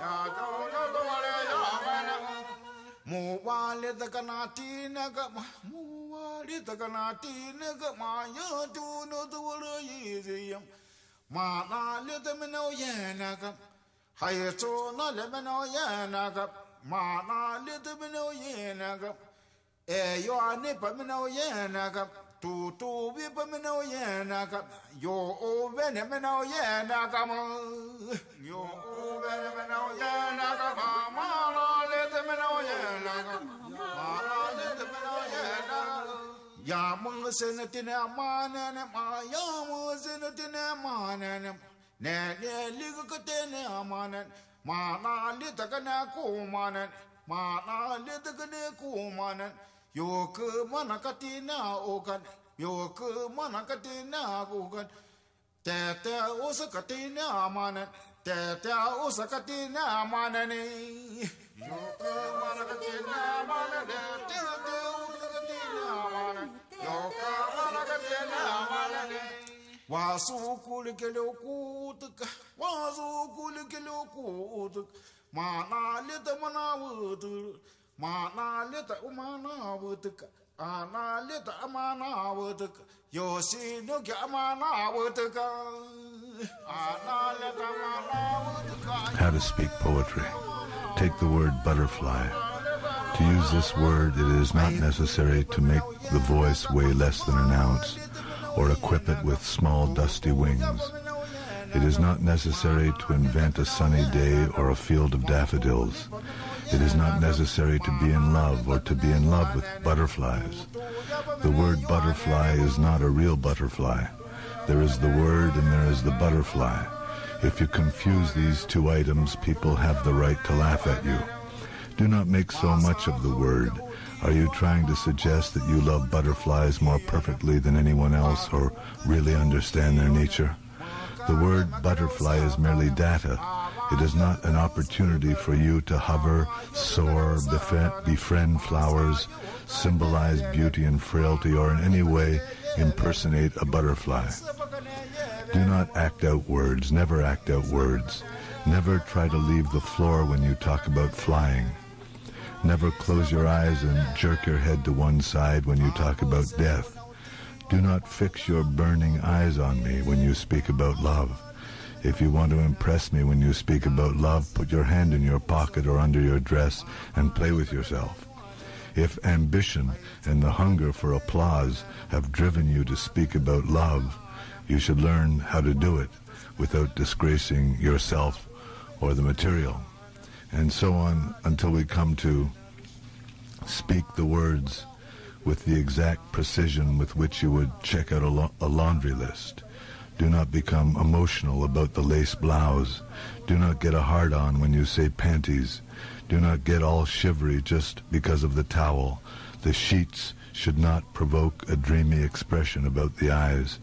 ya tu no tu wa le ya ma na mo wa le ta ka na ti na ka ma mo wa le ta ka na ti na ka ma ya tu no tu wa le yi zi yam ma na le ta me no ye na ka hai cho na le me no ye na ka ma na le ta me no ye na tu tu vi pa me no ye na ka yo o ve ne me no ye na ka ma yo o ve ne me no ye na ka ma ma lo le te me no ye na ka ma lo le te me no ye na ya mo se ne ti ne ma ne ne ma ya mo se ne ti ne ma ne ne ne ne li ko te ne ma ne ma na li ta ka na ku ma ne ma na li ta ka ne ku ma ne よくまなかてなおかんよくまなかてなおかんてておさかてなまねてておさかてなまねねよくまなかてなまねねてておさかてなまねよくまなかてなまねね Vasukulikelokutaka, Vasukulikelokutaka, Manalitamanavutur, How to speak poetry. Take the word butterfly. To use this word, it is not necessary to make the voice weigh less than an ounce or equip it with small dusty wings. It is not necessary to invent a sunny day or a field of daffodils. It is not necessary to be in love or to be in love with butterflies. The word butterfly is not a real butterfly. There is the word and there is the butterfly. If you confuse these two items, people have the right to laugh at you. Do not make so much of the word. Are you trying to suggest that you love butterflies more perfectly than anyone else or really understand their nature? The word butterfly is merely data. It is not an opportunity for you to hover, soar, befriend, befriend flowers, symbolize beauty and frailty, or in any way impersonate a butterfly. Do not act out words, never act out words. Never try to leave the floor when you talk about flying. Never close your eyes and jerk your head to one side when you talk about death. Do not fix your burning eyes on me when you speak about love. If you want to impress me when you speak about love, put your hand in your pocket or under your dress and play with yourself. If ambition and the hunger for applause have driven you to speak about love, you should learn how to do it without disgracing yourself or the material. And so on until we come to speak the words with the exact precision with which you would check out a, la- a laundry list. Do not become emotional about the lace blouse. Do not get a hard on when you say panties. Do not get all shivery just because of the towel. The sheets should not provoke a dreamy expression about the eyes.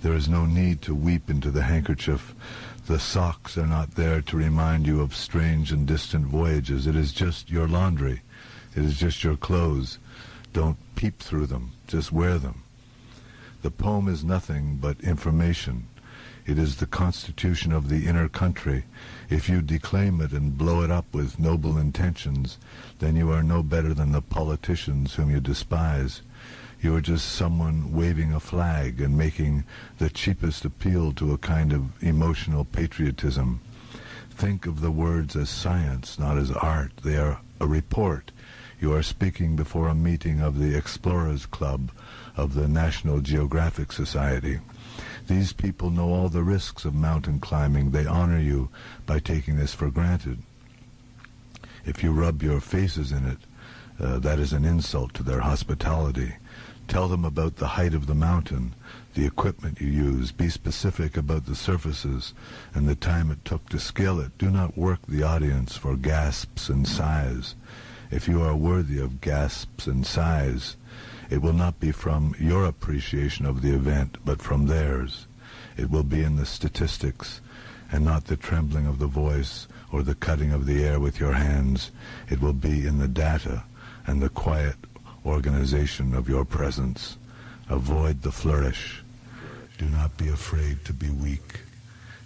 There is no need to weep into the handkerchief. The socks are not there to remind you of strange and distant voyages. It is just your laundry. It is just your clothes. Don't peep through them. Just wear them. The poem is nothing but information. It is the constitution of the inner country. If you declaim it and blow it up with noble intentions, then you are no better than the politicians whom you despise. You are just someone waving a flag and making the cheapest appeal to a kind of emotional patriotism. Think of the words as science, not as art. They are a report. You are speaking before a meeting of the Explorers Club of the National Geographic Society. These people know all the risks of mountain climbing. They honor you by taking this for granted. If you rub your faces in it, uh, that is an insult to their hospitality. Tell them about the height of the mountain, the equipment you use. Be specific about the surfaces and the time it took to scale it. Do not work the audience for gasps and sighs. If you are worthy of gasps and sighs, it will not be from your appreciation of the event, but from theirs. It will be in the statistics and not the trembling of the voice or the cutting of the air with your hands. It will be in the data and the quiet organization of your presence. Avoid the flourish. Do not be afraid to be weak.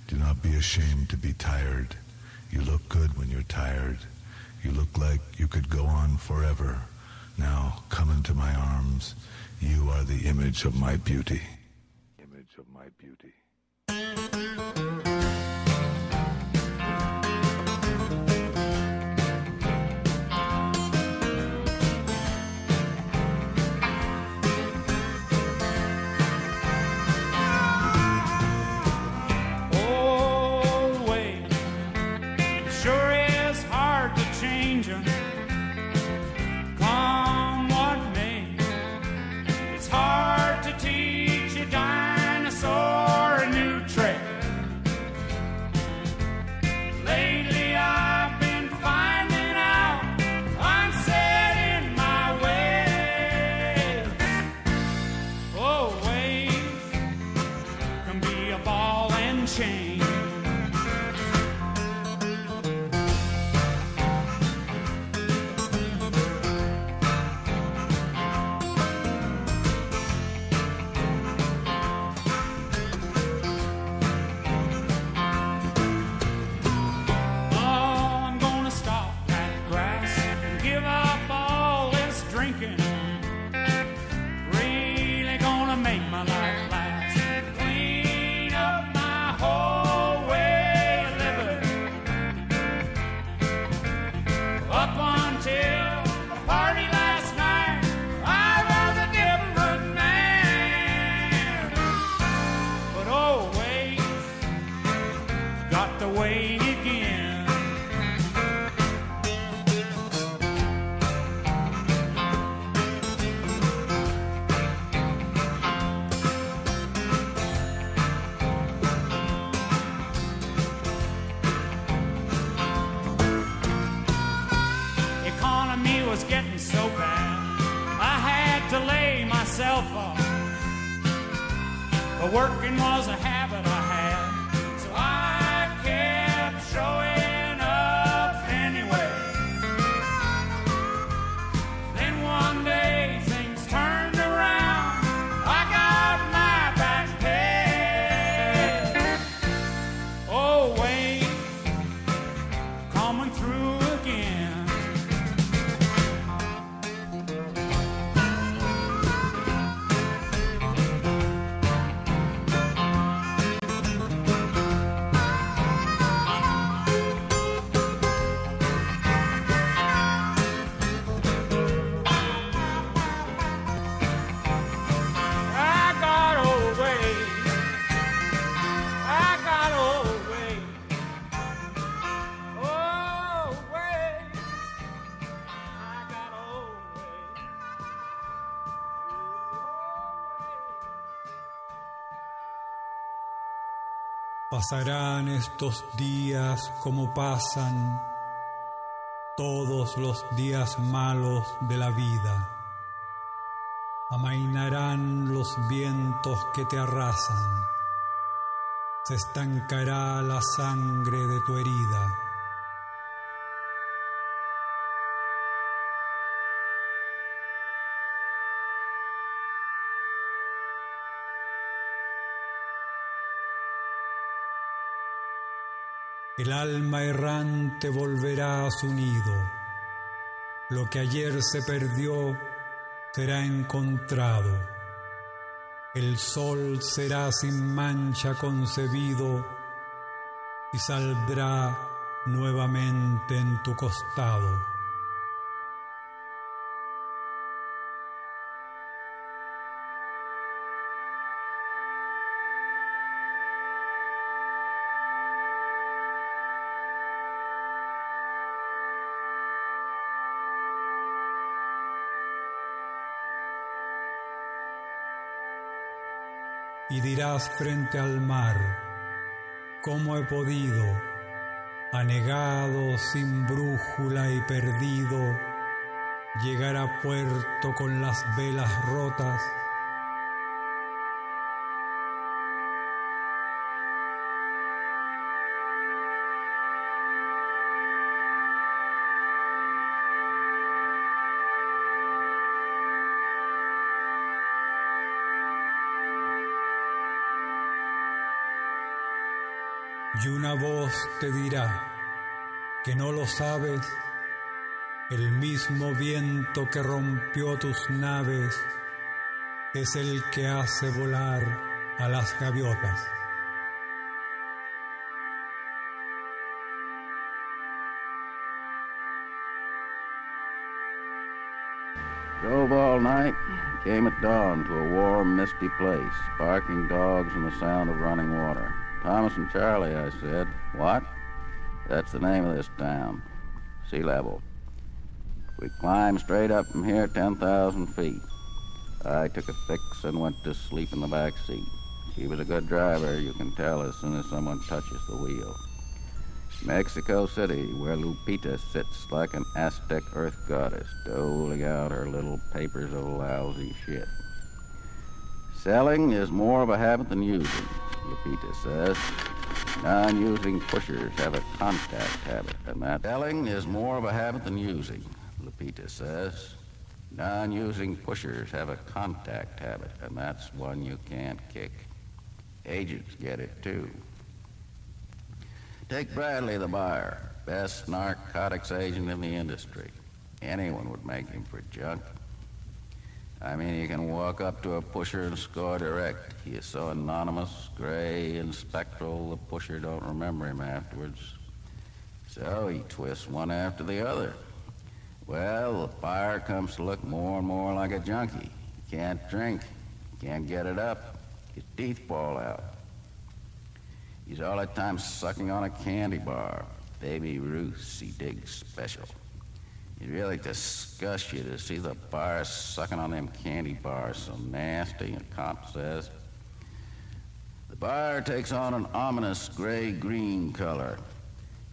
Do not be ashamed to be tired. You look good when you're tired. You look like you could go on forever. Now come into my arms. You are the image of my beauty. Image of my beauty. Pasarán estos días como pasan todos los días malos de la vida. Amainarán los vientos que te arrasan. Se estancará la sangre de tu herida. El alma errante volverá a su nido. Lo que ayer se perdió será encontrado. El sol será sin mancha concebido y saldrá nuevamente en tu costado. Y dirás frente al mar, ¿cómo he podido, anegado, sin brújula y perdido, llegar a puerto con las velas rotas? Te dirá que no lo sabes, el mismo viento que rompió tus naves es el que hace volar a las gaviotas. Drove all night, came at dawn to a warm, misty place, barking dogs and the sound of running water. Thomas and Charlie, I said. What? That's the name of this town. Sea level. We climbed straight up from here 10,000 feet. I took a fix and went to sleep in the back seat. She was a good driver, you can tell as soon as someone touches the wheel. Mexico City, where Lupita sits like an Aztec earth goddess, doling out her little papers of lousy shit. Selling is more of a habit than using, Lupita says. Non-using pushers have a contact habit, and that selling is more of a habit than using, Lupita says. Non-using pushers have a contact habit, and that's one you can't kick. Agents get it too. Take Bradley, the buyer, best narcotics agent in the industry. Anyone would make him for junk. I mean, you can walk up to a pusher and score direct. He is so anonymous, gray, and spectral, the pusher don't remember him afterwards. So he twists one after the other. Well, the buyer comes to look more and more like a junkie. He can't drink, can't get it up. His teeth fall out. He's all the time sucking on a candy bar. Baby Ruth's he digs special. It really disgusts you to see the bar sucking on them candy bars so nasty, a cop says. The bar takes on an ominous gray-green color.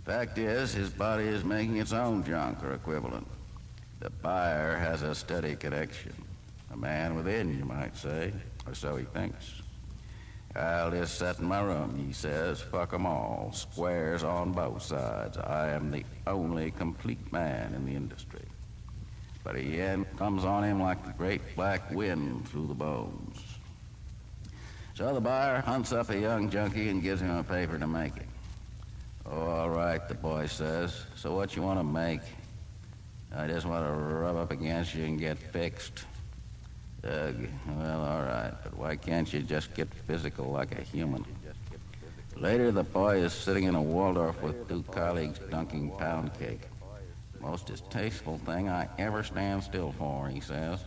Fact is, his body is making its own junk or equivalent. The buyer has a steady connection. A man within, you might say, or so he thinks. I'll just sit in my room, he says. Fuck 'em all. Squares on both sides. I am the only complete man in the industry. But the end comes on him like the great black wind through the bones. So the buyer hunts up a young junkie and gives him a paper to make it. Oh, all right, the boy says. So what you want to make? I just want to rub up against you and get fixed. Ugh, well, all right, but why can't you just get physical like a human? Later, the boy is sitting in a Waldorf with two colleagues dunking pound cake. Most distasteful thing I ever stand still for, he says.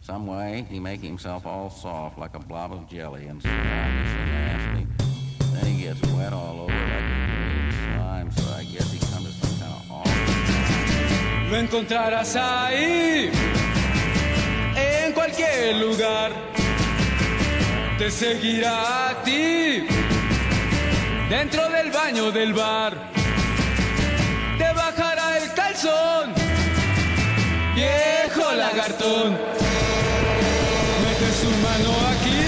Some way, he make himself all soft like a blob of jelly and sometimes so nasty. Then he gets wet all over like a slime, so I guess he comes to some kind of awful... Lo encontrarás ahí, cualquier lugar. Te seguirá a ti, dentro del baño del bar. Te bajará el calzón, viejo lagartón. Mete su mano aquí,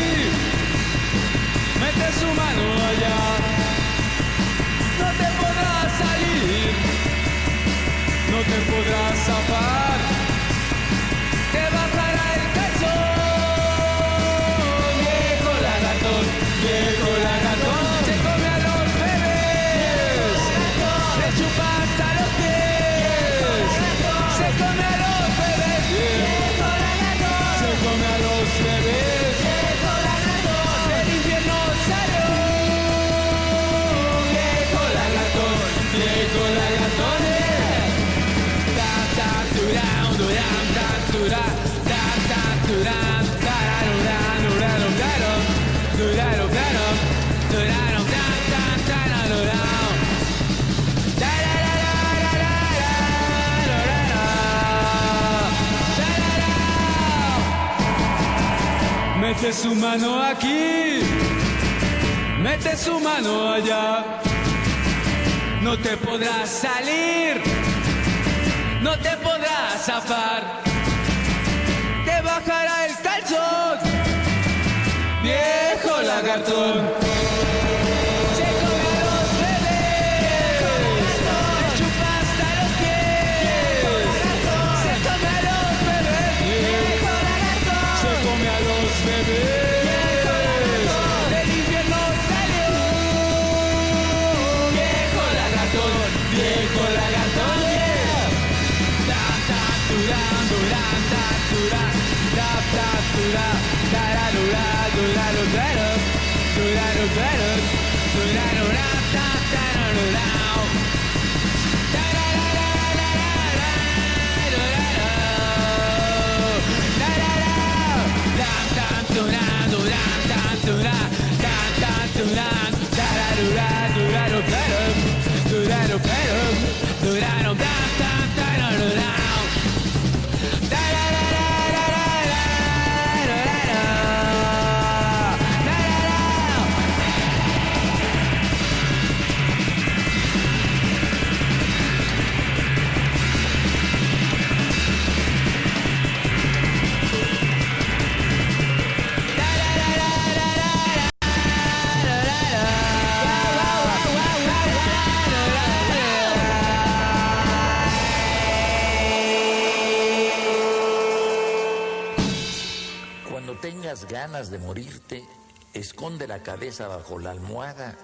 mete su mano allá. No te podrás salir, no te podrás zafar. Mete su mano aquí, mete su mano allá. No te podrás salir, no te podrás zafar. Te bajará el calzón, viejo lagartón. Ganas de morirte, esconde la cabeza bajo la almohada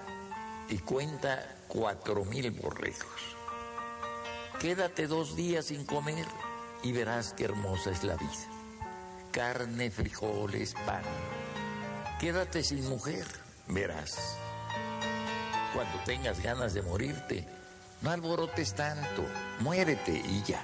y cuenta cuatro mil borregos. Quédate dos días sin comer y verás qué hermosa es la vida. Carne, frijoles, pan. Quédate sin mujer, verás. Cuando tengas ganas de morirte, no alborotes tanto, muérete y ya.